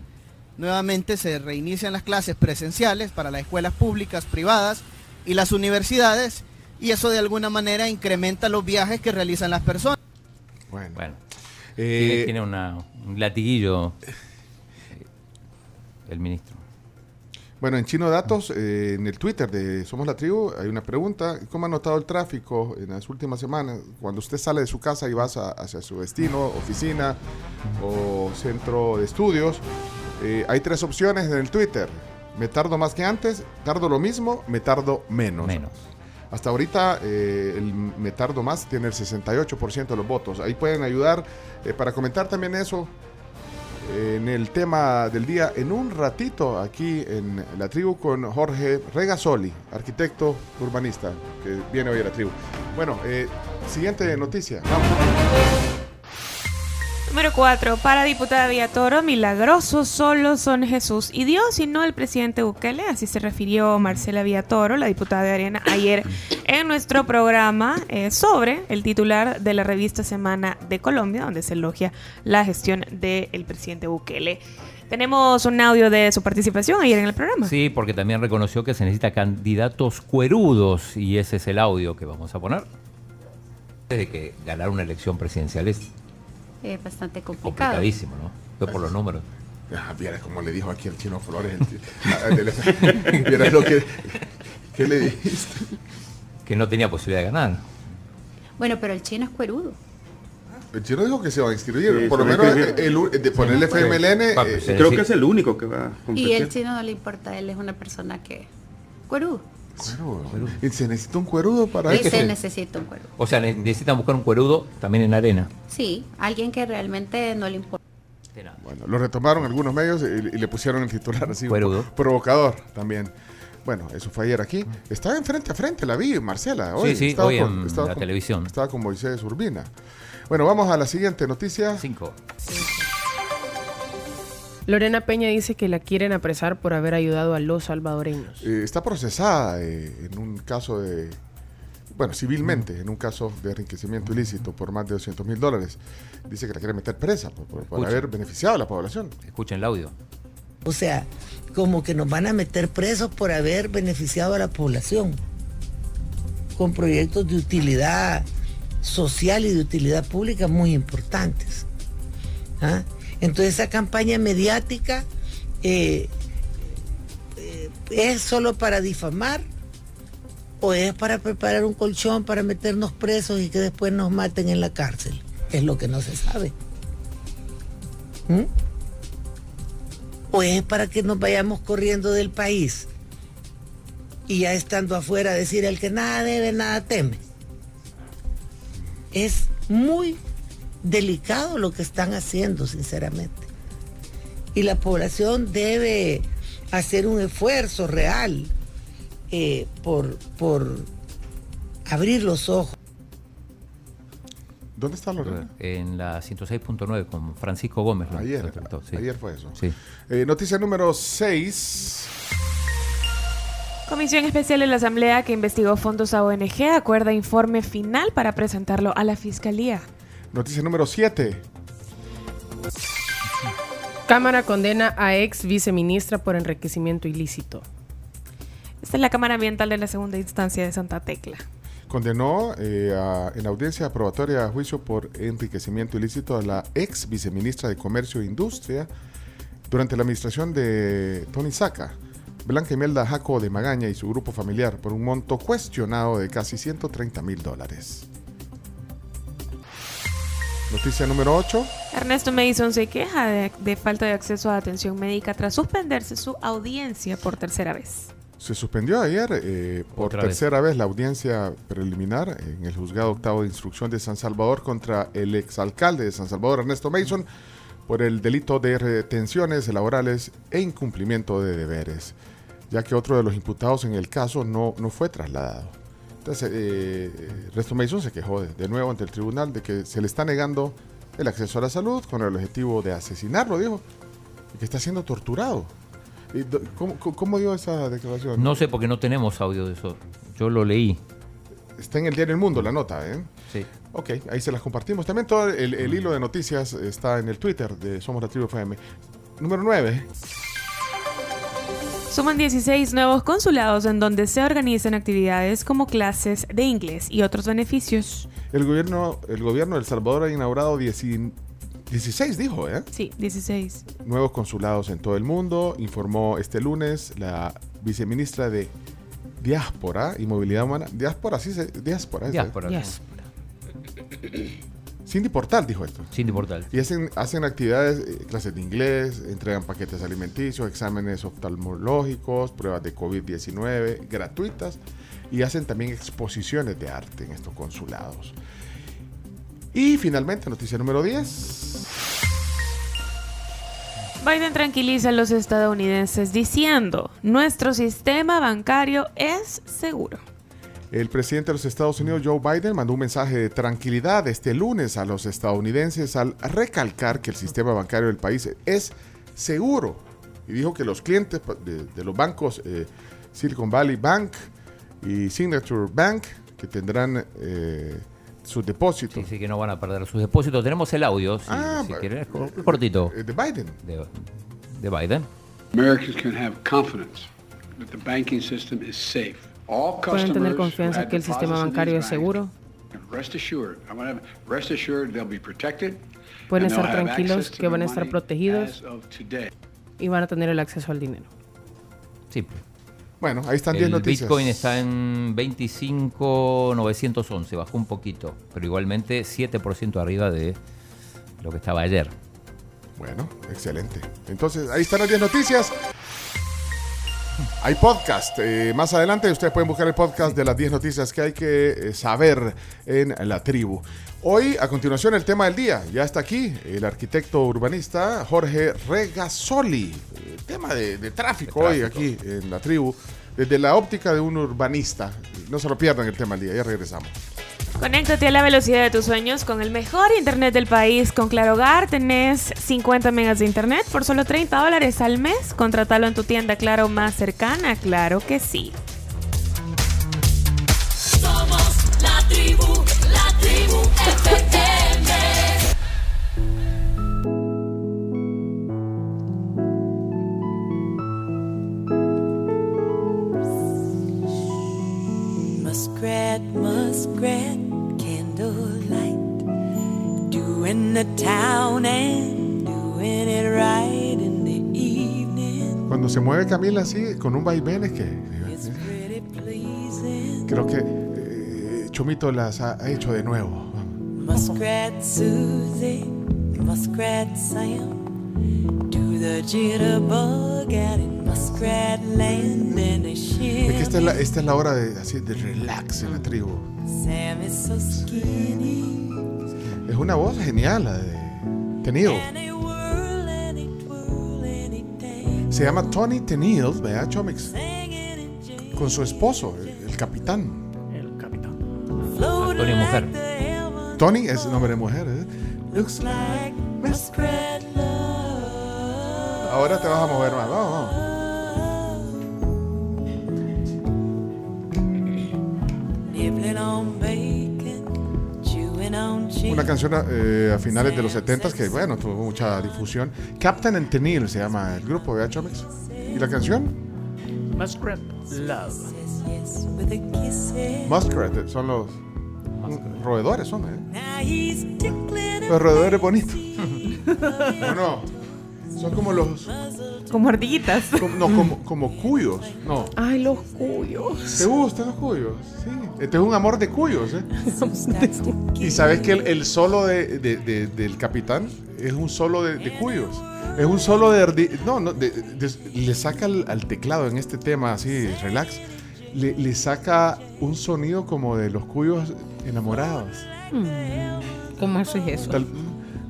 nuevamente se reinician las clases presenciales para las escuelas públicas, privadas y las universidades, y eso de alguna manera incrementa los viajes que realizan las personas. Bueno. Bueno. Eh, tiene una- un latiguillo eh, el ministro. Bueno, en Chino Datos, eh, en el Twitter de Somos la Tribu, hay una pregunta. ¿Cómo ha notado el tráfico en las últimas semanas? Cuando usted sale de su casa y vas a- hacia su destino, oficina o centro de estudios, eh, hay tres opciones en el Twitter. Me tardo más que antes, tardo lo mismo, me tardo menos. Menos. Hasta ahorita eh, el me tardo más tiene el 68% de los votos. Ahí pueden ayudar eh, para comentar también eso en el tema del día en un ratito aquí en la tribu con Jorge Regasoli, arquitecto urbanista, que viene hoy a la tribu. Bueno, eh, siguiente noticia. Número 4. Para diputada Villatoro, milagrosos solo son Jesús y Dios y no el presidente Bukele. Así se refirió Marcela Villatoro, la diputada de Arena, ayer en nuestro programa eh, sobre el titular de la revista Semana de Colombia, donde se elogia la gestión del presidente Bukele. Tenemos un audio de su participación ayer en el programa. Sí, porque también reconoció que se necesita candidatos cuerudos y ese es el audio que vamos a poner. Desde que ganar una elección presidencial es Es bastante complicado. complicadísimo, por los números. Ah, vieras como le dijo aquí el chino Flores. el *laughs* vieras lo que, ¿qué le dijiste. Que no tenía posibilidad de ganar. Bueno, pero el chino es cuerudo. El chino dijo que se va a inscribir. Sí, por lo menos el, el- de ponerle FMLN. eh, Creo que es el único que va a Y competir. el chino no le importa, él es una persona que... Cuerudo. Cuerudo. Y se necesita un cuerudo para eso. se necesita un cuerudo. O sea, ne- necesitan buscar un cuerudo también en arena. Sí, alguien que realmente no le importa. Bueno, lo retomaron algunos medios y, y le pusieron el titular así. Cuerudo. Provocador también. Bueno, eso fue ayer aquí. Estaba en frente a frente, la vi, Marcela. Hoy Sí, sí, estaba hoy con- en estaba la con- televisión. Estaba con Moisés Urbina. Bueno, vamos a la siguiente noticia. Cinco. Lorena Peña dice que la quieren apresar por haber ayudado a los salvadoreños. Eh, está procesada eh, en un caso de, bueno, civilmente, en un caso de enriquecimiento ilícito por más de 200 mil dólares. Dice que la quiere meter presa por, por- haber beneficiado a la población. Escuchen el audio. O sea, como que nos van a meter presos por haber beneficiado a la población con proyectos de utilidad social y de utilidad pública muy importantes. ¿Ah? Entonces esa campaña mediática eh, eh, es solo para difamar o es para preparar un colchón para meternos presos y que después nos maten en la cárcel. Es lo que no se sabe. ¿Mm? o es para que nos vayamos corriendo del país y ya estando afuera decir el que nada debe, nada teme. Es muy delicado lo que están haciendo, sinceramente. Y la población debe hacer un esfuerzo real eh, por, por abrir los ojos. ¿Dónde está Lorena? En la 106.9 con Francisco Gómez. lo- Ayer, lo trató, sí. ayer fue eso. Sí. Eh, noticia número 6. Comisión Especial de la Asamblea que investigó fondos a ONG acuerda informe final para presentarlo a la Fiscalía. Noticia número 7. Cámara condena a ex viceministra por enriquecimiento ilícito. Esta es la Cámara Ambiental de la Segunda Instancia de Santa Tecla. Condenó eh, a- en audiencia aprobatoria a juicio por enriquecimiento ilícito a la ex viceministra de Comercio e Industria durante la administración de Tony Saca, Blanca Imelda Jaco de Magaña y su grupo familiar por un monto cuestionado de casi 130 mil dólares. Noticia número 8. Ernesto Mason se queja de, de falta de acceso a atención médica tras suspenderse su audiencia por tercera vez. Se suspendió ayer eh, por Otra vez. tercera vez. la audiencia preliminar en el juzgado octavo de instrucción de San Salvador contra el exalcalde de San Salvador, Ernesto Mason, por el delito de retenciones laborales e incumplimiento de deberes, ya que otro de los imputados en el caso no, no fue trasladado. Entonces, eh, Resto Mason se quejó de, de nuevo ante el tribunal de que se le está negando el acceso a la salud con el objetivo de asesinarlo, dijo, y que está siendo torturado. ¿Cómo, cómo- cómo dio esa declaración? No sé porque no tenemos audio de eso. Yo lo leí. Está en el diario El Mundo la nota, ¿eh? Sí. Ok, ahí se las compartimos. También todo el, el hilo de noticias está en el Twitter de Somos la Tribu FM. Número 9. Suman 16 nuevos consulados en donde se organizan actividades como clases de inglés y otros beneficios. El gobierno, el gobierno de El Salvador ha inaugurado 10 16, dijo, ¿eh? Sí, 16. Nuevos consulados en todo el mundo, informó este lunes la viceministra de Diáspora y Movilidad Humana. Diáspora, sí, se, diáspora. ¿es? Diáspora. *clears throat* Cindy Portal dijo esto. Cindy Portal. Y hacen, hacen actividades, eh, clases de inglés, entregan paquetes alimenticios, exámenes oftalmológicos, pruebas de COVID-19 gratuitas y hacen también exposiciones de arte en estos consulados. Y finalmente, noticia número 10. Biden tranquiliza a los estadounidenses diciendo, nuestro sistema bancario es seguro. El presidente de los Estados Unidos, Joe Biden, mandó un mensaje de tranquilidad este lunes a los estadounidenses al recalcar que el sistema bancario del país es seguro. Y dijo que los clientes de, de los bancos eh, Silicon Valley Bank y Signature Bank, que tendrán eh, sus depósitos. Sí, sí, que no van a perder sus depósitos. Tenemos el audio, si, Ah, si cor- cortito. Eh, De Biden. De, de Biden. Americans can have confidence that the banking system is safe. All Pueden tener confianza que el sistema bancario es seguro. banks can Rest assured, I want to rest assured they'll be protected. Pueden estar have tranquilos access to que van a their estar money protegidos y van a tener el acceso al dinero. Simple. Bueno, ahí están 10 El noticias. Bitcoin está en 25.911, bajó un poquito, pero igualmente 7% arriba de lo que estaba ayer. Bueno, excelente. Entonces, ahí están las 10 noticias. *laughs* Hay podcast. eh, más adelante ustedes pueden buscar el podcast de las 10 noticias que hay que eh, saber en la tribu. Hoy, a continuación, el tema del día. Ya está aquí el arquitecto urbanista Jorge Regasoli. Eh, tema de, de tráfico hoy aquí en la tribu. Desde la óptica de un urbanista. No se lo pierdan el tema del día. Ya regresamos. Conéctate a la velocidad de tus sueños con el mejor internet del país. Con Claro Hogar tenés 50 megas de internet por solo 30 dólares al mes. Contratalo en tu tienda Claro más cercana. Claro que sí. Somos la tribu, la tribu FM. Muskrat, muskrat, Cuando se mueve Camila así, con un vaivén, es que. Creo que eh, Chomito las ha, ha hecho de nuevo. Muskrat Susie, Muskrat Sam, do the jitterbug in Muskrat Land and a Es que esta es la, shimmy. esta es la hora de, así, de relax en la tribu. Sam is so skinny, Es una voz genial la de dance. Se llama Tony Tenil, ¿verdad, Chomix? Con su esposo, el, el capitán. Antonio Mujer. Tony es nombre de mujer, ¿eh? Looks like Ahora te vas a mover más. Vamos, on Una canción eh, a finales de los 70 que, bueno, tuvo mucha difusión. Captain and Tenil se llama el grupo, ¿verdad, Chomix? ¿Y la canción? Muskrat Love. Muskrat, eh, son los roedores, son, ¿eh? Los roedores bonitos. *laughs* no, no. Son como los. Como ardillitas. como- no, como, como cuyos. No. Ay, los cuyos. ¿Te gustan los cuyos? Sí. Este es un amor de cuyos, ¿eh? y sabes que el, el solo de, de- de- del capitán es un solo de, cuyos. Es un solo de. ardi- No, no, le saca al, al teclado en este tema así, relax. Le, le saca un sonido como de los cuyos enamorados. Mm, ¿Cómo haces eso? Tal-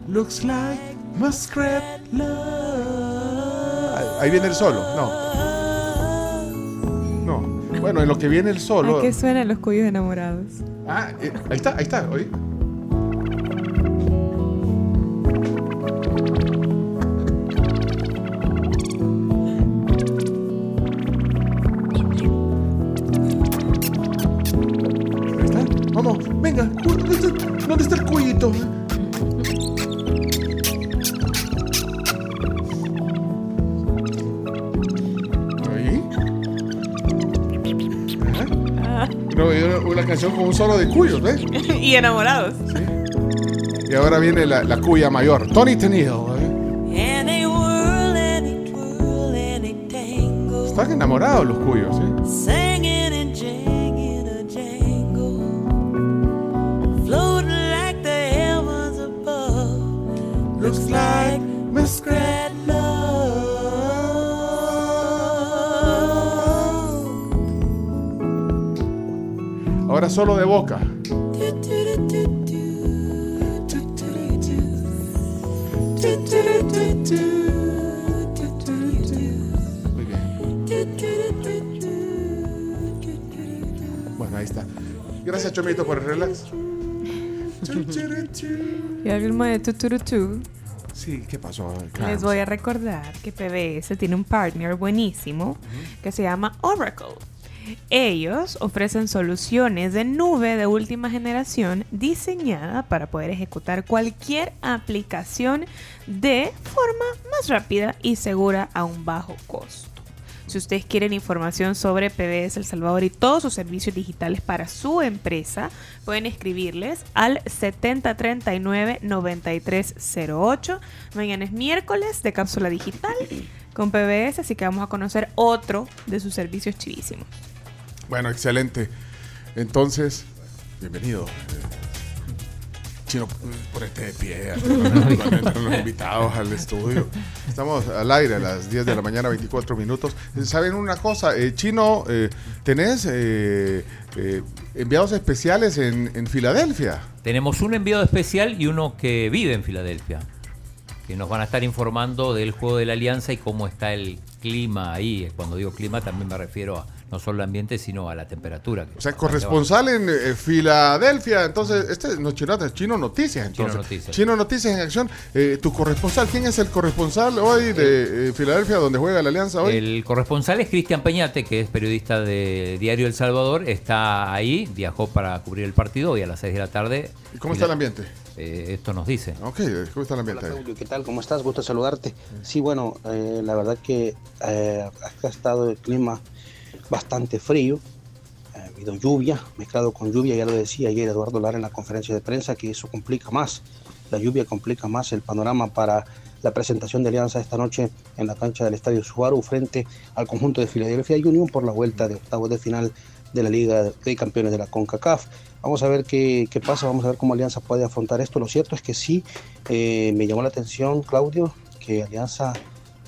Looks like muskrat love. Ahí viene el solo, no. No. Bueno, en lo que viene el solo. ¿A qué suenan los cuyos enamorados? Ah, eh, ahí está, ahí está, oye. Ahí está. Vamos, venga. ¿Dónde está, dónde está el cuyito? Una, canción con un solo de cuyos, ¿ves? *laughs* y enamorados. Y ahora viene la, la cuya mayor. Tony Tenido. ¿eh? Están enamorados los cuyos, ¿eh? Singing and janging a Solo de boca. Muy bien. Bueno, ahí está. Gracias, Chomito, por el relax. Y algo de tuturutu. Sí, ¿qué pasó? Les voy a recordar que PBS tiene un partner buenísimo que se llama Oracle. Ellos ofrecen soluciones de nube de última generación diseñada para poder ejecutar cualquier aplicación de forma más rápida y segura a un bajo costo. Si ustedes quieren información sobre PBS El Salvador y todos sus servicios digitales para su empresa, pueden escribirles al 7039-9308. Mañana es miércoles de cápsula digital con PBS, así que vamos a conocer otro de sus servicios chivísimos. Bueno, excelente. Entonces, bienvenido. eh, Chino, por este de pie, *laughs* los invitados al estudio. Estamos al aire a las 10 de la mañana, 24 minutos. ¿Saben una cosa? Eh, Chino, eh, ¿tenés eh, eh, enviados especiales en, en Filadelfia? Tenemos un enviado especial y uno que vive en Filadelfia, que nos van a estar informando del juego de la Alianza y cómo está el clima ahí. Cuando digo clima también me refiero a no solo al ambiente, sino a la temperatura. O sea, corresponsal en eh, Filadelfia. Entonces, este no Chino, es Chino Noticias. Chino Entonces. Noticias. Chino Noticias en acción. Eh, tu corresponsal, ¿quién es el corresponsal hoy de eh, Filadelfia, donde juega la Alianza hoy? El corresponsal es Cristian Peñate, que es periodista de Diario El Salvador. Está ahí, viajó para cubrir el partido hoy a las 6 de la tarde. ¿Y cómo está el ambiente? Eh, esto nos dice. Ok, ¿cómo está el ambiente? ahí? Julio, ¿qué tal? ¿Cómo estás? Gusto saludarte. Sí, bueno, eh, la verdad que eh, acá ha estado el clima bastante frío. Ha habido lluvia, mezclado con lluvia, ya lo decía ayer Eduardo Lara en la conferencia de prensa, que eso complica más. La lluvia complica más el panorama para la presentación de Alianza esta noche en la cancha del Estadio Subaru frente al conjunto de Filadelfia Union por la vuelta de octavos de final de la Liga de Campeones de la CONCACAF. Vamos a ver qué, qué pasa, vamos a ver cómo Alianza puede afrontar esto. Lo cierto es que sí, eh, me llamó la atención, Claudio, que Alianza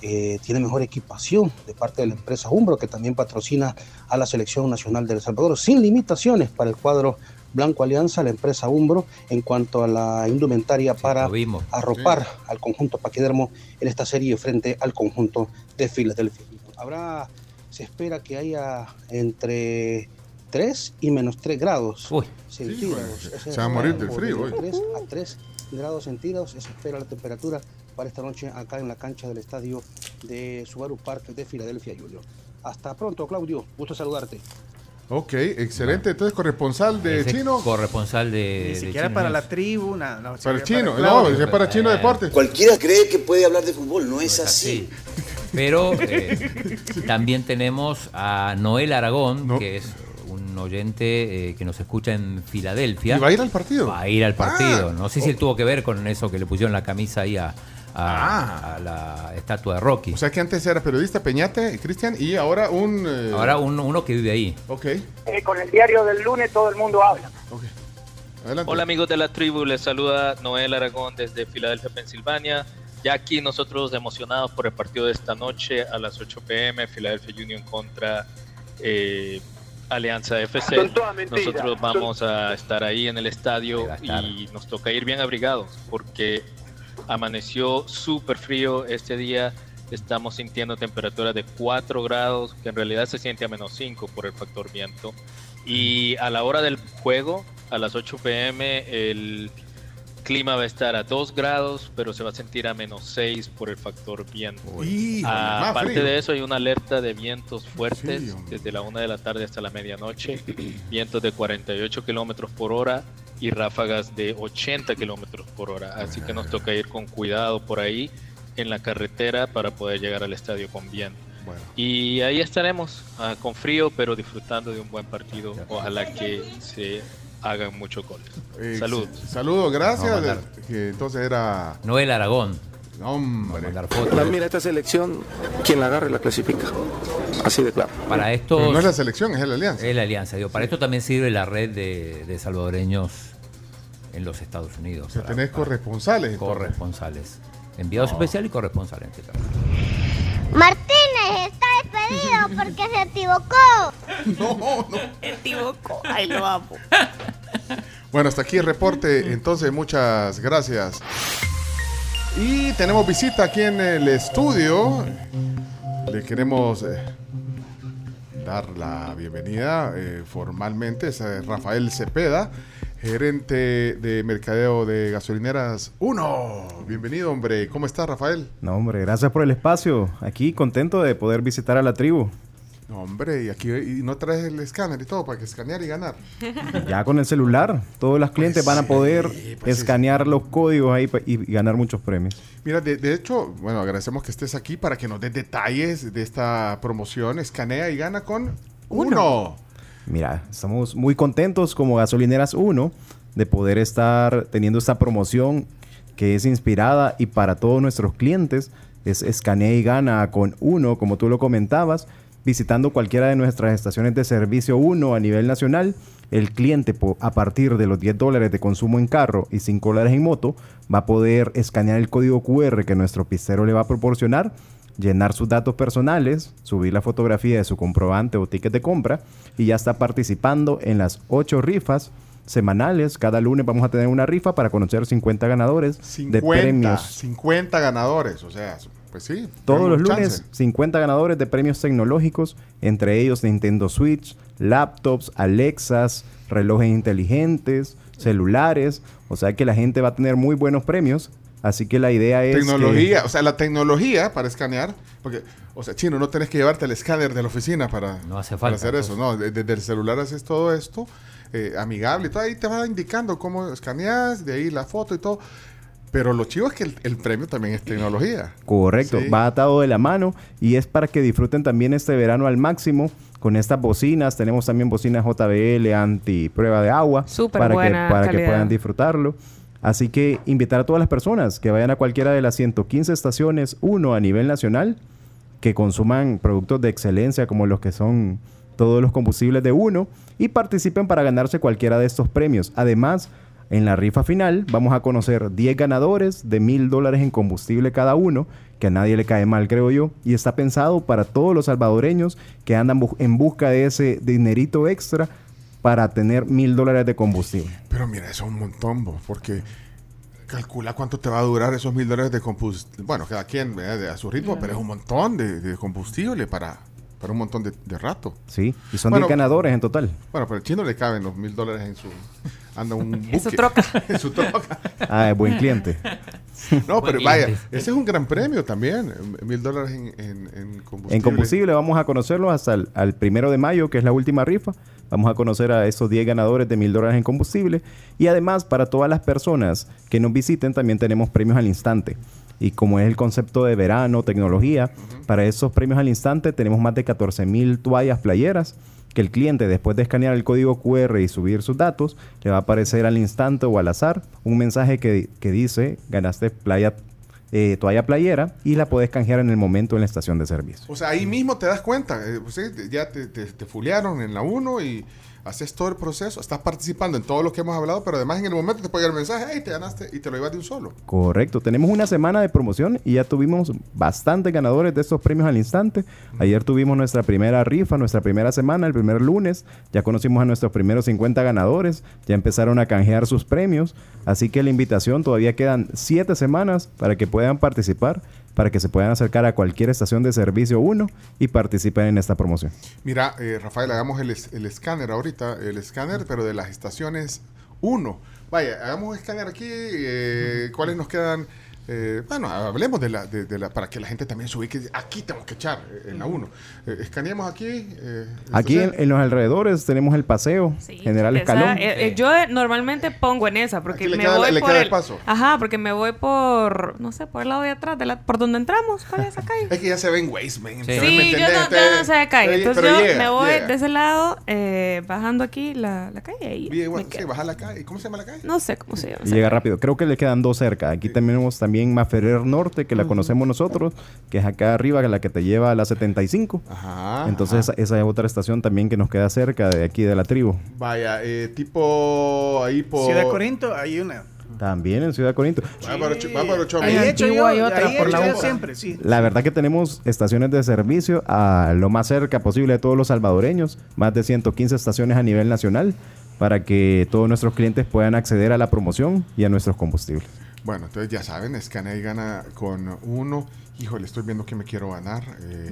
eh, tiene mejor equipación de parte de la empresa Umbro, que también patrocina a la Selección Nacional de El Salvador, sin limitaciones para el cuadro Blanco Alianza, la empresa Umbro, en cuanto a la indumentaria para arropar al conjunto paquidermo en esta serie frente al conjunto de Filadelfia. Habrá, se espera que haya entre 3 y menos 3 grados centígrados. Sí, Ese se va a morir del de frío hoy. 3 a 3 grados centígrados se espera la temperatura para esta noche acá en la cancha del estadio de Subaru Park de Filadelfia, Julio. Hasta pronto, Claudio. Gusto saludarte. Ok, excelente. Entonces, corresponsal de Ese Chino. Corresponsal de. Ni siquiera para la tribu, nada. No, Para el chino, Claudio. no, es para Chino Deportes. Cualquiera cree que puede hablar de fútbol, no es así. Pero eh, también tenemos a Noel Aragón, que es un oyente eh, que nos escucha en Filadelfia. ¿Y va a ir al partido? Va a ir al partido. Ah. no sé si él tuvo que ver con eso que le pusieron la camisa ahí a, a- a la estatua de Rocky. Ah. O sea que antes era periodista Peñate, Cristian, y ahora un. eh, Ahora un- uno que vive ahí. Ok, Eh, con el diario del lunes todo el mundo habla. adelante. Hola amigos de la tribu, les saluda Noel Aragón desde Filadelfia, Pensilvania. Ya aquí nosotros emocionados por el partido de esta noche a las 8 pm, Philadelphia Union contra eh, Alianza FC. Son todas mentiras. Nosotros vamos a estar ahí en el estadio y nos toca ir bien abrigados porque amaneció súper frío este día estamos sintiendo temperaturas de 4 grados, que en realidad se siente a menos 5 por el factor viento. Y a la hora del juego, a las 8 pm, el clima va a estar a 2 grados, pero se va a sentir a menos 6 por el factor viento. Híjole, Ah, aparte frío. de eso, hay una alerta de vientos fuertes Sí, desde la 1 de la tarde hasta la medianoche, *clears throat* vientos de 48 kilómetros por hora y ráfagas de 80 kilómetros por hora. Así que nos toca ir con cuidado por ahí en la carretera para poder llegar al estadio con viento. Y ahí estaremos, ah, con frío, pero disfrutando de un buen partido. Ojalá que se hagan muchos goles. Eh, Salud. Saludos, gracias. Que entonces era. Noel Aragón. Hombre. Mira, esta selección, quien la agarre la clasifica. Así de claro. Para esto. Pero no es la selección, es la alianza. Es la alianza. digo, para esto también sirve la red de, de salvadoreños en los Estados Unidos. O sea, para- tenés corresponsales. entonces. corresponsales. Enviados especial y corresponsal en porque se equivocó. *laughs* No, no. Se equivocó. Ay, lo amo. *laughs* Bueno, hasta aquí el reporte. Entonces, muchas gracias. Y tenemos visita aquí en el estudio. Le queremos eh, dar la bienvenida eh, formalmente. Es eh, Rafael Cepeda, gerente de mercadeo de gasolineras 1. Bienvenido, hombre. ¿Cómo está, Rafael? No, hombre, gracias por el espacio. Aquí contento de poder visitar a la tribu. No, hombre, y aquí y no traes el escáner y todo para que escanear y ganar. *laughs* Ya con el celular, todos los clientes van a poder pues sí. escanear los códigos ahí y, y ganar muchos premios. Mira, de, de hecho, bueno, agradecemos que estés aquí para que nos des detalles de esta promoción. Escanea y gana con uno. Mira, estamos muy contentos como Gasolineras 1 de poder estar teniendo esta promoción que es inspirada y para todos nuestros clientes es escanea y gana con uno, como tú lo comentabas, visitando cualquiera de nuestras estaciones de servicio 1 a nivel nacional. El cliente a partir de los 10 dólares de consumo en carro y 5 dólares en moto va a poder escanear el código QR que nuestro pistero le va a proporcionar llenar sus datos personales, subir la fotografía de su comprobante o ticket de compra y ya está participando en las ocho rifas semanales. Cada lunes vamos a tener una rifa para conocer 50 ganadores 50, de premios. 50 ganadores, o sea, pues sí. Todos los lunes, chance. 50 ganadores de premios tecnológicos, entre ellos Nintendo Switch, laptops, Alexas, relojes inteligentes, celulares. O sea que la gente va a tener muy buenos premios. Así que la idea es. que- Tecnología, o sea, la tecnología para escanear, porque, o sea, chino, no tenés que llevarte el escáner de la oficina para, No hace para falta, hacer eso, no, de- desde el celular haces todo esto, eh, amigable y todo, ahí te va indicando cómo escaneas, de ahí la foto y todo, pero lo chivo es que el, el premio también es tecnología. Correcto, Sí. va atado de la mano y es para que disfruten también este verano al máximo con estas bocinas. Tenemos también bocinas JBL anti prueba de agua Súper para, que, buena para que puedan disfrutarlo. Así que invitar a todas las personas que vayan a cualquiera de las 115 estaciones, uno a nivel nacional, que consuman productos de excelencia como los que son todos los combustibles de uno y participen para ganarse cualquiera de estos premios. Además, en la rifa final vamos a conocer 10 ganadores de mil dólares en combustible cada uno, que a nadie le cae mal, creo yo, y está pensado para todos los salvadoreños que andan en busca de ese dinerito extra para tener mil dólares de combustible. Pero mira, eso es un montón, bo, porque calcula cuánto te va a durar esos mil dólares de combustible. Bueno, cada quien a su ritmo, pero es un montón de, de combustible para, para un montón de, de rato. Sí, y son Bueno, 10 ganadores en total. Bueno, pero al chino le caben los mil dólares en su... Anda un *laughs* buque. En su troca. *laughs* en su troca. Ah, es buen cliente. No, Buen pero vaya, ese es un gran premio también. Mil dólares en, en, en combustible. En combustible vamos a conocerlo hasta el al primero de mayo, que es la última rifa. Vamos a conocer a esos 10 ganadores de mil dólares en combustible. Y además, para todas las personas que nos visiten, también tenemos premios al instante. Y como es el concepto de verano, tecnología, para esos premios al instante tenemos más de 14 mil toallas playeras que el cliente después de escanear el código QR y subir sus datos, le va a aparecer al instante o al azar un mensaje que, que dice ganaste playa, eh, toalla playera y la puedes canjear en el momento en la estación de servicio. O sea, ahí mismo te das cuenta. eh, pues, ya te, te, te fulearon en la 1 y haces todo el proceso. Estás participando en todo lo que hemos hablado, pero además en el momento te puede llegar el mensaje, hey, te ganaste y te lo llevas de un solo. Correcto, tenemos una semana de promoción y ya tuvimos bastantes ganadores de estos premios al instante. Ayer tuvimos nuestra primera rifa, nuestra primera semana, el primer lunes. Ya conocimos a nuestros primeros 50 ganadores, ya empezaron a canjear sus premios. Así que la invitación, todavía quedan 7 semanas para que puedan participar para que se puedan acercar a cualquier estación de servicio 1 y participen en esta promoción. Mira, eh, Rafael, hagamos el, es- el escáner ahorita, el escáner, pero de las estaciones 1. Vaya, hagamos un escáner aquí. eh, ¿Cuáles nos quedan? Eh, bueno, hablemos de la, de, de la, para que la gente también se ubique. Aquí tenemos que echar eh, en la 1. Eh, escaneemos aquí. eh, Aquí en, los alrededores tenemos el paseo General Esa, Escalón. eh, eh, yo normalmente pongo en esa porque me queda- voy le por queda el, el paso. Ajá, porque me voy por no sé, por el lado de atrás, de la, por donde entramos, ¿cuál es esa calle? *laughs* Es que ya se ven Waze, man. Sí, ¿me yo no, Entonces, yo no sé de calle. pero- Entonces pero yo llega, me voy llega. de ese lado, eh, bajando aquí la, la calle y Bien, me bueno, quedo. sí, baja la calle. ¿Cómo se llama la calle? No sé cómo se llama. Y llega rápido. Creo que le quedan dos cerca. Aquí tenemos también Maferrer Norte, que la conocemos nosotros, que es acá arriba, que es la que te lleva a la 75. Ajá. Entonces esa, esa es otra estación también que nos queda cerca de aquí de la tribu. Vaya, eh, tipo ahí por. Ciudad Corinto hay una. También en Ciudad Corinto. Ahí he hecho yo, hay otra ahí he por hecho la yo boca. siempre, sí. La verdad que tenemos estaciones de servicio a lo más cerca posible de todos los salvadoreños, más de 115 estaciones a nivel nacional, para que todos nuestros clientes puedan acceder a la promoción y a nuestros combustibles. Bueno, entonces ya saben, escanea y gana con uno. Híjole, estoy viendo que me quiero ganar. Eh,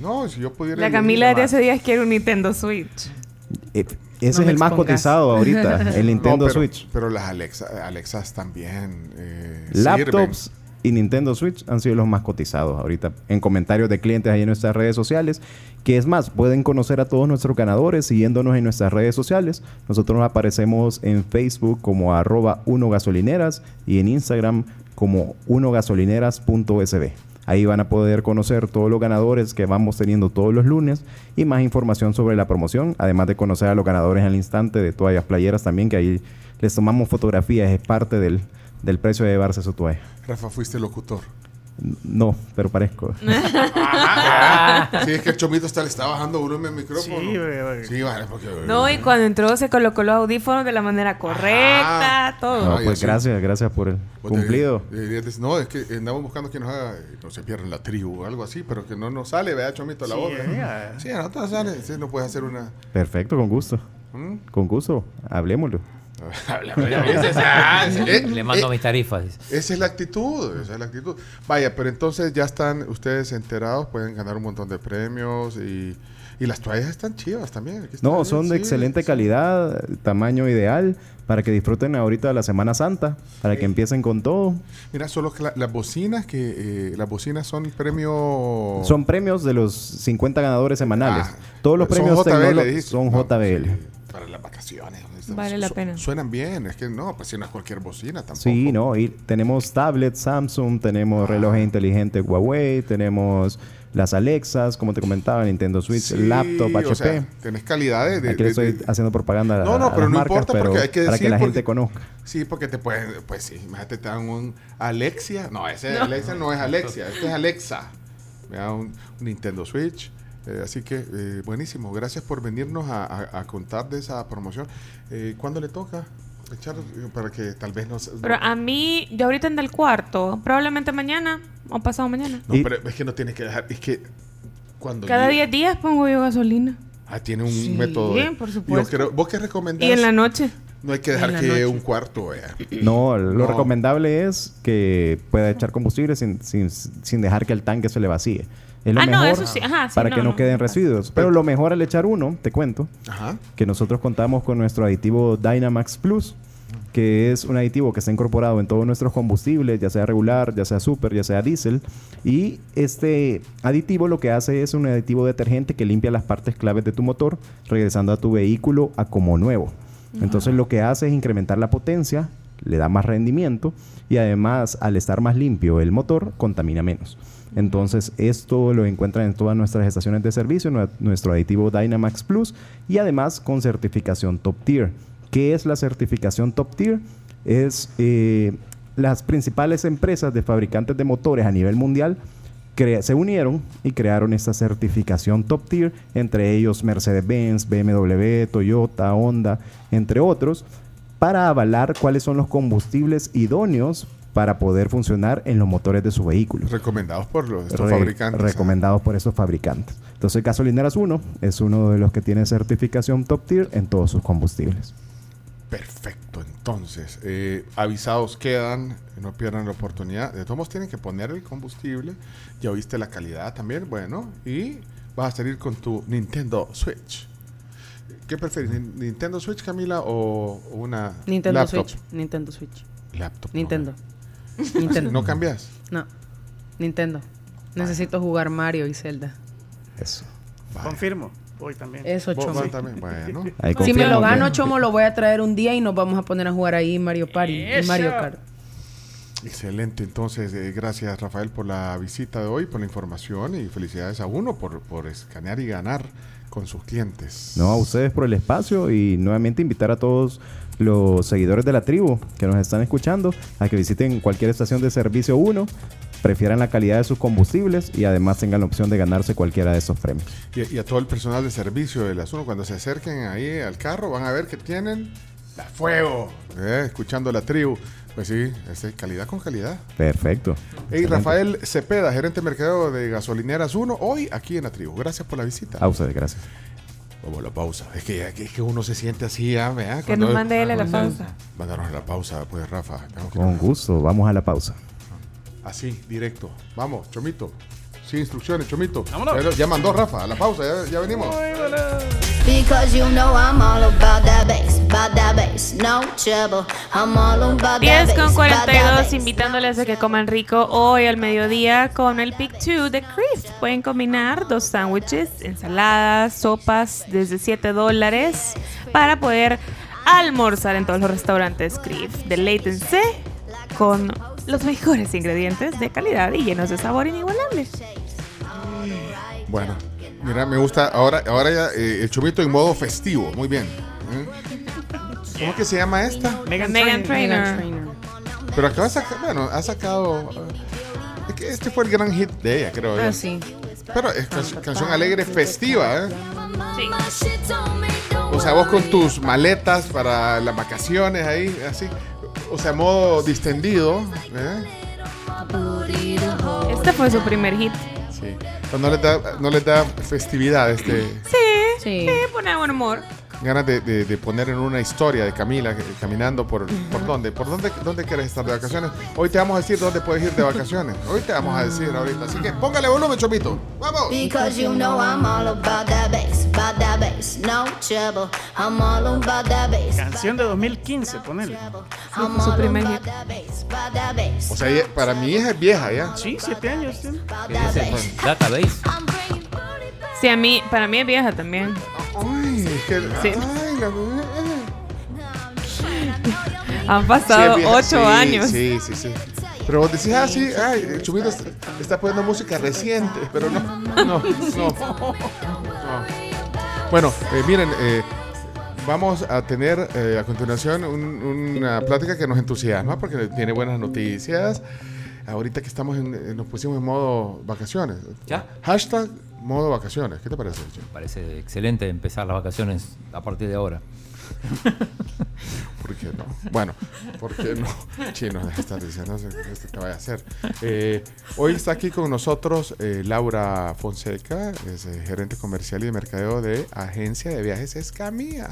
no, si yo pudiera. La Camila desde más. hace días quiere un Nintendo Switch. Eh, ese No es el más cotizado ahorita, el *laughs* Nintendo No, pero- Switch. Pero las Alexa, Alexas también. eh, Laptops y Nintendo Switch han sido los más cotizados ahorita en comentarios de clientes ahí en nuestras redes sociales. Que es más, pueden conocer a todos nuestros ganadores siguiéndonos en nuestras redes sociales. Nosotros nos aparecemos en Facebook como arroba 1 gasolineras y en Instagram como 1gasolineras.sb. Ahí van a poder conocer todos los ganadores que vamos teniendo todos los lunes y más información sobre la promoción, además de conocer a los ganadores al instante de toallas playeras también, que ahí les tomamos fotografías, es parte del, del precio de llevarse su toalla. Rafa, fuiste locutor. No, pero parezco. *laughs* Ajá. sí, es que el chomito está, le está bajando uno en el micrófono. Sí, güey, Sí, vale, porque. No, y cuando entró se colocó los audífonos de la manera correcta, todo. No, Ay, pues gracias, gracias por el Vos cumplido. te- eh, eh, no, es que andamos buscando que nos haga, eh, no se pierda en la tribu o algo así, pero que no nos sale, vea, chomito, la Sí, voz. ya. Sí, a nosotros sale. Sí, no puedes hacer una. Perfecto, con gusto. ¿Mm? Con gusto, hablemoslo. *laughs* Eh, Le mando eh, mis tarifas. Esa es la actitud, esa es la actitud. Vaya, pero entonces ya están ustedes enterados, pueden ganar un montón de premios y, y las toallas están chivas también. aquí están No, bien, son de sí, excelente sí. calidad, tamaño ideal, para que disfruten ahorita de la Semana Santa, para que empiecen con todo. Mira, solo que la- las bocinas que eh, las bocinas son premio Son premios de los 50 ganadores semanales. Ah, Todos los son premios JBL, son JBL. Para las vacaciones. Vale la Su- pena. Suenan bien, es que no, pues si no es cualquier bocina tampoco. Sí, no, y tenemos tablets Samsung, tenemos relojes inteligentes Huawei, tenemos las Alexas, como te comentaba, Nintendo Switch, Sí, laptop o HP. sea, tenés calidad de- de- Aquí le estoy de- haciendo propaganda a, No, no, a pero las no marcas, importa porque pero hay que para decir que la porque- gente conozca. Sí, porque te pueden, pues sí, imagínate, te dan un Alexia. No, ese Alexia no es *laughs* Alexia, este es Alexa. Vea, un, un Nintendo Switch. Eh, así que, eh, buenísimo. Gracias por venirnos a, a- a contar de esa promoción. Eh, ¿Cuándo le toca? Echar, para que tal vez nos... Pero a mí, yo ahorita en el cuarto, probablemente mañana o pasado mañana. No, pero es que no tienes que dejar... Es que cuando... Cada llegue- 10 días pongo yo gasolina. Ah, tiene un Sí, método. de- por Yo supuesto. creo- ¿Vos qué recomendás? Y en la noche. No hay que dejar que noche. un cuarto vea. No, lo No. recomendable es que pueda echar combustible sin, sin, sin dejar que el tanque se le vacíe. Es lo Ah, no, mejor eso sí, ajá, sí, para no, que no, no. queden residuos. Pero lo mejor al echar uno, te cuento, Ajá. que nosotros contamos con nuestro aditivo Dynamax Plus, que es un aditivo que está incorporado en todos nuestros combustibles, ya sea regular, ya sea super, ya sea diésel. Y este aditivo lo que hace es un aditivo detergente que limpia las partes claves de tu motor, regresando a tu vehículo a como nuevo. Entonces lo que hace es incrementar la potencia, le da más rendimiento y además al estar más limpio el motor contamina menos. Entonces esto lo encuentran en todas nuestras estaciones de servicio, nue- nuestro aditivo Dynamax Plus y además con certificación Top Tier. ¿Qué es la certificación Top Tier? Es eh, las principales empresas de fabricantes de motores a nivel mundial se unieron y crearon esta certificación top tier, entre ellos Mercedes-Benz, BMW, Toyota, Honda, entre otros, para avalar cuáles son los combustibles idóneos para poder funcionar en los motores de su vehículo. Recomendados por los, estos Re- fabricantes. Recomendados por esos fabricantes. Entonces, Gasolineras 1 es uno de los que tiene certificación top tier en todos sus combustibles. Perfecto. Entonces, eh, avisados quedan, no pierdan la oportunidad. De todos modos tienen que poner el combustible. Ya oíste la calidad también, bueno. Y vas a salir con tu Nintendo Switch. ¿Qué prefieres, Nin- Nintendo Switch, Camila, o una Nintendo laptop? Switch. Nintendo Switch. Laptop. no. *laughs* Nintendo. ¿No cambias? No. Nintendo. Necesito jugar Mario y Zelda. Eso. Confirmo. Voy también. Eso, Chomo. también, bueno. *laughs* Ahí Si me lo gano, Chomo, lo voy a traer un día y nos vamos a poner a jugar ahí Mario Party y Mario Kart. Excelente, entonces eh, gracias Rafael por la visita de hoy, por la información y felicidades a uno por, por escanear y ganar con sus clientes. No, a ustedes por el espacio y nuevamente invitar a todos los seguidores de la tribu que nos están escuchando a que visiten cualquier estación de servicio 1, prefieran la calidad de sus combustibles y además tengan la opción de ganarse cualquiera de esos premios. Y, y a todo el personal de servicio de las uno, cuando se acerquen ahí al carro, van a ver que tienen la fuego, eh, escuchando la tribu. Pues sí, es calidad con calidad. Perfecto. Hey. Rafael Cepeda, gerente de mercadeo de gasolineras 1, hoy aquí en la tribu. Gracias por la visita. A ustedes, gracias. Vamos a la pausa. Es que, es que uno se siente así, ¿verdad? Que nos mande él a la pausa. Mándanos a la pausa, pues, Rafa. Con gusto, vamos a la pausa. Así, directo. Vamos, Chomito. Instrucciones, Chomito. Vámonos. Ya, ya mandó Rafa a la pausa, ya, ya venimos. Because you know I'm all about that bass, about that bass, no trouble. I'm all about that 10 bass, con about that 42, bass. invitándoles a que coman rico hoy al mediodía con el Pick 2 de Chris. Pueden combinar dos sándwiches, ensaladas, sopas desde 7 dólares para poder almorzar en todos los restaurantes Chris. Deleítense con los mejores ingredientes de calidad y llenos de sabor inigualable. Bueno, mira, me gusta. Ahora, ahora ya eh, el Chomito en modo festivo. Muy bien. ¿eh? ¿Cómo que se llama esta? Megan Trainor. Pero acaba de sacar, bueno, ha sacado. eh, es que este fue el gran hit de ella, creo. yo. Ah, sí. Pero es can- canción alegre festiva, ¿eh? Sí. O sea, vos con tus maletas para las vacaciones ahí, así. O sea, modo distendido. ¿eh? Este fue su primer hit. Sí. Pero no les da, no les da festividad, este. Sí, sí, pone buen humor. Ganas de, de- de poner en una historia de Camila eh, caminando por, por dónde, por dónde, dónde quieres estar de vacaciones. Hoy te vamos a decir dónde puedes ir de vacaciones. Hoy te vamos a decir ahorita. Así que póngale volumen, Chomito. Vamos. Because you know I'm all about that bass, about that bass, no trouble. I'm all about that bass. Canción de 2015, ponele. I'm su primer hit. O sea, para mi hija es vieja ya. Sí, siete años. tiene. Database. Sí, a mí, para mí es vieja también. Ay, es que. Sí. ay, la- Han pasado ocho Sí, años. Sí, sí, sí. Pero vos decís, ah, sí, ay, está, está poniendo música reciente, pero no, no, no. no. Bueno, eh, miren, eh, vamos a tener eh, a continuación un- una plática que nos entusiasma porque tiene buenas noticias. Ahorita que estamos en, eh, nos pusimos en modo vacaciones. ¿Ya? Hashtag modo vacaciones. ¿Qué te parece? Chum? Parece excelente empezar las vacaciones a partir de ahora. *laughs* ¿Por qué no? Bueno, ¿por qué no? Chino, estar diciendo esto que vaya a hacer. Eh, hoy está aquí con nosotros eh, Laura Fonseca, es eh, gerente comercial y de mercadeo de Agencia de Viajes Escamía.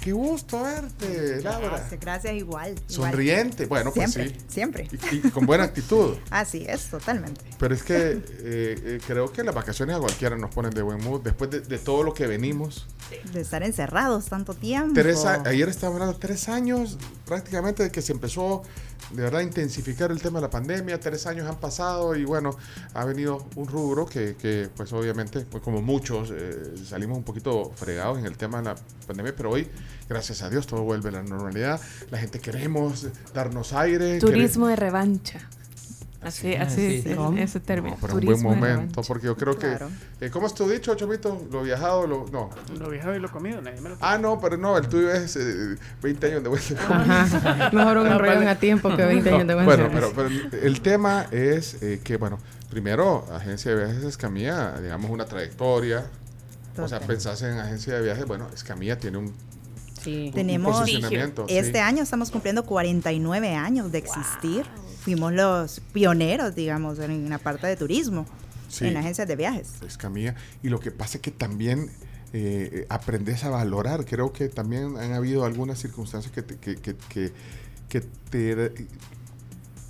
Qué gusto verte, Laura. Gracias, gracias, igual. igual. Sonriente, bueno, pues siempre, sí. Siempre. Y, y con buena actitud. *laughs* Así es, totalmente. Pero es que *laughs* eh, eh, creo que las vacaciones a cualquiera nos ponen de buen mood después de, de todo lo que venimos. De estar encerrados tanto tiempo. Tres a- ayer estaba hablando tres años prácticamente de que se empezó de verdad a intensificar el tema de la pandemia. Tres años han pasado y bueno, ha venido un rubro que, que, pues obviamente, pues como muchos, eh, salimos un poquito fregados en el tema de la pandemia, pero hoy, gracias a Dios, todo vuelve a la normalidad. La gente queremos darnos aire. Turismo de revancha. Así, Ah, así sí, es sí. el- ese término. No, pero un buen momento, porque yo creo Claro. que... eh, ¿Cómo es tu dicho, Chomito? Lo viajado, lo... No. Lo viajado y lo comido, nadie me lo Ah, no, pero no, el tuyo es eh, 20 años de vuelta. *laughs* Mejor un enrollón a tiempo que 20 años de buen Bueno, pero, pero el tema es eh, que, bueno, primero, Agencia de Viajes Escamilla, digamos, una trayectoria. O sea, pensás en Agencia de Viajes, bueno, Escamilla tiene un, un Tenemos posicionamiento. este sí. año estamos cumpliendo 49 años de existir. Fuimos los pioneros, digamos, en la parte de turismo, Sí. en agencias de viajes. Escamilla. Y lo que pasa es que también eh, aprendes a valorar. Creo que también han habido algunas circunstancias que te, que, que, que- que te,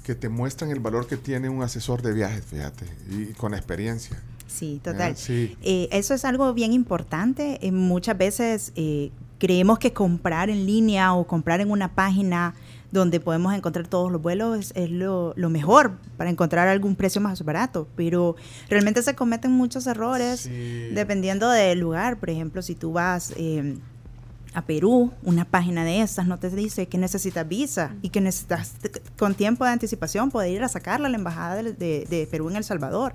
que te muestran el valor que tiene un asesor de viajes, fíjate, y con experiencia. Sí, total. Sí. Eh, eso es algo bien importante. Eh, muchas veces eh, creemos que comprar en línea o comprar en una página donde podemos encontrar todos los vuelos es, es lo, lo mejor para encontrar algún precio más barato, pero realmente se cometen muchos errores dependiendo del lugar. Por ejemplo, si tú vas... eh, a Perú, una página de estas no te dice que necesitas visa y que necesitas con tiempo de anticipación poder ir a sacarla a la embajada de, de- de Perú en El Salvador.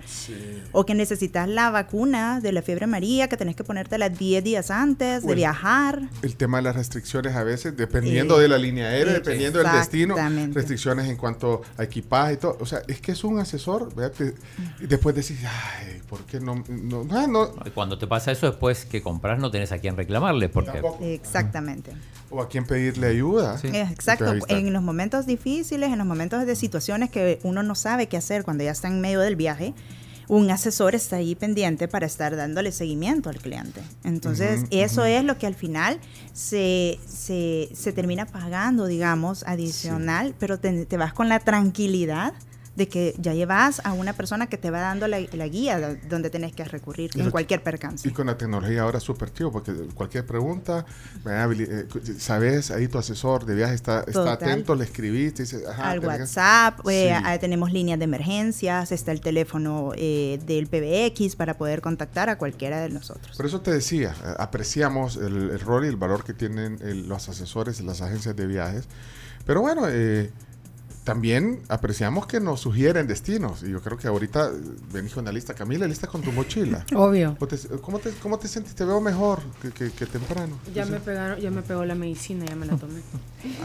O que necesitas la vacuna de la fiebre amarilla que tenés que ponértela 10 días antes de viajar. El tema de las restricciones a veces, dependiendo Eh, de la línea aérea, eh, dependiendo del destino, restricciones en cuanto a equipaje y todo. O sea, es que es un asesor, ¿verdad? Te- y después decís, ay, ¿por qué no? no, no, no". Y Cuando te pasa eso, después que compras no tenés a quién reclamarle. Porque Exactamente. O a quién pedirle ayuda. Eh, Exacto. En los momentos difíciles, en los momentos de situaciones que uno no sabe qué hacer cuando ya está en medio del viaje, un asesor está ahí pendiente para estar dándole seguimiento al cliente. Entonces, eso es lo que al final se, se, se termina pagando, digamos, adicional, pero te, te vas con la tranquilidad de que ya llevas a una persona que te va dando la, la guía de donde tenés que recurrir en cualquier percance. Y con la tecnología ahora es súper chivo, porque cualquier pregunta, eh, sabes, ahí tu asesor de viaje está, está atento, le escribiste, dice, ajá, al WhatsApp, eh, Sí. tenemos líneas de emergencias, está el teléfono eh, del PBX para poder contactar a cualquiera de nosotros. Por eso te decía, eh, apreciamos el, el rol y el valor que tienen el- los asesores y las agencias de viajes. Pero bueno, eh, también apreciamos que nos sugieren destinos. Y yo creo que ahorita eh, venís con la lista. Camila, lista con tu mochila. Obvio. ¿Cómo te, cómo te, cómo te sientes? Te veo mejor que, que- que temprano. Ya me pegaron, ya me pegó la medicina, ya me la tomé.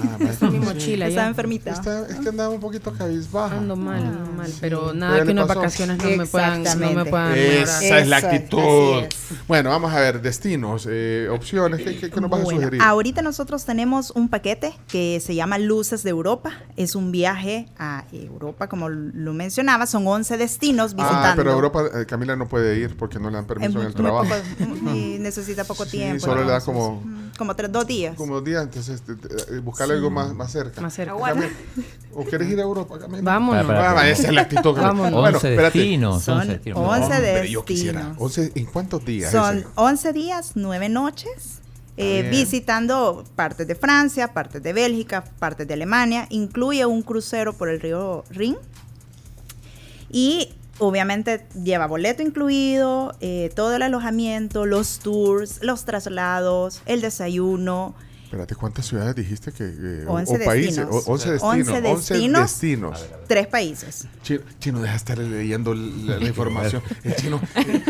Ah, en mi sí. mochila Estaba ya. enfermita. Está- es que andaba un poquito cabizbaja. Ando mal, ando mal, pero ¿Qué nada que unas vacaciones no me puedan, no me puedan mejorar. Esa es la Eso, actitud. así Bueno, vamos a ver, destinos, eh, opciones, ¿qué, qué- qué nos vas a Bueno, sugerir? ahorita nosotros tenemos un paquete que se llama Luces de Europa. Es un viaje a Europa, como lo mencionaba, son 11 destinos visitando. Ah, pero a Europa eh, Camila no puede ir porque no le dan permiso muy- en el trabajo. poco- y *laughs* necesita poco Sí, tiempo. solo le da como, mm, como tres, dos días. como dos días, entonces te- te- eh, buscarle Sí. algo más, más cerca. Más cerca. Camila, ¿O quieres ir a Europa, Camila? Vámonos. Para, para, Ah, para. esa es la actitud. Camila. Vámonos. Bueno, 11 espérate. destinos, Son 11 destinos. 11 Hombre, yo quisiera. destinos. 11, ¿En cuántos días? Son ese? 11 días, 9 noches, eh, visitando partes de Francia, partes de Bélgica, partes de Alemania. Incluye un crucero por el río Rin. Y obviamente lleva boleto incluido, eh, todo el alojamiento, los tours, los traslados, el desayuno. Espérate, ¿cuántas ciudades dijiste que... eh, o- 11 o países? destinos. O- 11 destinos. 11 11 destinos. destinos. Tres países. Chino, chino, deja de estar leyendo la, la *laughs* información. El chino,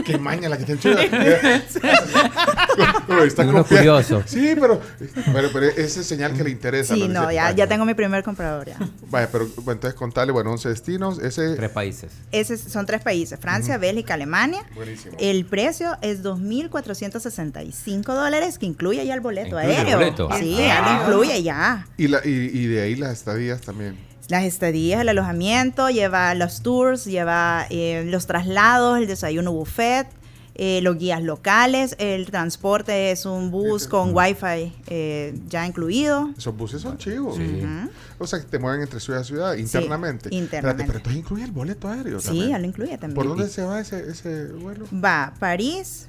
qué maña la que tiene el chino. Está Uno curioso. Sí, pero, pero, pero esa es señal que le interesa. Sí, ¿no? no, ya, "Vaya, ya tengo mi primer comprador ya. Vaya, pero bueno, entonces contale, bueno, 11 destinos. Ese, Tres países. Esos son tres países, Francia, Bélgica, Alemania. Buenísimo. El precio es 2.465 dólares, que incluye ya el boleto Incluye el aéreo. Sí, ya lo incluye ya. y, la, y, y de ahí las estadías también. Las estadías, el alojamiento, lleva los tours, lleva eh, los traslados, el desayuno buffet, eh, los guías locales, el transporte es un bus con wifi eh, ya incluido. Esos buses son chivos. Ujú. O sea, que te mueven entre ciudad a ciudad internamente. internamente. Espérate, pero entonces incluye el boleto aéreo Sí, también. ya lo incluye también. ¿Por dónde se va ese, ese vuelo? Va París,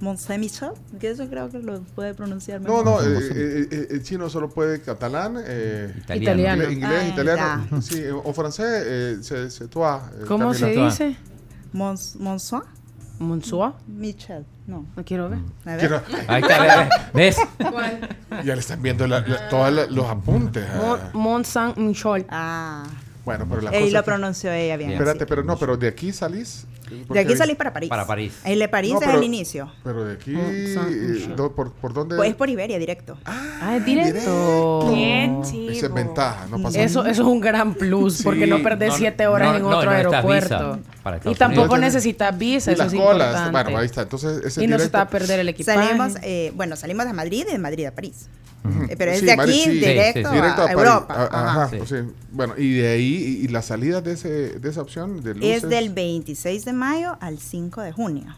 Mont Saint-Michel, que eso creo que lo puede pronunciar No, mejor. no, eh, eh, eh, el chino solo puede catalán, eh, Italiano. inglés, inglés, Ah, italiano, sí, eh, o francés, eh, se, se eh, ¿Cómo se dice? Mons, Monsois, ¿Monsois? Michel, no. No quiero ver. A ver. Quiero- Ahí está, ¿ves? ya le están viendo la- la- todos los apuntes. Ah. Mont Saint Michel. Ah, Bueno, pero la ahí cosa lo que- pronunció ella bien. Espérate, sí. pero no, pero de aquí salís. De aquí salís para París. Para París. El de París No, es el inicio. Pero de aquí, San eh, do- por, ¿por dónde? Pues es por Iberia, directo. Ah, es directo. Qué Esa es ventaja, no pasa Eso, eso es un gran plus, porque Sí, no perdés no, siete horas no, en no, otro aeropuerto. y tampoco necesitas visa, Y eso las es colas, importante. bueno, ahí está. Entonces, ese y no se directo- va a perder el equipaje. Salimos, eh, bueno, salimos de Madrid y de Madrid a París. Eh, Pero es Sí, de aquí sí. directo, Sí, sí, sí. a, Directo a, París. Europa. A- Ajá. Ajá, Sí. pues sí. Bueno, y de ahí, y, y la salida de, ese, de esa opción de luces. Es del 26 de mayo al 5 de junio.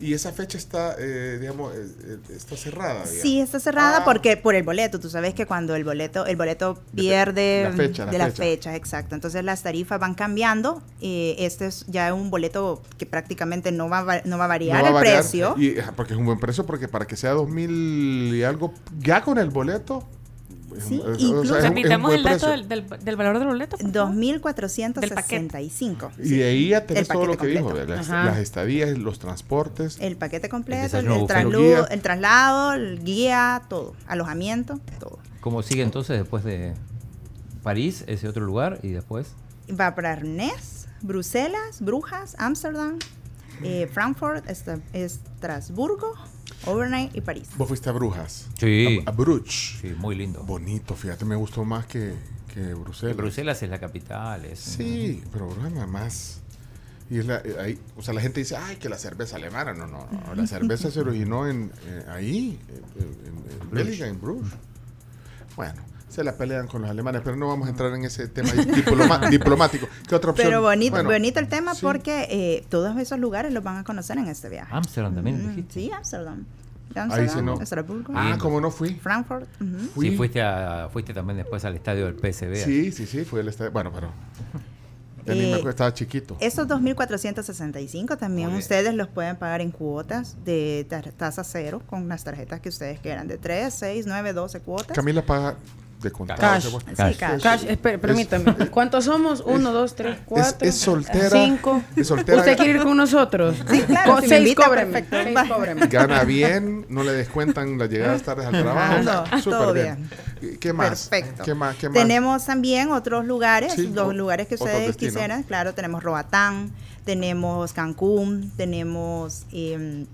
Y esa fecha está, eh, digamos, eh, eh, está cerrada. digamos. Sí, está cerrada Ah. porque por el boleto. Tú sabes que cuando el boleto, el boleto pierde la fecha, la de la fecha. fecha, exacto. Entonces las tarifas van cambiando. eh, este es ya un boleto que prácticamente no va, no va a variar No va a el variar, precio. Y, porque es un buen precio, porque para que sea 2000 y algo, ya con el boleto. Sí, es- o sea, incluso- es un Repitamos el dato del, del, del valor del boleto. por favor. 2.465. Y de ahí ya tenés todo lo que dijo, completo. de las, las estadías, los transportes. El paquete completo, el, el el traslado, el guía, todo. Alojamiento, todo. ¿Cómo sigue entonces después de París, ese otro lugar, y después? Va para Arnés, Bruselas, Brujas, Ámsterdam, eh, Frankfurt, Estra- Estrasburgo, Overnight y París. Vos fuiste a Brujas. Sí. A, a Bruges. Sí, muy lindo. Bonito, fíjate, me gustó más que, que Bruselas. Bruselas es la capital. Es, Sí, pero Brujas nada más. Y es la, eh, ahí, o sea, la gente dice, ay, que la cerveza alemana. No, no, no. La cerveza se *laughs* originó en, eh, ahí, en, en, en Bélgica, en Bruges. Bueno, se la pelean con los alemanes, pero no vamos a entrar en ese tema *laughs* diploma- diplomático. ¿Qué otra opción? Pero bonito, Bueno, bonito el tema sí. porque eh, todos esos lugares los van a conocer en este viaje. Ámsterdam también, Mm, dijiste. Sí, Ámsterdam. Ahí sí no. Estrasburgo, Ah, como no fui. Frankfurt. ujú. Fui. Sí, fuiste, a, fuiste también después al estadio del PSV. Sí, sí, sí, fue el estadio. Bueno, pero. *laughs* me Eh, acuerdo, estaba chiquito. Estos 2.465 también bien. ustedes los pueden pagar en cuotas de tasa cero con las tarjetas que ustedes quieran, de 3, 6, 9, 12 cuotas. Camila paga de contado. Cash. Sí, cash. Cash, espere, permítame. ¿Cuántos somos? Uno, dos, tres, cuatro. es soltera, Cinco. es soltera. ¿Usted quiere ir con nosotros? Sí, claro, si seis, cóbreme. Seis. Gana bien, no le descuentan las llegadas tardes al trabajo. sea, No, súper todo bien. ¿Qué más? Perfecto. ¿Qué más? ¿Qué más? Tenemos también otros lugares, Sí, los o- lugares que ustedes quisieran. Claro, tenemos Roatán, tenemos Cancún, tenemos em,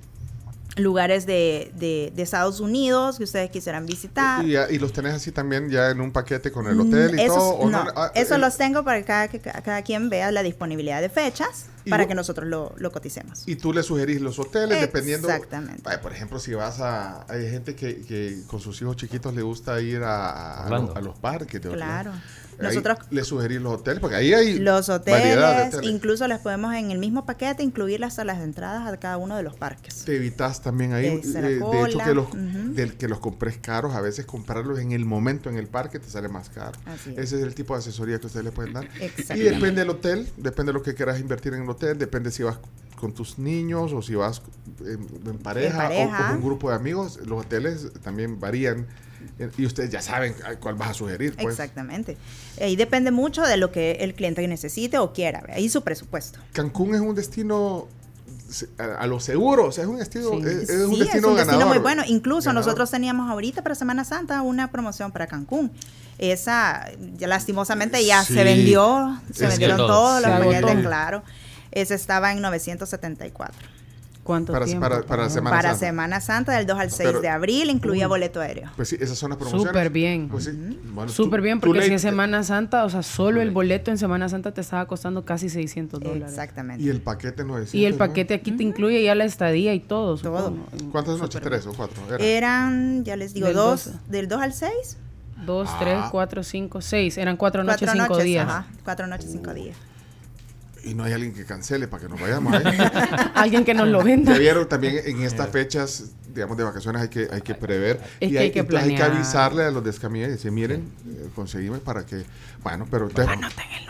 lugares de, de- de Estados Unidos que ustedes quisieran visitar. Y, ya- y los tenés así también ya en un paquete con el hotel y Mm, Esos- todo. ¿o no, Ah, eso el- los tengo para cada, que cada, cada quien vea la disponibilidad de fechas para vos- que nosotros lo, lo coticemos. Y tú le sugerís los hoteles dependiendo. Exactamente. Por ejemplo, si vas a. Hay gente que, que con sus hijos chiquitos le gusta ir a, a, los parques. De Claro. Orlando. Nosotros le sugerís los hoteles, porque ahí hay. los variedad de hoteles, hoteles. incluso les podemos en el mismo paquete incluir las entradas a cada uno de los parques. Te evitas también ahí, De eh, de hecho, que los, del que los compres caros, a veces comprarlos en el momento en el parque te sale más caro. Así es. Ese es el tipo de asesoría que ustedes le pueden dar. Y depende del hotel, depende de lo que quieras invertir en el hotel, depende si vas con tus niños o si vas en, en pareja, pareja. o con un grupo de amigos. Los hoteles también varían eh, y ustedes ya saben cuál vas a sugerir. Pues. Exactamente. Ahí depende mucho de lo que el cliente necesite o quiera, ahí su presupuesto. Cancún es un destino a, a lo seguro, o sea, es un destino, Sí. es, es Sí, un destino es un ganador. destino muy bueno. Incluso Ganador. nosotros teníamos ahorita para Semana Santa una promoción para Cancún. Esa, ya lastimosamente ya Sí. se vendió, se Es vendieron todos los paquetes, claro. Ese estaba en 974. ¿Cuánto Para- tiempo? para- para Semana para Santa. Semana Santa del 2 al 6 Pero- de abril, incluía Uy. boleto aéreo. Pues sí, esas son las promociones. Súper bien. Pues sí. Bueno, Súper tú- bien, porque si es Semana Santa, o sea, solo el boleto en Semana Santa te estaba costando casi 600 dólares. Exactamente. Y el paquete 900. Y el ¿no? paquete aquí te incluye ya la estadía y todo. Todo. supongo. ¿Cuántas noches? ¿Tres o cuatro? Era. Eran, ya les digo, Del dos, 12. del 2 al 6. Dos, Ah. tres, cuatro, cinco, seis. Eran cuatro noches, Cuatro cinco noches, días. ajá, cuatro noches, cinco días. Y no hay alguien que cancele para que nos vayamos ahí. *laughs* Alguien que nos lo venda. Ya vieron también en estas fechas, digamos, de vacaciones hay que, hay que prever. Es y que hay que entonces hay que planear. avisarle a los descamillas y decir, miren, eh, conseguime para que, bueno, pero entonces,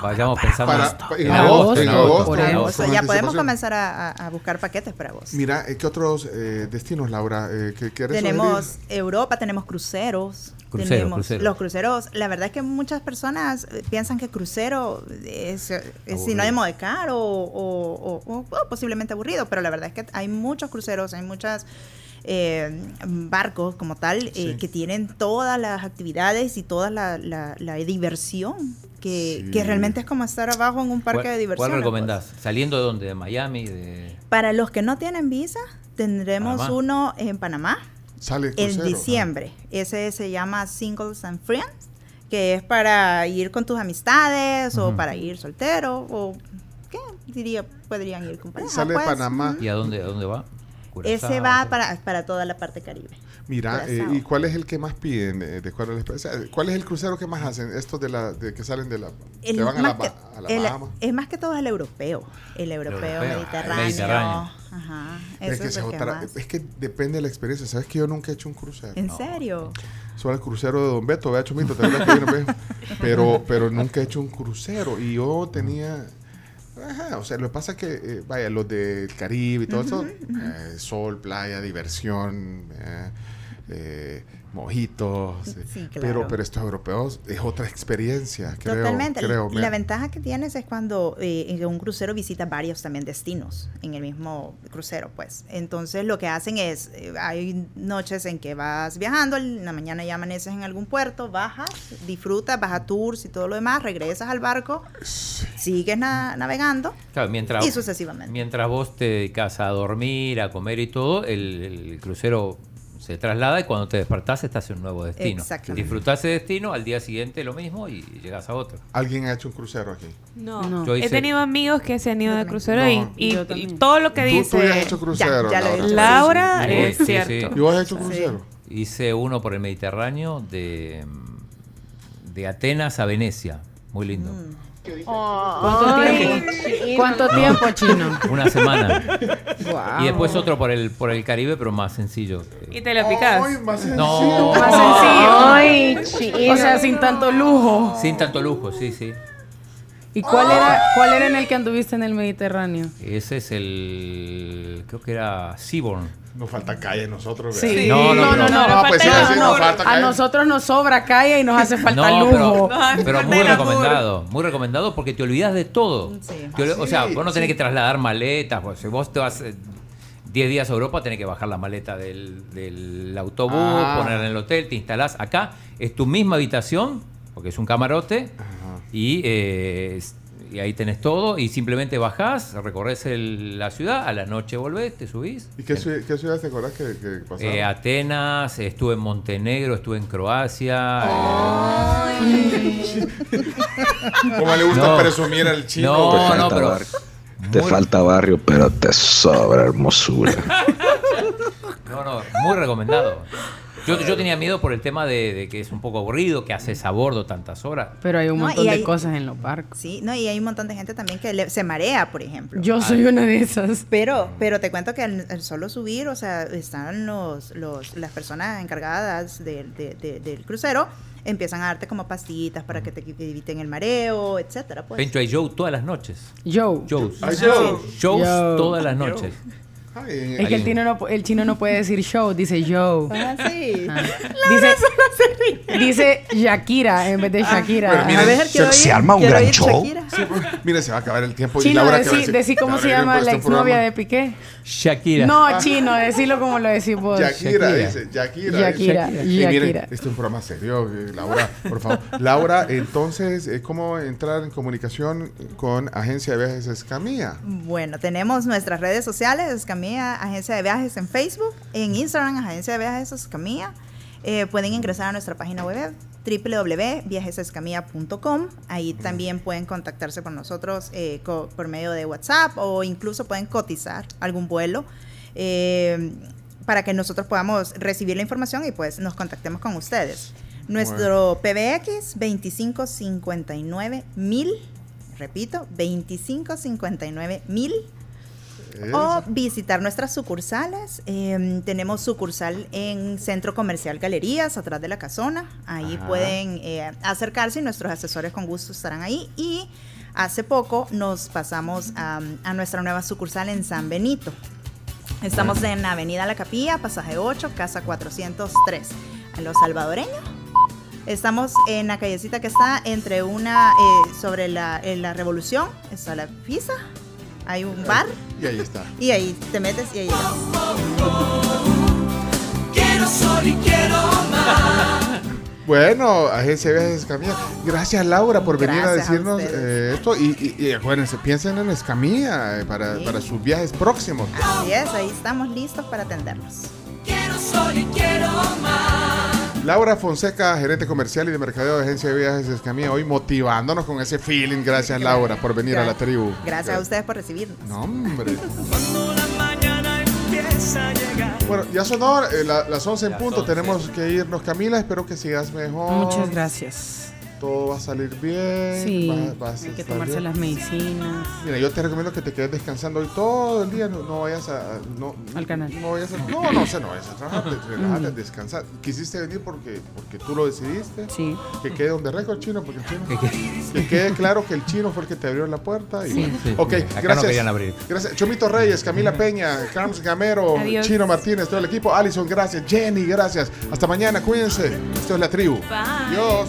Vayamos pensando para, esto. en Para agosto, agosto, en agosto, eso. con O sea, ya podemos comenzar a, a- buscar paquetes para vos. Mira, eh, ¿qué otros eh, destinos, Laura? Eh, que quieres Tenemos sugerir? Europa, tenemos cruceros. Crucero, tenemos crucero. Los cruceros, la verdad es que muchas personas eh, piensan que crucero es, es Aburrido. sinónimo de caro o, o- o- o posiblemente aburrido, pero la verdad es que hay muchos cruceros, hay muchas eh, barcos como tal eh, Sí. que tienen todas las actividades y toda la, la- la diversión que, Sí. que realmente es como estar abajo en un parque ¿Cuál, de diversión. ¿Cuál recomendás? ¿Saliendo de dónde? ¿De Miami? De... Para los que no tienen visa, tendremos Panamá. uno en Panamá Sale en diciembre. Ese se llama Singles and Friends, que es para ir con tus amistades o para ir soltero o qué diría podrían ir con pareja. Sale de pues. Panamá. ¿Y a dónde, a dónde va? Ese va para, para toda la parte caribe. Mira, eh. ¿y cuál es el que más piden eh, de la experiencia? ¿Cuál es el crucero que más hacen? Estos de la de que salen de la El que van a la, que- a la el- Bahamas. es más que todo el europeo. El europeo, europeo, mediterráneo. Mediterráneo. Ajá. Es que, es, esa el que otra- más. es que depende de la experiencia. ¿Sabes que yo nunca he hecho un crucero? ¿En serio? Solo el crucero de Don Beto, vea Chomito, ¿te que *laughs* pero, pero nunca he hecho un crucero. Y yo tenía. Ajá, o sea, lo que pasa es que, eh, vaya, los del Caribe y todo eso, eh, sol, playa, diversión, eh, eh, mojitos. eh, Sí, pero, claro. pero estos europeos es otra experiencia, creo. Totalmente. creo, y me- la ventaja que tienes es cuando eh, en un crucero visita varios también destinos en el mismo crucero, pues. Entonces lo que hacen es, eh, hay noches en que vas viajando, en la mañana ya amaneces en algún puerto, bajas, disfrutas, vas a tours y todo lo demás, regresas al barco, sigues na- navegando Claro, mientras, y sucesivamente. mientras vos te dedicas a dormir, a comer y todo, el, el crucero se traslada y cuando te despertás estás en un nuevo destino. Exactamente. Disfrutás ese destino, al día siguiente lo mismo y llegas a otro. ¿Alguien ha hecho un crucero aquí? No. Yo He tenido amigos que se han ido de crucero No. y, y- todo lo que Tú- dice. tú ya has hecho crucero, Ya, ya Laura. Laura, Sí, es sí, cierto. sí. ¿Y vos has hecho crucero? Hice uno por el Mediterráneo de, de Atenas a Venecia. Muy lindo. ¿Cuánto tiempo? ¿Cuánto tiempo, chino? Una semana. Wow. Y después otro por el, por el Caribe, pero más sencillo. Y te lo picas. No. Más sencillo. Ay, o sea, sin tanto lujo. Sin tanto lujo, sí, sí. ¿Y cuál era, cuál era en el que anduviste en el Mediterráneo? Ese es el. Creo que era Seaborn. Nos falta calle nosotros. Sí. No, no, no, no, pero- no, pues sí, no, sí, no, nos falta A nosotros nos sobra calle y nos hace *laughs* falta No, lujo. *laughs* pero, pero muy recomendado, muy recomendado porque te olvidas de todo. O sea, vos no tenés sí. que trasladar maletas, pues, si vos te vas eh, 10 días a Europa, tenés que bajar la maleta del, del autobús, Ah. ponerla en el hotel, te instalás. Acá es tu misma habitación, porque es un camarote, y, eh, y ahí tenés todo, y simplemente bajás, recorres el- la ciudad, a la noche volvés, te subís. ¿Y qué, ciudad, qué ciudad te acordás que, que pasaron? Eh, Atenas, estuve en Montenegro, estuve en Croacia. ¿Cómo le gusta No. presumir al chino? No, no, pero Te falta barrio, pero te sobra hermosura. *laughs* No, no, muy recomendado. Yo, yo tenía miedo por el tema de, de que es un poco aburrido, que haces a bordo tantas horas. Pero hay un No, montón y de hay- cosas en los barcos. Sí, no, y hay un montón de gente también que le- se marea, por ejemplo. Yo soy una de esas. Pero, pero te cuento que al, al solo subir, o sea, están los, los, las personas encargadas del- de- de- del crucero, empiezan a darte como pastillitas para que te eviten el mareo, etcétera, pues. Pencho hay show todas las noches. Joe. Shows. Hay show. Shows Yo. todas las noches. Ay, Es que el chino, no, el chino no puede decir show, dice Joe. *laughs* Ah, sí. Ah. Dice, dice Shakira en vez de Shakira. Pero miren, A ver, se- arma un gran show. Shakira. Sí, pues, mire, se va a acabar el tiempo. y Laura, ¿qué va a decí, decir? decí cómo se ¿qué llama la este exnovia de Piqué. Shakira. No, chino, decilo como lo decís vos. Shakira, Shakira. dice, Shakira. Shakira, dice. Y miren, Shakira. este es un programa serio, eh, Laura, por favor. Laura, entonces, eh, ¿cómo entrar en comunicación con Agencia de Viajes Escamilla? Bueno, tenemos nuestras redes sociales, Escamilla, Agencia de Viajes en Facebook, en Instagram, Agencia de Viajes Escamilla. Eh, pueden ingresar a nuestra página web www.viajesescamilla.com. Ahí también pueden contactarse con nosotros eh, co- por medio de WhatsApp o incluso pueden cotizar algún vuelo eh, para que nosotros podamos recibir la información y pues nos contactemos con ustedes. Nuestro PBX 2559 mil, repito, 2559 mil o visitar nuestras sucursales. Eh, tenemos sucursal en Centro Comercial Galerías, atrás de la casona. Ahí Ajá. pueden eh, acercarse y nuestros asesores con gusto estarán ahí. Y hace poco nos pasamos a, a nuestra nueva sucursal en San Benito. Estamos en Avenida La Capilla, pasaje 8, casa 403, en Los Salvadoreños. Estamos en la callecita que está entre una, eh, sobre la, en la Revolución, está la pizza, hay un bar Y ahí está. y ahí te metes y ahí llegas. Quiero sol y quiero mar. Bueno, Agencia de Viajes Escamilla. Gracias, Laura, por venir a Gracias a decirnos eh, esto. Y, y- y acuérdense, piensen en Escamilla eh, para, Sí. para sus viajes próximos. Así es, ahí estamos listos para atenderlos. Quiero sol y quiero mar. Laura Fonseca, gerente comercial y de mercadeo de Agencia de Viajes Escamilla, hoy motivándonos con ese feeling. Gracias, Laura, por venir a la tribu. Gracias a ustedes por recibirnos. No, hombre. Cuando la mañana empieza a llegar Bueno, ya sonó eh, la- las 11 en punto. Tenemos que irnos, Camila. Espero que sigas mejor. Muchas gracias. Todo va a salir bien. Sí, va- vas a hay que tomarse bien. las medicinas. Mira, yo te recomiendo que te quedes descansando hoy todo el día. No, no vayas a. No, Al canal. No vayas a. No, no, sé, no vayas a trabajar. te- Relájate, descansar. Quisiste venir porque, porque tú lo decidiste. Sí. Que quede donde récord chino, porque el chino. Que quede claro que el chino fue el que te abrió la puerta. Y, Sí. Sí. Ok, Acá no gracias. querían abrir. Gracias. Chomito Reyes, Camila Peña, Carms Gamero, Adiós. Chino Martínez, todo el equipo. Alison, gracias. Jenny, gracias. Hasta mañana, cuídense. Esto es la tribu. Adiós.